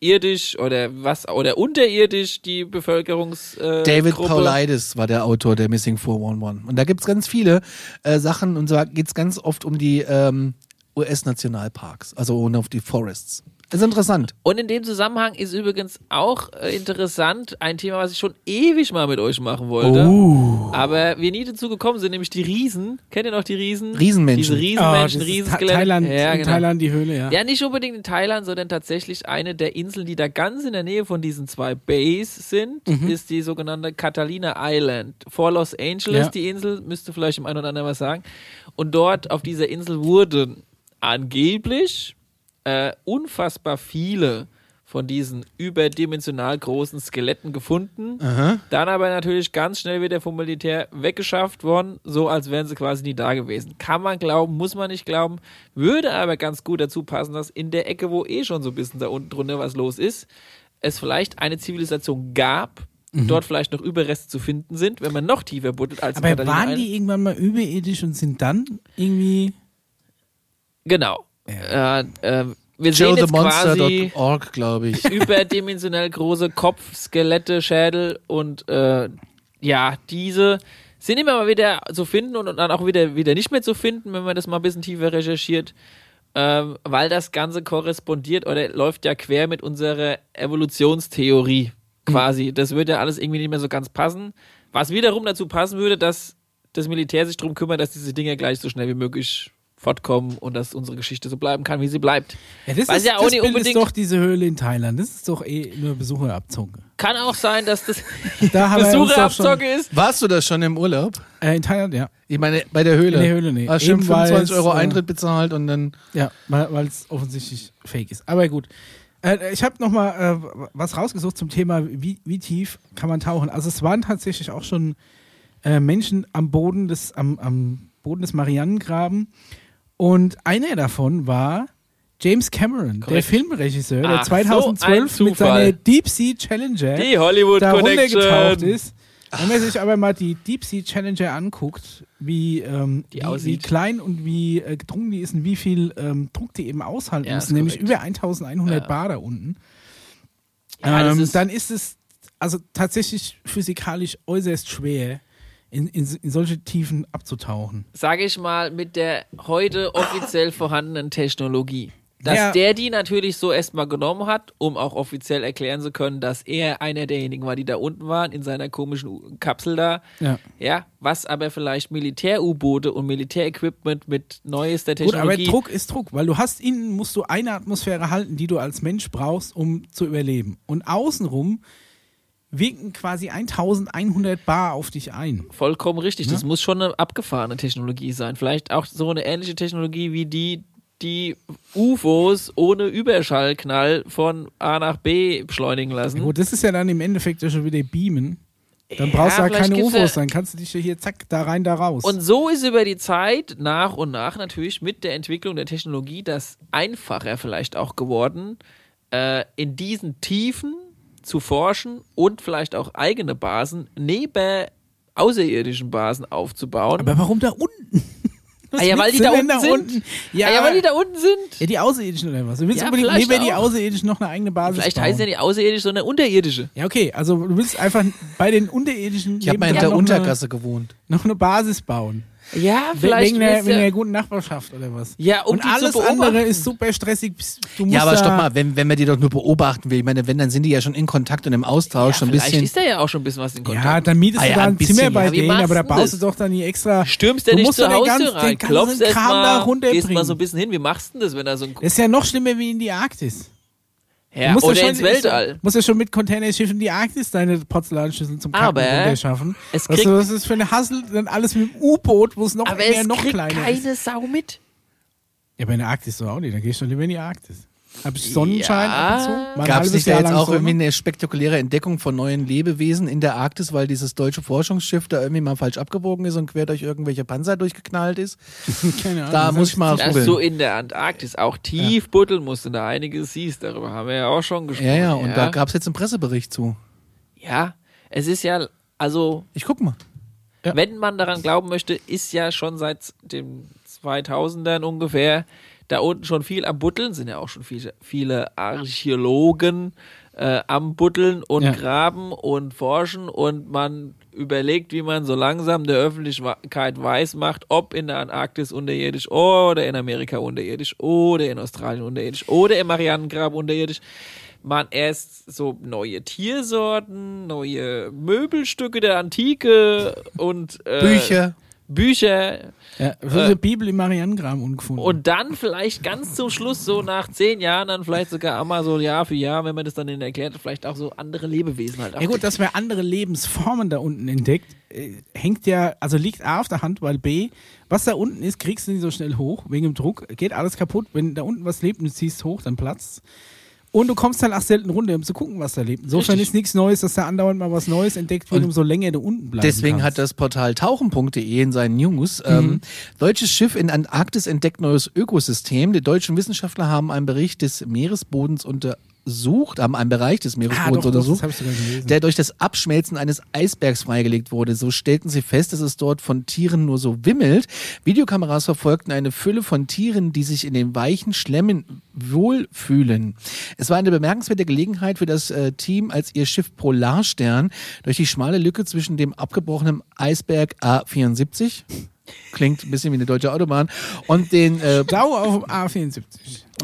irdisch oder was oder unterirdisch die Bevölkerungs äh, David Gruppe? Paulides war der Autor der Missing 411. Und da gibt's ganz viele äh, Sachen und zwar geht's ganz oft um die ähm, US-Nationalparks, also und auf die Forests. Das ist interessant. Und in dem Zusammenhang ist übrigens auch äh, interessant ein Thema, was ich schon ewig mal mit euch machen wollte. Oh. Aber wir nie dazu gekommen sind, nämlich die Riesen. Kennt ihr noch die Riesen? Riesenmenschen. Diese Riesenmenschen, das ist Riesenskelette. Tha- Thailand, ja, in genau. Thailand die Höhle, ja. Ja, nicht unbedingt in Thailand, sondern tatsächlich eine der Inseln, die da ganz in der Nähe von diesen zwei Bays sind, Mhm. ist die sogenannte Catalina Island. Vor Los Angeles, Ja. die Insel, müsste vielleicht im einen oder anderen was sagen. Und dort auf dieser Insel wurden angeblich äh, unfassbar viele von diesen überdimensional großen Skeletten gefunden. Dann aber natürlich ganz schnell wieder vom Militär weggeschafft worden, so als wären sie quasi nie da gewesen. Kann man glauben, muss man nicht glauben, würde aber ganz gut dazu passen, dass in der Ecke, wo eh schon so ein bisschen da unten drunter was los ist, es vielleicht eine Zivilisation gab, dort vielleicht noch Überreste zu finden sind, wenn man noch tiefer buddelt als in Aber waren die irgendwann mal überirdisch und sind dann irgendwie. Genau. Äh, äh, wir sehen jetzt quasi glaube ich. überdimensionell große Kopf, Skelette, Schädel und äh, ja, diese sind immer mal wieder zu finden und dann auch wieder, wieder nicht mehr zu finden, wenn man das mal ein bisschen tiefer recherchiert, ähm, weil das Ganze korrespondiert oder läuft ja quer mit unserer Evolutionstheorie quasi. Das würde ja alles irgendwie nicht mehr so ganz passen. Was wiederum dazu passen würde, dass das Militär sich darum kümmert, dass diese Dinge gleich so schnell wie möglich fortkommen und dass unsere Geschichte so bleiben kann, wie sie bleibt. Ja, das Weiß ist, ja auch das nicht Bild ist unbedingt- doch diese Höhle in Thailand. Das ist doch eh nur Besucherabzocke. Kann auch sein, dass das Da Besucherabzocke ist. Warst du das schon im Urlaub? äh, in Thailand, ja. Ich meine, bei der Höhle. In der Höhle, nee. Hast schon Eben, weil 25 Euro äh, Eintritt bezahlt und dann. Ja, weil es offensichtlich fake ist. Aber gut. Äh, ich habe noch mal äh, was rausgesucht zum Thema, wie, wie tief kann man tauchen. Also es waren tatsächlich auch schon äh, Menschen am Boden des, am, am Boden des Marianengraben. Und einer davon war James Cameron, der Korrekt. Filmregisseur, der Ach, so ein 2012 mit Zufall. seiner Deep Sea Challenger Die Hollywood da runtergetaucht ist. Wenn man sich aber mal die Deep Sea Challenger anguckt, wie, ähm, Die wie, wie klein und wie äh, gedrungen die ist und wie viel ähm, Druck die eben aushalten Ja, müssen, nämlich über 1100 Ja. Bar da unten, Ja, ähm, ist- dann ist es also tatsächlich physikalisch äußerst schwer, in, in, in solche Tiefen abzutauchen. sage ich mal, mit der heute offiziell vorhandenen Technologie. Dass Ja. der die natürlich so erstmal genommen hat, um auch offiziell erklären zu können, dass er einer derjenigen war, die da unten waren, in seiner komischen Kapsel da. Ja. Ja, was aber vielleicht Militär-U-Boote und Militärequipment mit neuester Gut, aber Technologie. Druck ist Druck, weil du hast innen musst du eine Atmosphäre halten, die du als Mensch brauchst, um zu überleben. Und außenrum wirken quasi 1100 Bar auf dich ein. Vollkommen richtig. Das muss schon eine abgefahrene Technologie sein. Vielleicht auch so eine ähnliche Technologie wie die, die UFOs ohne Überschallknall von A nach B beschleunigen lassen. Gut, das ist ja dann im Endeffekt ja schon wieder Beamen. Dann Ja, brauchst du halt vielleicht keine UFOs, ja- dann kannst du dich ja hier zack, da rein, da raus. Und so ist über die Zeit nach und nach natürlich mit der Entwicklung der Technologie das einfacher vielleicht auch geworden, äh, in diesen Tiefen zu forschen und vielleicht auch eigene Basen neben außerirdischen Basen aufzubauen. aber warum da unten? Ah ja, weil die da unten sind. Ja, ah ja, weil die da unten sind. ja, die Außerirdischen oder was? Du willst Ja, unbedingt neben die auch. Außerirdischen noch eine eigene Basis Vielleicht bauen. heißt ja nicht außerirdisch, sondern unterirdische. Ja, okay, also du willst einfach bei den Unterirdischen Ich habe mal in der Untergasse gewohnt. noch eine Basis bauen. Ja, vielleicht. wegen, der, wegen du- der guten Nachbarschaft oder was? ja, um Und die alles andere ist super stressig. Du musst Ja, aber stopp mal, wenn, wenn man die doch nur beobachten will, ich meine, wenn, dann sind die ja schon in Kontakt und im Austausch ja, schon ein vielleicht bisschen. ist da ja auch schon ein bisschen was in Kontakt. Ja, dann mietest Ah du ja, da ein ein bisschen, Zimmer bei ja. Denen, aber da du baust das? du doch dann nie extra. Stürmst du Du nicht musst zur Haustür ganzen- rein, den ganzen klopfst erst Kram da mal, runterbringen. gehst mal so ein bisschen hin. Wie machst du denn das, wenn da so ein... Das ist ja noch schlimmer wie in die Arktis. Ja, oder ja schon, ins Weltall. Du musst ja schon mit Containerschiffen die Arktis deine Porzellanschüsseln zum Kacken runterschaffen. es kriegt- was ist für eine Hassel? Dann alles mit dem U-Boot, wo es noch Aber eher es noch kleiner ist. keine Sau mit. Ja, bei der Arktis doch auch nicht. Dann gehst du lieber in die Arktis. Hab ich Sonnenschein Ja. ab und zu? Mal Gab es nicht da jetzt auch Sonne? irgendwie eine spektakuläre Entdeckung von neuen Lebewesen in der Arktis, weil dieses deutsche Forschungsschiff da irgendwie mal falsch abgebogen ist und quer durch irgendwelche Panzer durchgeknallt ist? Keine Ahnung. Da das muss ich mal Das googeln. so in der Antarktis auch tief buddeln musste, da einiges hieß. Darüber haben wir ja auch schon gesprochen. Ja, ja, und da gab es jetzt einen Pressebericht zu. Ja, es ist ja, also, Ich guck mal. Ja. wenn man daran glauben möchte, ist ja schon seit den 2000ern ungefähr da unten schon viel am Buddeln, sind ja auch schon viele, viele Archäologen äh, am Buddeln und Ja. Graben und Forschen und man überlegt, wie man so langsam der Öffentlichkeit weiß macht, ob in der Antarktis unterirdisch oder in Amerika unterirdisch oder in Australien unterirdisch oder im Marianengrab unterirdisch man erst so neue Tiersorten, neue Möbelstücke der Antike und äh, Bücher. Bücher Ja, die Bibel im Marianengraben ungefunden. und dann vielleicht ganz zum Schluss, so nach zehn Jahren, dann vielleicht sogar einmal so Jahr für Jahr, wenn man das dann erklärt, vielleicht auch so andere Lebewesen halt. Ja gut, dass man andere Lebensformen da unten entdeckt, äh, hängt ja, also liegt A auf der Hand, weil B, was da unten ist, kriegst du nicht so schnell hoch, wegen dem Druck, geht alles kaputt. Wenn da unten was lebt und du ziehst hoch, dann platzt Und du kommst halt auch selten runter, um zu gucken, was da lebt. Insofern Richtig. ist nichts Neues, dass da andauernd mal was Neues entdeckt wird, Und umso länger du unten bleibst. Deswegen hat das Portal tauchen.de in seinen News Mhm. ähm, deutsches Schiff in Antarktis entdeckt neues Ökosystem. Die deutschen Wissenschaftler haben einen Bericht des Meeresbodens unter untersucht, haben einen Bereich des Ah, Meeresbodens doch, doch, untersucht, der durch das Abschmelzen eines Eisbergs freigelegt wurde. So stellten sie fest, dass es dort von Tieren nur so wimmelt. Videokameras verfolgten eine Fülle von Tieren, die sich in den weichen Schlemmen wohlfühlen. Es war eine bemerkenswerte Gelegenheit für das äh, Team, als ihr Schiff Polarstern durch die schmale Lücke zwischen dem abgebrochenen Eisberg A74 Klingt ein bisschen wie eine deutsche Autobahn. Und den äh, Stau auf A74.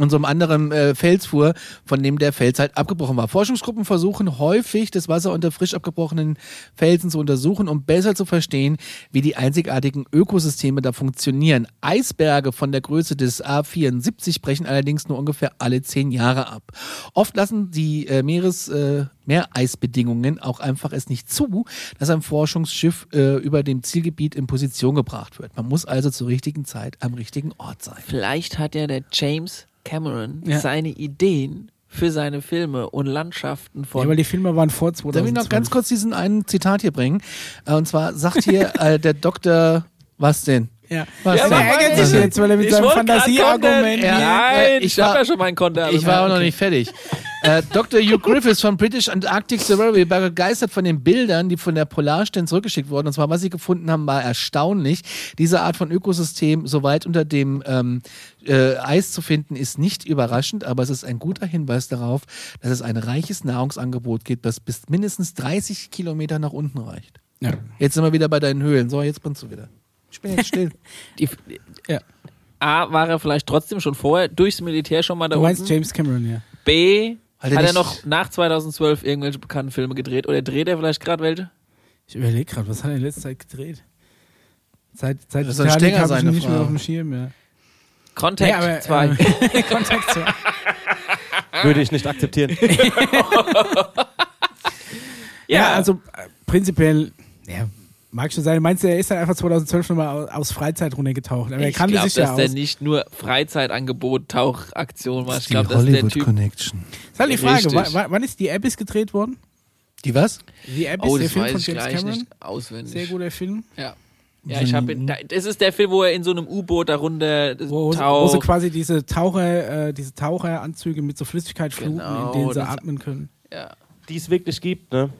Und so einem anderen äh, Fels fuhr, von dem der Fels halt abgebrochen war. Forschungsgruppen versuchen häufig, das Wasser unter frisch abgebrochenen Felsen zu untersuchen, um besser zu verstehen, wie die einzigartigen Ökosysteme da funktionieren. Eisberge von der Größe des A74 brechen allerdings nur ungefähr alle zehn Jahre ab. Oft lassen die äh, Meeres, äh, Meereisbedingungen auch einfach es nicht zu, dass ein Forschungsschiff äh, über dem Zielgebiet in Position gebracht wird. Man muss also zur richtigen Zeit am richtigen Ort sein. Vielleicht hat ja der James Cameron Ja. seine Ideen für seine Filme und Landschaften von Ja, weil die Filme waren vor Darf ich 2012. noch ganz kurz diesen einen Zitat hier bringen? Äh, Und zwar sagt hier äh, der Doktor, was denn? Ja. Was Ja, Der ärgert sich jetzt. jetzt, weil er mit seinem Fantasieargument. Ja. Nein, ich, ich hab war- ja schon meinen Content. Ich war auch noch nicht fertig. Äh, Dr. Hugh Griffiths von British Antarctic Survey war begeistert von den Bildern, die von der Polarstern zurückgeschickt wurden. Und zwar, was sie gefunden haben, war erstaunlich. Diese Art von Ökosystem so weit unter dem ähm, äh, Eis zu finden, ist nicht überraschend, aber es ist ein guter Hinweis darauf, dass es ein reiches Nahrungsangebot gibt, das bis mindestens 30 Kilometer nach unten reicht. Ja. Jetzt sind wir wieder bei deinen Höhlen. So, jetzt bist du wieder. Ich bin jetzt still. Die, Ja. A, war er vielleicht trotzdem schon vorher durchs Militär schon mal da Du meinst unten. James Cameron, ja. B, Hat er hat er noch nach 2012 irgendwelche bekannten Filme gedreht? Oder dreht er vielleicht gerade welche? Ich überlege gerade, was hat er in letzter Zeit gedreht? Seit, seit Das soll ich sein, nicht mehr auf dem Schirm, ja. Contact Nee, aber, 2. äh, Kontakt zu. Würde ich nicht akzeptieren. Ja, also äh, prinzipiell, ja, mag schon sein. Meinst du, er ist dann einfach 2012 nochmal aus, aus Freizeit runtergetaucht? Aber er ich glaube, dass ja der aus. nicht nur Freizeitangebot, Tauchaktion macht. Ich glaube, dass der Typ. Connection. ist halt die Frage, Richtig. wann, wann- ist die Abyss gedreht worden? Die was? Die Abyss, Oh, der das Film weiß von James Cameron. nicht auswendig. Sehr guter Film. Ja. Ja, ich habe, das ist der Film, wo er in so einem U-Boot darunter Wo, wo sie taucht. quasi diese Taucher, äh, diese Taucheranzüge mit so Flüssigkeit fluten, Genau, in denen sie das- atmen können. ja. Die es wirklich gibt, ne?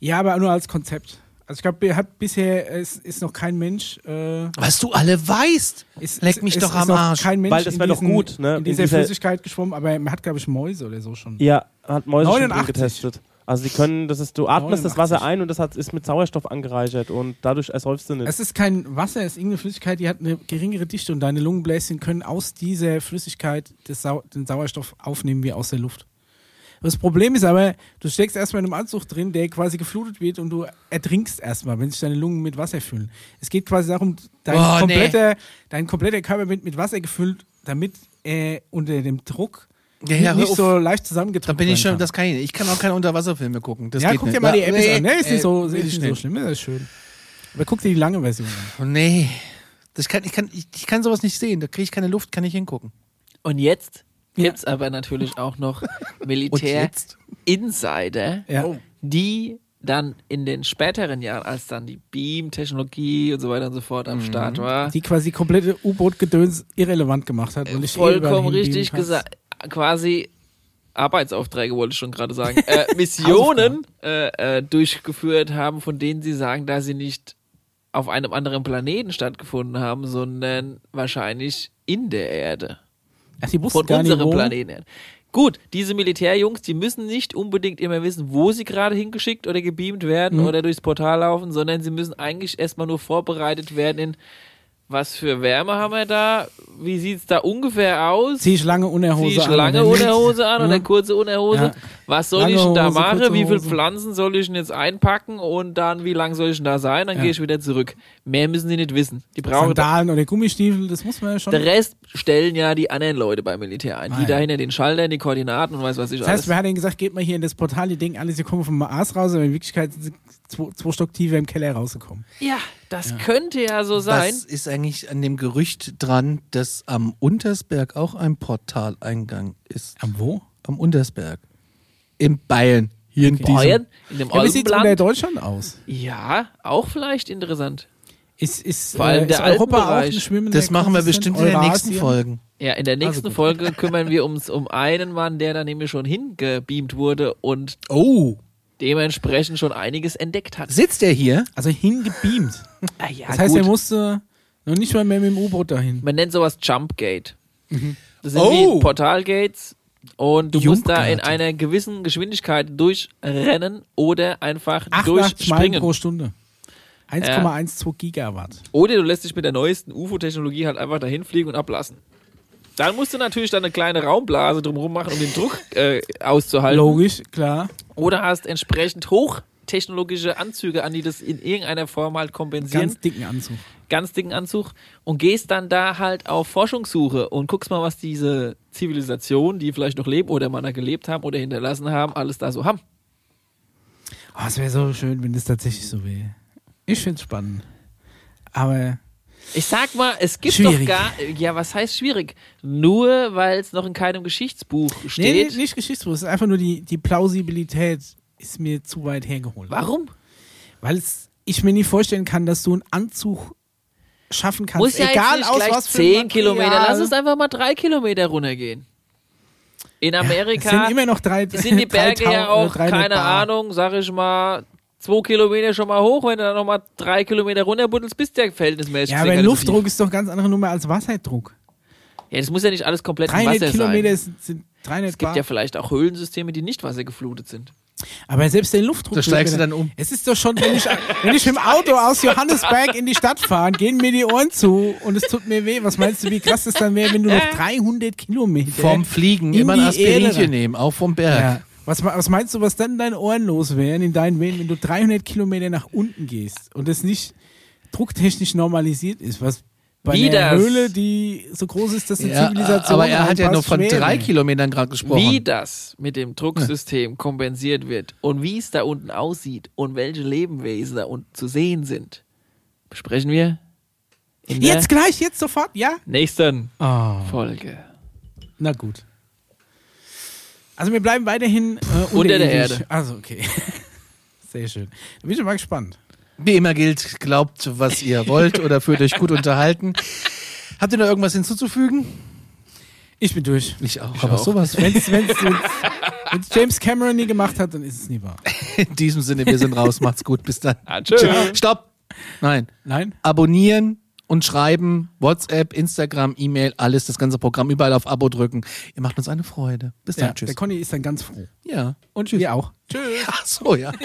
Ja, aber nur als Konzept. Also ich glaube, hat bisher ist, ist noch kein Mensch. Äh, Was du alle weißt. ist, Leck mich ist, doch ist am noch Arsch. Kein Mensch Weil das in wär doch gut, ne? In In dieser dieser- Flüssigkeit geschwommen, aber man hat, glaube ich, Mäuse oder so schon. Ja, hat Mäuse schon drin 89. getestet. Also sie können, das ist, du atmest das 89. Wasser ein und das hat, ist mit Sauerstoff angereichert und dadurch ersäufst du nicht. Es ist kein Wasser, es ist irgendeine Flüssigkeit, die hat eine geringere Dichte und deine Lungenbläschen können aus dieser Flüssigkeit das Sau den Sauerstoff aufnehmen wie aus der Luft. Das Problem ist aber, du steckst erstmal in einem Anzug drin, der quasi geflutet wird und du ertrinkst erstmal, wenn sich deine Lungen mit Wasser füllen. Es geht quasi darum, dein, Oh, nee. kompletter, dein kompletter Körper wird mit Wasser gefüllt, damit er unter dem Druck Ja, ja, nicht auf. so leicht zusammengedrückt Da bin ich schon, kann. das kann ich nicht. Ich kann auch keine Unterwasserfilme gucken. Das ja, geht guck nicht. dir mal die Episode nee, an. Ne, ist äh, nicht so, ist ich nicht so nicht. schlimm, das ist schön. Aber guck dir die lange Version an. Oh, nee. Das kann, ich, kann, ich, ich kann sowas nicht sehen. Da kriege ich keine Luft, kann ich hingucken. Und jetzt. Gibt's aber natürlich auch noch Und Militär jetzt? Insider, Ja. die dann in den späteren Jahren, als dann die Beam-Technologie und so weiter und so fort Mhm. am Start war, die quasi komplette U-Boot-Gedöns irrelevant gemacht hat. Und ich überall vollkommen richtig gesagt, quasi Arbeitsaufträge wollte ich schon gerade sagen, äh, Missionen äh, äh, durchgeführt haben, von denen sie sagen, dass sie nicht auf einem anderen Planeten stattgefunden haben, sondern wahrscheinlich in der Erde. Ach, die wussten von nicht, unserem wo. Planeten. Gut, diese Militärjungs, die müssen nicht unbedingt immer wissen, wo sie gerade hingeschickt oder gebeamt werden Mhm. oder durchs Portal laufen, sondern sie müssen eigentlich erstmal nur vorbereitet werden in was für Wärme haben wir da? Wie sieht's da ungefähr aus? Zieh ich lange Unterhose Zieh ich an. lange? Unterhose an oder Ja. kurze Unterhose? Ja. Was soll Lange ich denn da Hose, machen? Wie viele. Pflanzen soll ich denn jetzt einpacken und dann wie lang soll ich denn da sein? Dann Ja. gehe ich wieder zurück. Mehr müssen die nicht wissen. Die brauchen Sandalen oder Gummistiefel, das muss man ja schon. der Rest stellen ja die anderen Leute beim Militär ein. Ah, die ja. dahinter den Schaltern, die Koordinaten und weiß was ich Das heißt, alles. wer hat denn gesagt, geht mal hier in das Portal, die denken alle, sie kommen vom Mars raus, aber in Wirklichkeit sind sie zwei, zwei Stock tiefer im Keller rausgekommen. Ja, das könnte ja so sein. Was ist eigentlich an dem Gerücht dran, dass am Untersberg auch ein Portaleingang ist? Am wo? Am Untersberg. In Bayern. Hier in diesem. Bayern, in dem Ja, wie sieht es Alpenland. Deutschland aus? Ja, auch vielleicht interessant. Ist, ist, Vor allem äh, der ist Europa auch schwimmender Das machen wir bestimmt in den nächsten? Folgen. Ja, in der nächsten gut. Folge kümmern wir uns um einen Mann, der da nämlich schon hingebeamt wurde und Oh, dementsprechend schon einiges entdeckt hat. sitzt er hier? Also hingebeamt. Ah, ja, Das heißt, gut. er musste noch nicht mal mehr mit dem U-Boot dahin. Man nennt sowas Jumpgate. Das sind Oh. wie Portalgates und du musst da in einer gewissen Geschwindigkeit durchrennen oder einfach 88 Meilen durchspringen. pro Stunde. 1,12 Gigawatt. Oder du lässt dich mit der neuesten UFO-Technologie halt einfach dahin fliegen und ablassen. Dann musst du natürlich dann eine kleine Raumblase drumherum machen, um den Druck äh, auszuhalten. Logisch, klar. Oder hast entsprechend hochtechnologische Anzüge an, die das in irgendeiner Form halt kompensieren. Ganz dicken Anzug. ganz dicken Anzug und gehst dann da halt auf Forschungssuche und guckst mal, was diese Zivilisationen, die vielleicht noch leben oder mal da gelebt haben oder hinterlassen haben, alles da so haben. Oh, es wäre so schön, wenn das tatsächlich so wäre. Ich finde es spannend. Aber Ich sag mal, es gibt Schwierig. doch gar, ja, was heißt schwierig? Nur weil es noch in keinem Geschichtsbuch nee, steht. nee, nicht Geschichtsbuch. Es ist einfach nur die, die Plausibilität ist mir zu weit hergeholt. Warum? Weil es, ich mir nicht vorstellen kann, dass du einen Anzug schaffen kannst. Muss ja egal jetzt nicht aus gleich was für 10 Material. Kilometer, lass es einfach mal drei Kilometer runtergehen. In Amerika sind immer noch drei sind die Berge ja Tau- auch, keine Bar. Ahnung, sag ich mal, zwei Kilometer schon mal hoch, wenn du dann nochmal drei Kilometer runterbuddelst, bist du ja verhältnismäßig. Ja, aber Luftdruck ist doch ganz andere Nummer als Wasserdruck. Ja, das muss ja nicht alles komplett im 300 Wasser Kilometer sein. sind, sind 300 Es gibt Bar. ja vielleicht auch Höhlensysteme, die nicht wassergeflutet sind. Aber selbst der Luftdruck. Da steigst du dann um. Es ist doch schon, wenn ich, wenn ich mit dem Auto aus Johannesberg in die Stadt fahre, gehen mir die Ohren zu und es tut mir weh. Was meinst du, wie krass das dann wäre, wenn du noch 300 Kilometer Vom Fliegen immer ein Aspirinchen nehmen, auch vom Berg. Ja. Was, was meinst du, was dann in deinen Ohren los wären, in deinen Venen, wenn du 300 Kilometer nach unten gehst und das nicht drucktechnisch normalisiert ist? Was bei Wie einer das? Höhle, die so groß ist, dass eine Ja, Zivilisation aber er hat ja nur von schwer drei. Kilometern gerade gesprochen. Wie das mit dem Drucksystem kompensiert wird und wie es da unten aussieht und welche Lebewesen da unten zu sehen sind, besprechen wir in der Jetzt gleich, jetzt sofort, ja? nächsten Oh. Folge. Na gut. Also wir bleiben weiterhin äh, Unter der. Erde. Also okay. Sehr schön. Da bin ich mal gespannt. Wie immer gilt, glaubt, was ihr wollt oder fühlt euch gut unterhalten. Habt ihr noch irgendwas hinzuzufügen? Ich bin durch. Ich auch. Ich aber auch. sowas. Wenn's, wenn's, wenn's, wenn's James Cameron nie gemacht hat, dann ist es nie wahr. In diesem Sinne, wir sind raus. Macht's gut. Bis dann. Adieu. Stopp. Nein. Nein? Abonnieren und schreiben. WhatsApp, Instagram, E-Mail, alles, das ganze Programm, überall auf Abo drücken. Ihr macht uns eine Freude. Bis dann, ja, tschüss. Der Conny ist dann ganz froh. Ja. Und tschüss. Wir auch. Tschüss. Ach so, ja.